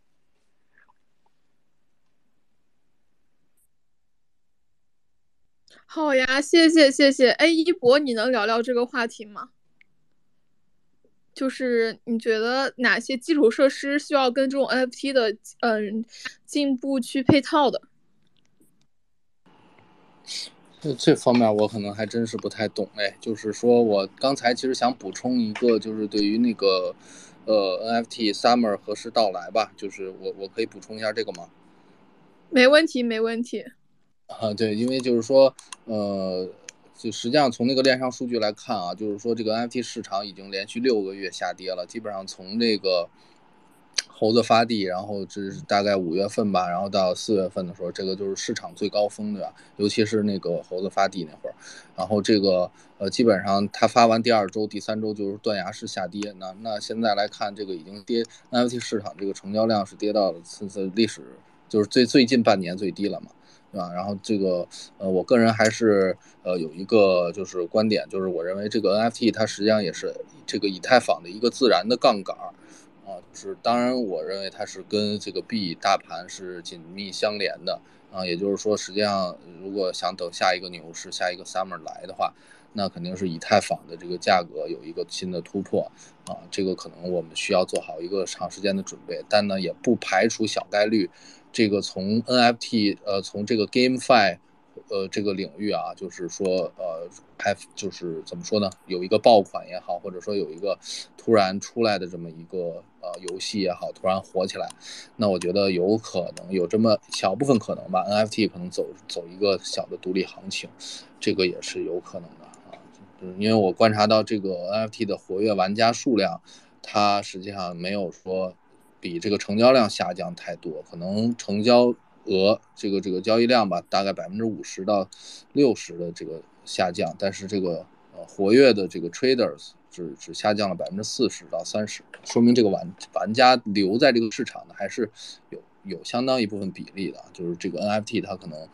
好呀，谢谢谢谢。哎，一博，你能聊聊这个话题吗？就是你觉得哪些基础设施需要跟这种 NFT 的嗯进步去配套的？这这方面我可能还真是不太懂哎，就是说我刚才其实想补充一个，就是对于那个呃 NFT Summer 何时到来吧，就是我我可以补充一下这个吗？没问题，没问题。啊，对，因为就是说呃，就实际上从那个链上数据来看啊，就是说这个 NFT 市场已经连续六个月下跌了，基本上从这个猴子发地，然后这是大概五月份吧，然后到四月份的时候，这个就是市场最高峰，对吧？尤其是那个猴子发地那会儿，然后这个呃，基本上它发完第二周、第三周就是断崖式下跌。那那现在来看，这个已经跌 NFT 市场这个成交量是跌到了次次历史就是最最近半年最低了嘛，对吧？然后这个呃，我个人还是呃有一个就是观点，就是我认为这个 NFT 它实际上也是这个以太坊的一个自然的杠杆。啊，是当然，我认为它是跟这个币大盘是紧密相连的啊，也就是说，实际上如果想等下一个牛市、下一个 summer 来的话，那肯定是以太坊的这个价格有一个新的突破啊，这个可能我们需要做好一个长时间的准备，但呢，也不排除小概率，这个从 NFT 呃，从这个 GameFi。呃，这个领域啊，就是说，呃，还就是怎么说呢？有一个爆款也好，或者说有一个突然出来的这么一个呃游戏也好，突然火起来，那我觉得有可能有这么小部分可能吧，NFT 可能走走一个小的独立行情，这个也是有可能的啊。因为我观察到这个 NFT 的活跃玩家数量，它实际上没有说比这个成交量下降太多，可能成交。额这个这个交易量吧，大概百分之五十到六十的这个下降，但是这个呃活跃的这个 traders 只只下降了百分之四十到三十，说明这个玩玩家留在这个市场呢还是有有相当一部分比例的，就是这个 NFT 它可能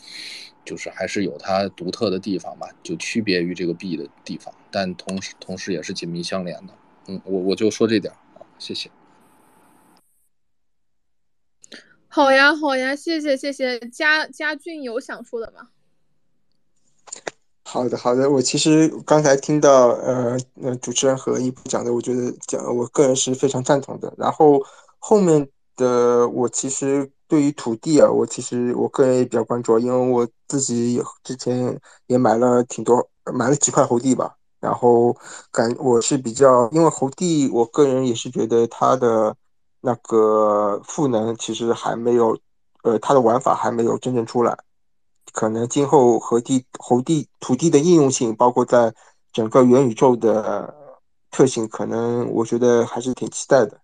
就是还是有它独特的地方吧，就区别于这个币的地方，但同时同时也是紧密相连的。嗯，我我就说这点啊，谢谢。好呀，好呀，谢谢，谢谢。家家俊有想说的吗？好的，好的。我其实刚才听到呃呃主持人和一博讲的，我觉得讲我个人是非常赞同的。然后后面的我其实对于土地啊，我其实我个人也比较关注，因为我自己之前也买了挺多，买了几块猴地吧。然后感我是比较，因为猴地，我个人也是觉得它的。那个赋能其实还没有，呃，它的玩法还没有真正出来，可能今后和地、猴地、土地的应用性，包括在整个元宇宙的特性，可能我觉得还是挺期待的。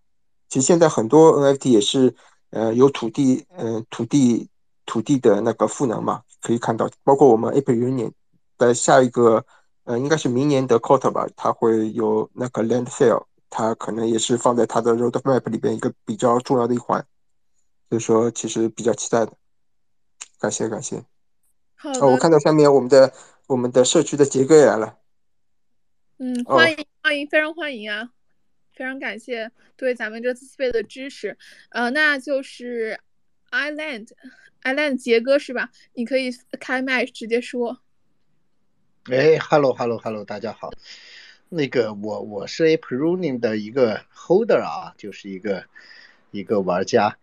其实现在很多 NFT 也是，呃，有土地，嗯，土地、土地的那个赋能嘛，可以看到，包括我们 Apple Union 的下一个，呃，应该是明年的 Quarter 吧，它会有那个 Land Sale。它可能也是放在它的 roadmap 里边一个比较重要的一环，所以说其实比较期待的。感谢感谢。好哦，我看到下面我们的我们的社区的杰哥也来了。嗯，欢迎欢迎，非常欢迎啊！非常感谢对咱们这次费的支持。呃，那就是 Island Island 杰哥是吧？你可以开麦直接说。哎，Hello Hello Hello，大家好。那个我我是 a p r u n i n g 的一个 holder 啊，就是一个一个玩家。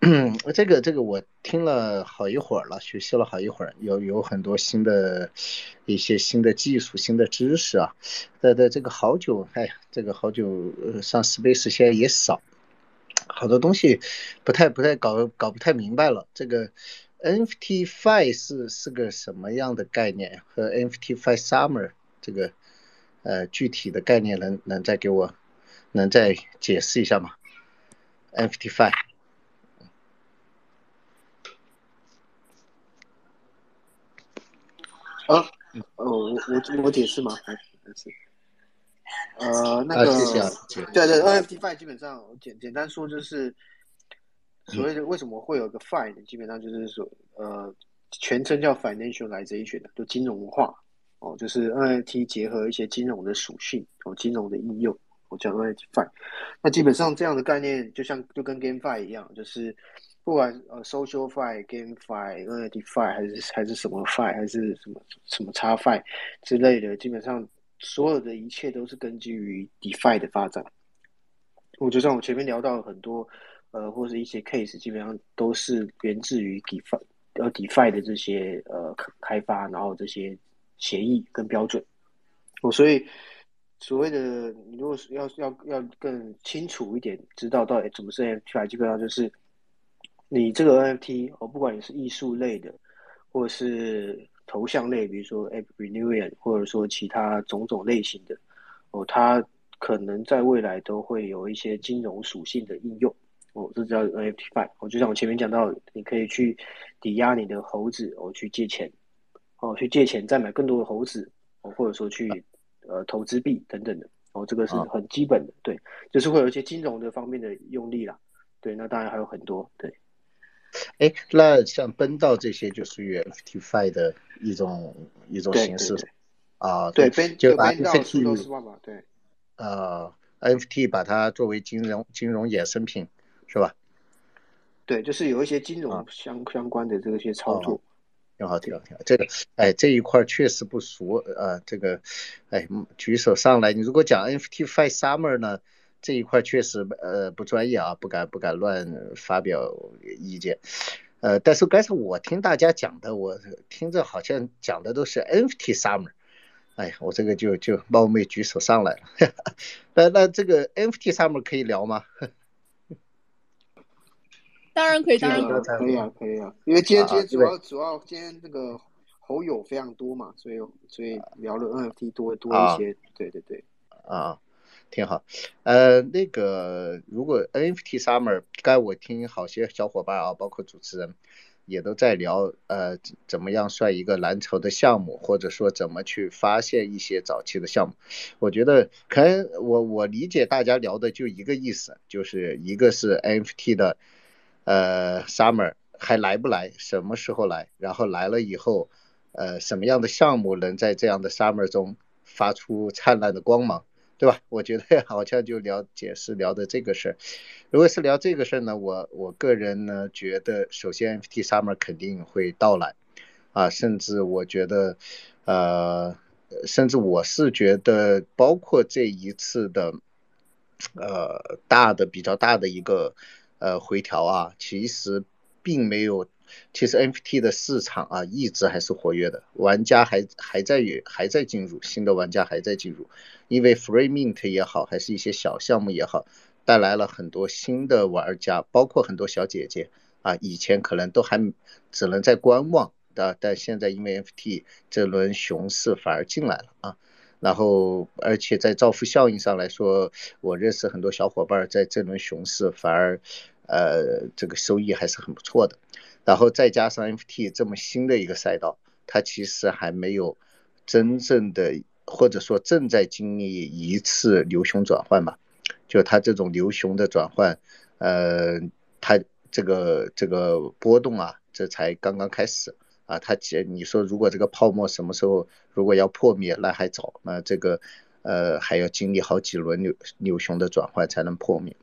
(clears throat) 这个这个我听了好一会儿了，学习了好一会儿，有有很多新的一些新的技术、新的知识啊。在在这个好久，哎呀，这个好久上 Space 现在也少，好多东西不太不太搞搞不太明白了。这个 NFT Five 是是个什么样的概念？和 NFT Five Summer 这个。呃，具体的概念能能再给我，能再解释一下吗？NFT Five。啊，哦，我我我解释吗？还是？呃，那个，对对，NFT Five 基本上简简单说就是，所谓的为什么会有个 Five，基本上就是说，呃，全称叫 Financialization 的，就金融化。哦，就是 NFT 结合一些金融的属性，哦，金融的应用，我叫 NFT Fi。那基本上这样的概念，就像就跟 GameFi 一样，就是不管呃 Social Fi、GameFi、NFT Fi 还是还是什么 Fi 还是什么什么叉 Fi 之类的，基本上所有的一切都是根基于 DeFi 的发展。我就像我前面聊到很多呃，或者一些 case，基本上都是源自于 DeFi 呃 DeFi 的这些呃开发，然后这些。协议跟标准，哦，所以所谓的你如果是要要要更清楚一点，知道到底怎么是 NFT，基本上就是你这个 NFT 哦，不管你是艺术类的，或者是头像类，比如说 App Renewal，或者说其他种种类型的哦，它可能在未来都会有一些金融属性的应用哦，这叫 NFT Fi。哦，就像我前面讲到，你可以去抵押你的猴子，哦，去借钱，哦，去借钱再买更多的猴子，哦，或者说去呃投资币等等的，哦，这个是很基本的，对，就是会有一些金融的方面的用力啦，对，那当然还有很多，对。哎，那像奔道这些就属于 NFT Fi 的一种一种形式啊，对，就奔道 NFT 对，呃，NFT 把它作为金融金融衍生品是吧？对，就是有一些金融相相关的这些操作，挺好，挺好，挺好。这个，哎，这一块确实不熟啊。这个，哎，举手上来。你如果讲 NFT Fi Summer 呢，这一块确实呃不专业啊，不敢不敢乱发表意见。呃，但是刚才我听大家讲的，我听着好像讲的都是 NFT Summer。哎呀，我这个就就冒昧举手上来了。(laughs) 那那这个 NFT Summer 可以聊吗？当然可以，当然可以。啊，可以啊，因为今天今天主要主要今天那个猴友非常多嘛，所以所以聊了 NFT 多多一些，对对对，啊，挺好，呃，那个如果 NFT Summer，该我听好些小伙伴啊，包括主持人也都在聊，呃，怎么样算一个蓝筹的项目，或者说怎么去发现一些早期的项目，我觉得可能我我理解大家聊的就一个意思，就是一个是 NFT 的。呃，summer 还来不来？什么时候来？然后来了以后，呃，什么样的项目能在这样的 summer 中发出灿烂的光芒，对吧？我觉得 (laughs) 好像就聊解释聊的这个事儿。如果是聊这个事儿呢，我我个人呢觉得，首先 FT summer 肯定会到来，啊，甚至我觉得，呃，甚至我是觉得，包括这一次的，呃，大的比较大的一个。呃，回调啊，其实并没有，其实 NFT 的市场啊，一直还是活跃的，玩家还还在于还在进入，新的玩家还在进入，因为 Free Mint 也好，还是一些小项目也好，带来了很多新的玩家，包括很多小姐姐啊，以前可能都还只能在观望的，但现在因为 NFT 这轮熊市反而进来了啊。然后，而且在造富效应上来说，我认识很多小伙伴在这轮熊市反而，呃，这个收益还是很不错的。然后再加上 FT 这么新的一个赛道，它其实还没有真正的，或者说正在经历一次牛熊转换吧。就它这种牛熊的转换，呃，它这个这个波动啊，这才刚刚开始。啊，它解你说如果这个泡沫什么时候如果要破灭，那还早，那这个呃还要经历好几轮牛牛熊的转换才能破灭。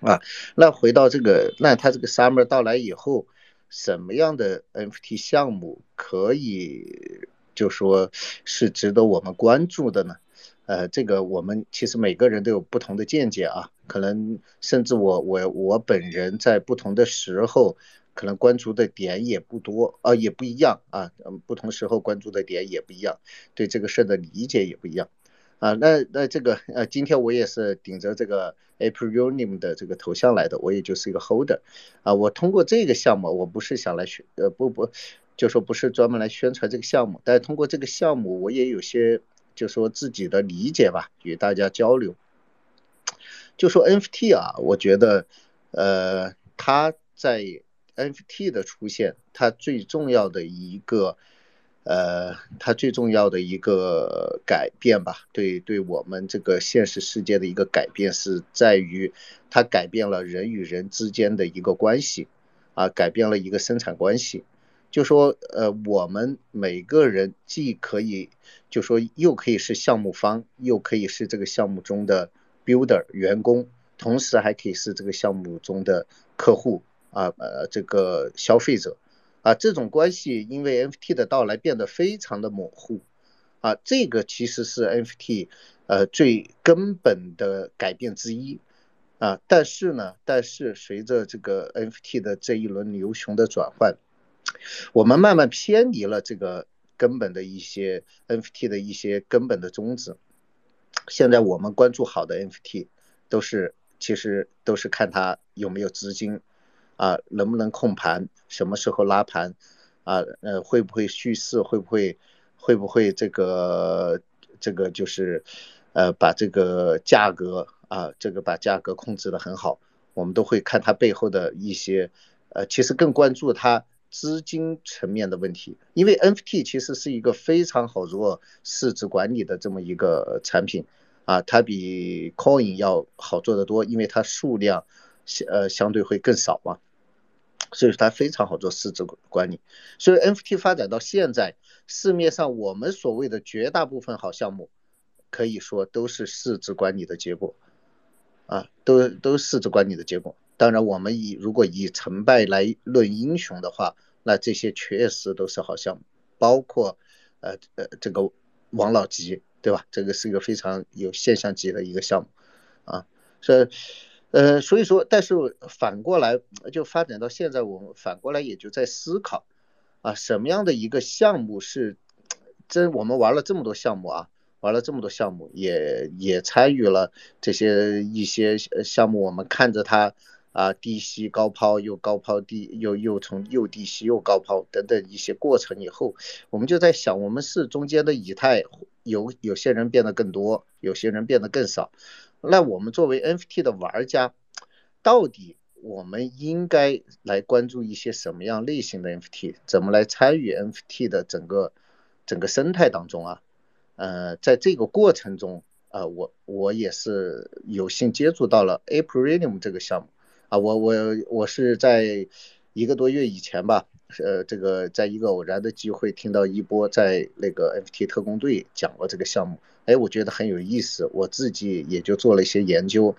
啊，那回到这个，那它这个 summer 到来以后，什么样的 NFT 项目可以就说是值得我们关注的呢？呃，这个我们其实每个人都有不同的见解啊，可能甚至我我我本人在不同的时候。可能关注的点也不多啊，也不一样啊，嗯，不同时候关注的点也不一样，对这个事儿的理解也不一样啊。那那这个呃，今天我也是顶着这个 April Unim 的这个头像来的，我也就是一个 Holder 啊。我通过这个项目，我不是想来宣呃不不，就说不是专门来宣传这个项目，但是通过这个项目，我也有些就说自己的理解吧，与大家交流。就说 NFT 啊，我觉得呃，它在 NFT 的出现，它最重要的一个，呃，它最重要的一个改变吧，对，对我们这个现实世界的一个改变，是在于它改变了人与人之间的一个关系，啊，改变了一个生产关系。就说，呃，我们每个人既可以，就说又可以是项目方，又可以是这个项目中的 builder 员工，同时还可以是这个项目中的客户。啊呃，这个消费者，啊，这种关系因为 NFT 的到来变得非常的模糊，啊，这个其实是 NFT 呃最根本的改变之一，啊，但是呢，但是随着这个 NFT 的这一轮牛熊的转换，我们慢慢偏离了这个根本的一些 NFT 的一些根本的宗旨，现在我们关注好的 NFT 都是其实都是看它有没有资金。啊，能不能控盘？什么时候拉盘？啊，呃，会不会蓄势？会不会，会不会这个，这个就是，呃，把这个价格啊，这个把价格控制的很好。我们都会看它背后的一些，呃，其实更关注它资金层面的问题，因为 NFT 其实是一个非常好做市值管理的这么一个产品，啊，它比 Coin 要好做得多，因为它数量相呃相对会更少嘛，所以说它非常好做市值管理。所以 NFT 发展到现在，市面上我们所谓的绝大部分好项目，可以说都是市值管理的结果，啊，都都市值管理的结果。当然，我们以如果以成败来论英雄的话，那这些确实都是好项目，包括，呃呃，这个王老吉，对吧？这个是一个非常有现象级的一个项目，啊，所以，呃，所以说，但是反过来就发展到现在，我们反过来也就在思考，啊，什么样的一个项目是真？我们玩了这么多项目啊，玩了这么多项目，也也参与了这些一些项目，我们看着它。啊，低吸高抛，又高抛低，又又从又低吸又高抛等等一些过程以后，我们就在想，我们是中间的以太有有些人变得更多，有些人变得更少。那我们作为 NFT 的玩家，到底我们应该来关注一些什么样类型的 NFT？怎么来参与 NFT 的整个整个生态当中啊？呃，在这个过程中，呃，我我也是有幸接触到了 Aprilium 这个项目。啊，我我我是在一个多月以前吧，呃，这个在一个偶然的机会听到一波在那个 NFT 特工队讲过这个项目，哎，我觉得很有意思，我自己也就做了一些研究，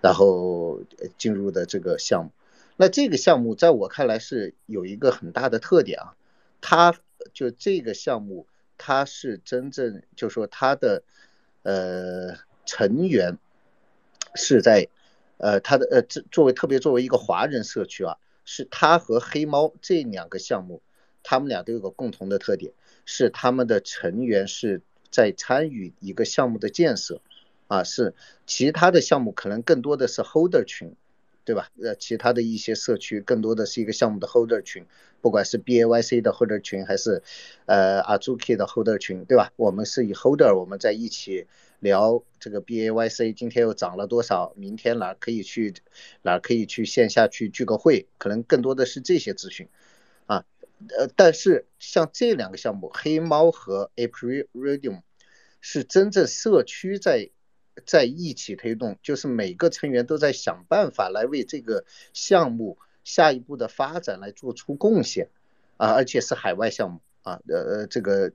然后进入的这个项目。那这个项目在我看来是有一个很大的特点啊，它就这个项目它是真正就说它的呃成员是在。呃，他的呃，这作为特别作为一个华人社区啊，是他和黑猫这两个项目，他们俩都有个共同的特点，是他们的成员是在参与一个项目的建设，啊，是其他的项目可能更多的是 holder 群，对吧？呃，其他的一些社区更多的是一个项目的 holder 群，不管是 BAYC 的 holder 群还是呃 Azuki 的 holder 群，对吧？我们是以 holder 我们在一起。聊这个 B A Y C 今天又涨了多少？明天哪可以去，哪可以去线下去聚个会？可能更多的是这些资讯，呃，但是像这两个项目，黑猫和 April Radium，是真正社区在在一起推动，就是每个成员都在想办法来为这个项目下一步的发展来做出贡献，啊，而且是海外项目啊，呃呃，这个。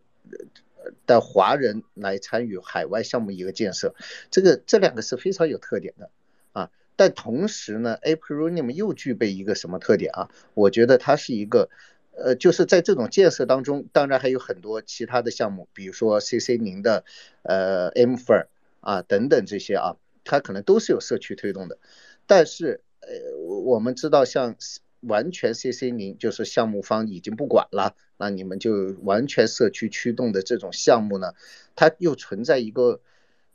的华人来参与海外项目一个建设，这个这两个是非常有特点的啊。但同时呢，Aprilium 又具备一个什么特点啊？我觉得它是一个，呃，就是在这种建设当中，当然还有很多其他的项目，比如说 CC 零的，呃，Mfer 啊等等这些啊，它可能都是有社区推动的。但是，呃，我们知道像。完全 CC 零就是项目方已经不管了，那你们就完全社区驱动的这种项目呢，它又存在一个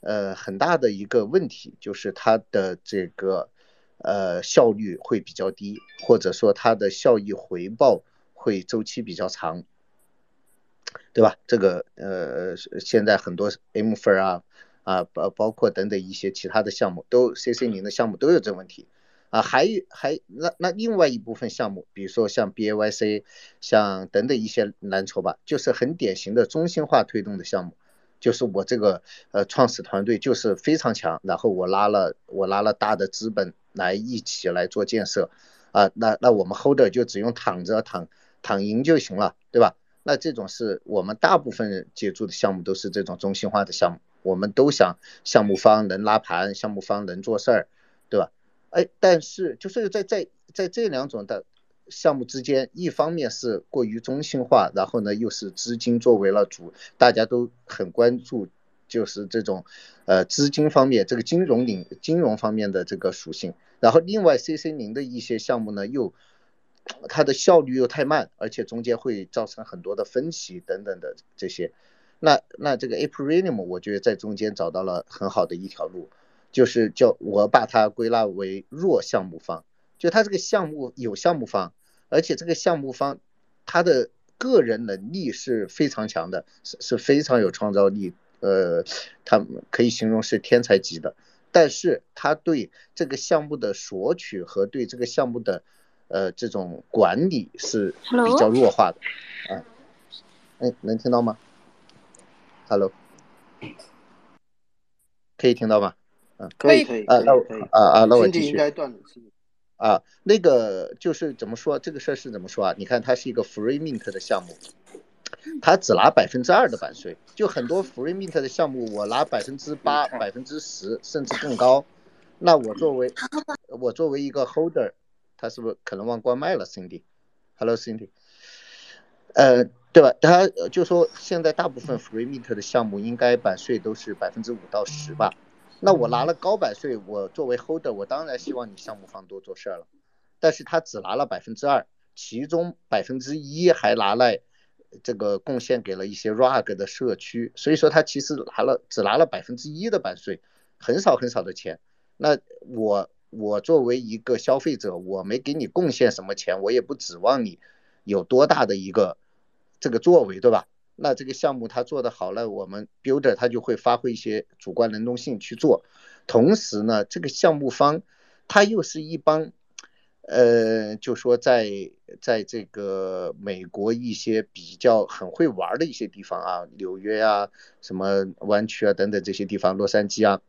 呃很大的一个问题，就是它的这个呃效率会比较低，或者说它的效益回报会周期比较长，对吧？这个呃现在很多 M 分啊啊包包括等等一些其他的项目都 CC 零的项目都有这问题。啊，还有还那那另外一部分项目，比如说像 B A Y C，像等等一些蓝筹吧，就是很典型的中心化推动的项目，就是我这个呃创始团队就是非常强，然后我拉了我拉了大的资本来一起来做建设，啊，那那我们 holder 就只用躺着躺躺赢就行了，对吧？那这种是我们大部分人接触的项目都是这种中心化的项目，我们都想项目方能拉盘，项目方能做事儿，对吧？哎，但是就是在在在这两种的项目之间，一方面是过于中心化，然后呢又是资金作为了主，大家都很关注，就是这种呃资金方面这个金融领金融方面的这个属性。然后另外 CC 零的一些项目呢，又它的效率又太慢，而且中间会造成很多的分歧等等的这些。那那这个 Aprilium 我觉得在中间找到了很好的一条路。就是叫我把它归纳为弱项目方，就他这个项目有项目方，而且这个项目方他的个人能力是非常强的，是是非常有创造力，呃，他可以形容是天才级的。但是它对这个项目的索取和对这个项目的呃这种管理是比较弱化的啊。哎，能听到吗？Hello，可以听到吗？嗯，可以可以啊，那我啊啊，那我继续应该断了。啊，那个就是怎么说这个事儿是怎么说啊？你看它是一个 free mint 的项目，它只拿百分之二的版税，就很多 free mint 的项目我拿百分之八、百分之十甚至更高，那我作为我作为一个 holder，他是不是可能忘关麦了？Cindy，Hello Cindy，呃，对吧？他就说现在大部分 free mint 的项目应该版税都是百分之五到十吧。那我拿了高版税，我作为 holder，我当然希望你项目方多做事儿了。但是他只拿了百分之二，其中百分之一还拿来这个贡献给了一些 rug 的社区，所以说他其实拿了只拿了百分之一的版税，很少很少的钱。那我我作为一个消费者，我没给你贡献什么钱，我也不指望你有多大的一个这个作为，对吧？那这个项目他做的好了，我们 builder 他就会发挥一些主观能动性去做，同时呢，这个项目方他又是一帮，呃，就说在在这个美国一些比较很会玩的一些地方啊，纽约啊、什么湾区啊等等这些地方，洛杉矶啊，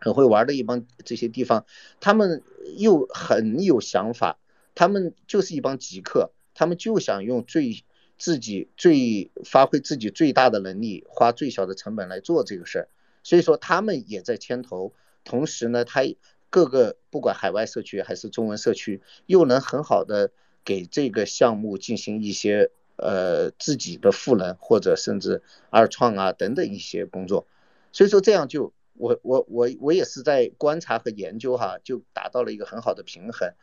很会玩的一帮这些地方，他们又很有想法，他们就是一帮极客，他们就想用最自己最发挥自己最大的能力，花最小的成本来做这个事儿，所以说他们也在牵头，同时呢，他各个不管海外社区还是中文社区，又能很好的给这个项目进行一些呃自己的赋能或者甚至二创啊等等一些工作，所以说这样就我我我我也是在观察和研究哈，就达到了一个很好的平衡，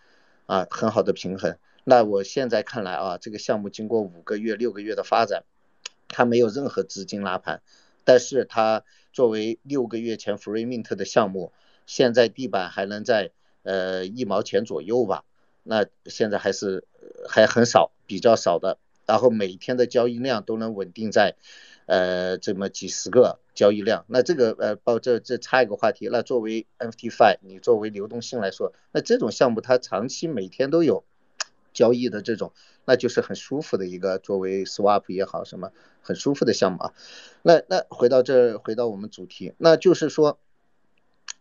啊，很好的平衡。那我现在看来啊，这个项目经过五个月、六个月的发展，它没有任何资金拉盘，但是它作为六个月前 free mint 的项目，现在地板还能在呃一毛钱左右吧，那现在还是还很少，比较少的，然后每天的交易量都能稳定在呃这么几十个交易量，那这个呃报这这插一个话题，那作为 NFT Fi，你作为流动性来说，那这种项目它长期每天都有。交易的这种，那就是很舒服的一个作为 swap 也好，什么很舒服的项目啊。那那回到这，回到我们主题，那就是说，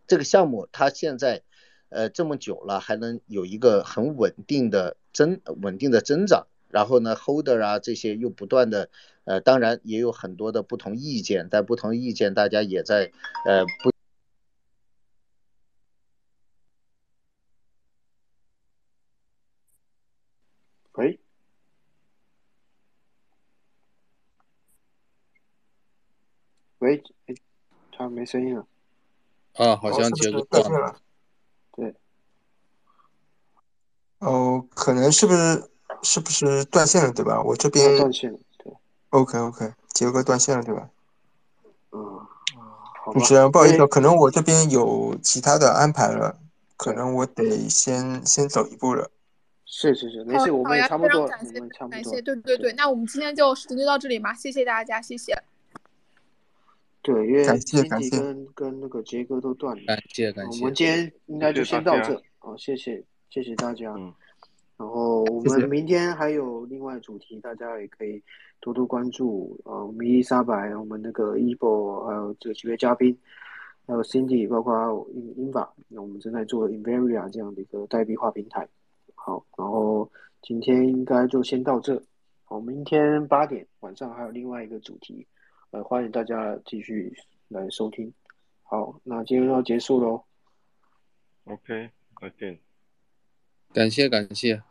这个项目它现在呃这么久了，还能有一个很稳定的增稳定的增长，然后呢，holder 啊这些又不断的呃，当然也有很多的不同意见，但不同意见大家也在呃不。喂，喂，哎，他没声音了。啊，好像杰哥断了。对，哦，可能是不是是不是断线了，对吧？我这边断线了，对。OK OK，杰哥断线了，对吧？嗯，好主吧。持人，不好意思，哎可能我这边有其他的安排了，可能我得先先走一步了。是是是，没好事，我们也差不多，感谢我们差不多感谢，。对对对，那我们今天就事情就到这里吧，谢谢大家，谢谢。对，因为感谢感 Cindy 谢跟跟那个杰哥都断了。感谢感谢我们今天应该就先到这谢谢大家。好，谢谢谢谢大家。嗯，然后我们明天还有另外主题，大家也可以多多关注。呃，我们伊丽莎白，我们那个 Ebo，还有这几位嘉宾，还有 Cindy，包括英英法，那我们正在做 Invaria 这样的一个代币化平台。好，然后今天应该就先到这。好，明天八点晚上还有另外一个主题，呃，欢迎大家继续来收听。好，那今天要结束喽。OK，再见。感谢感谢，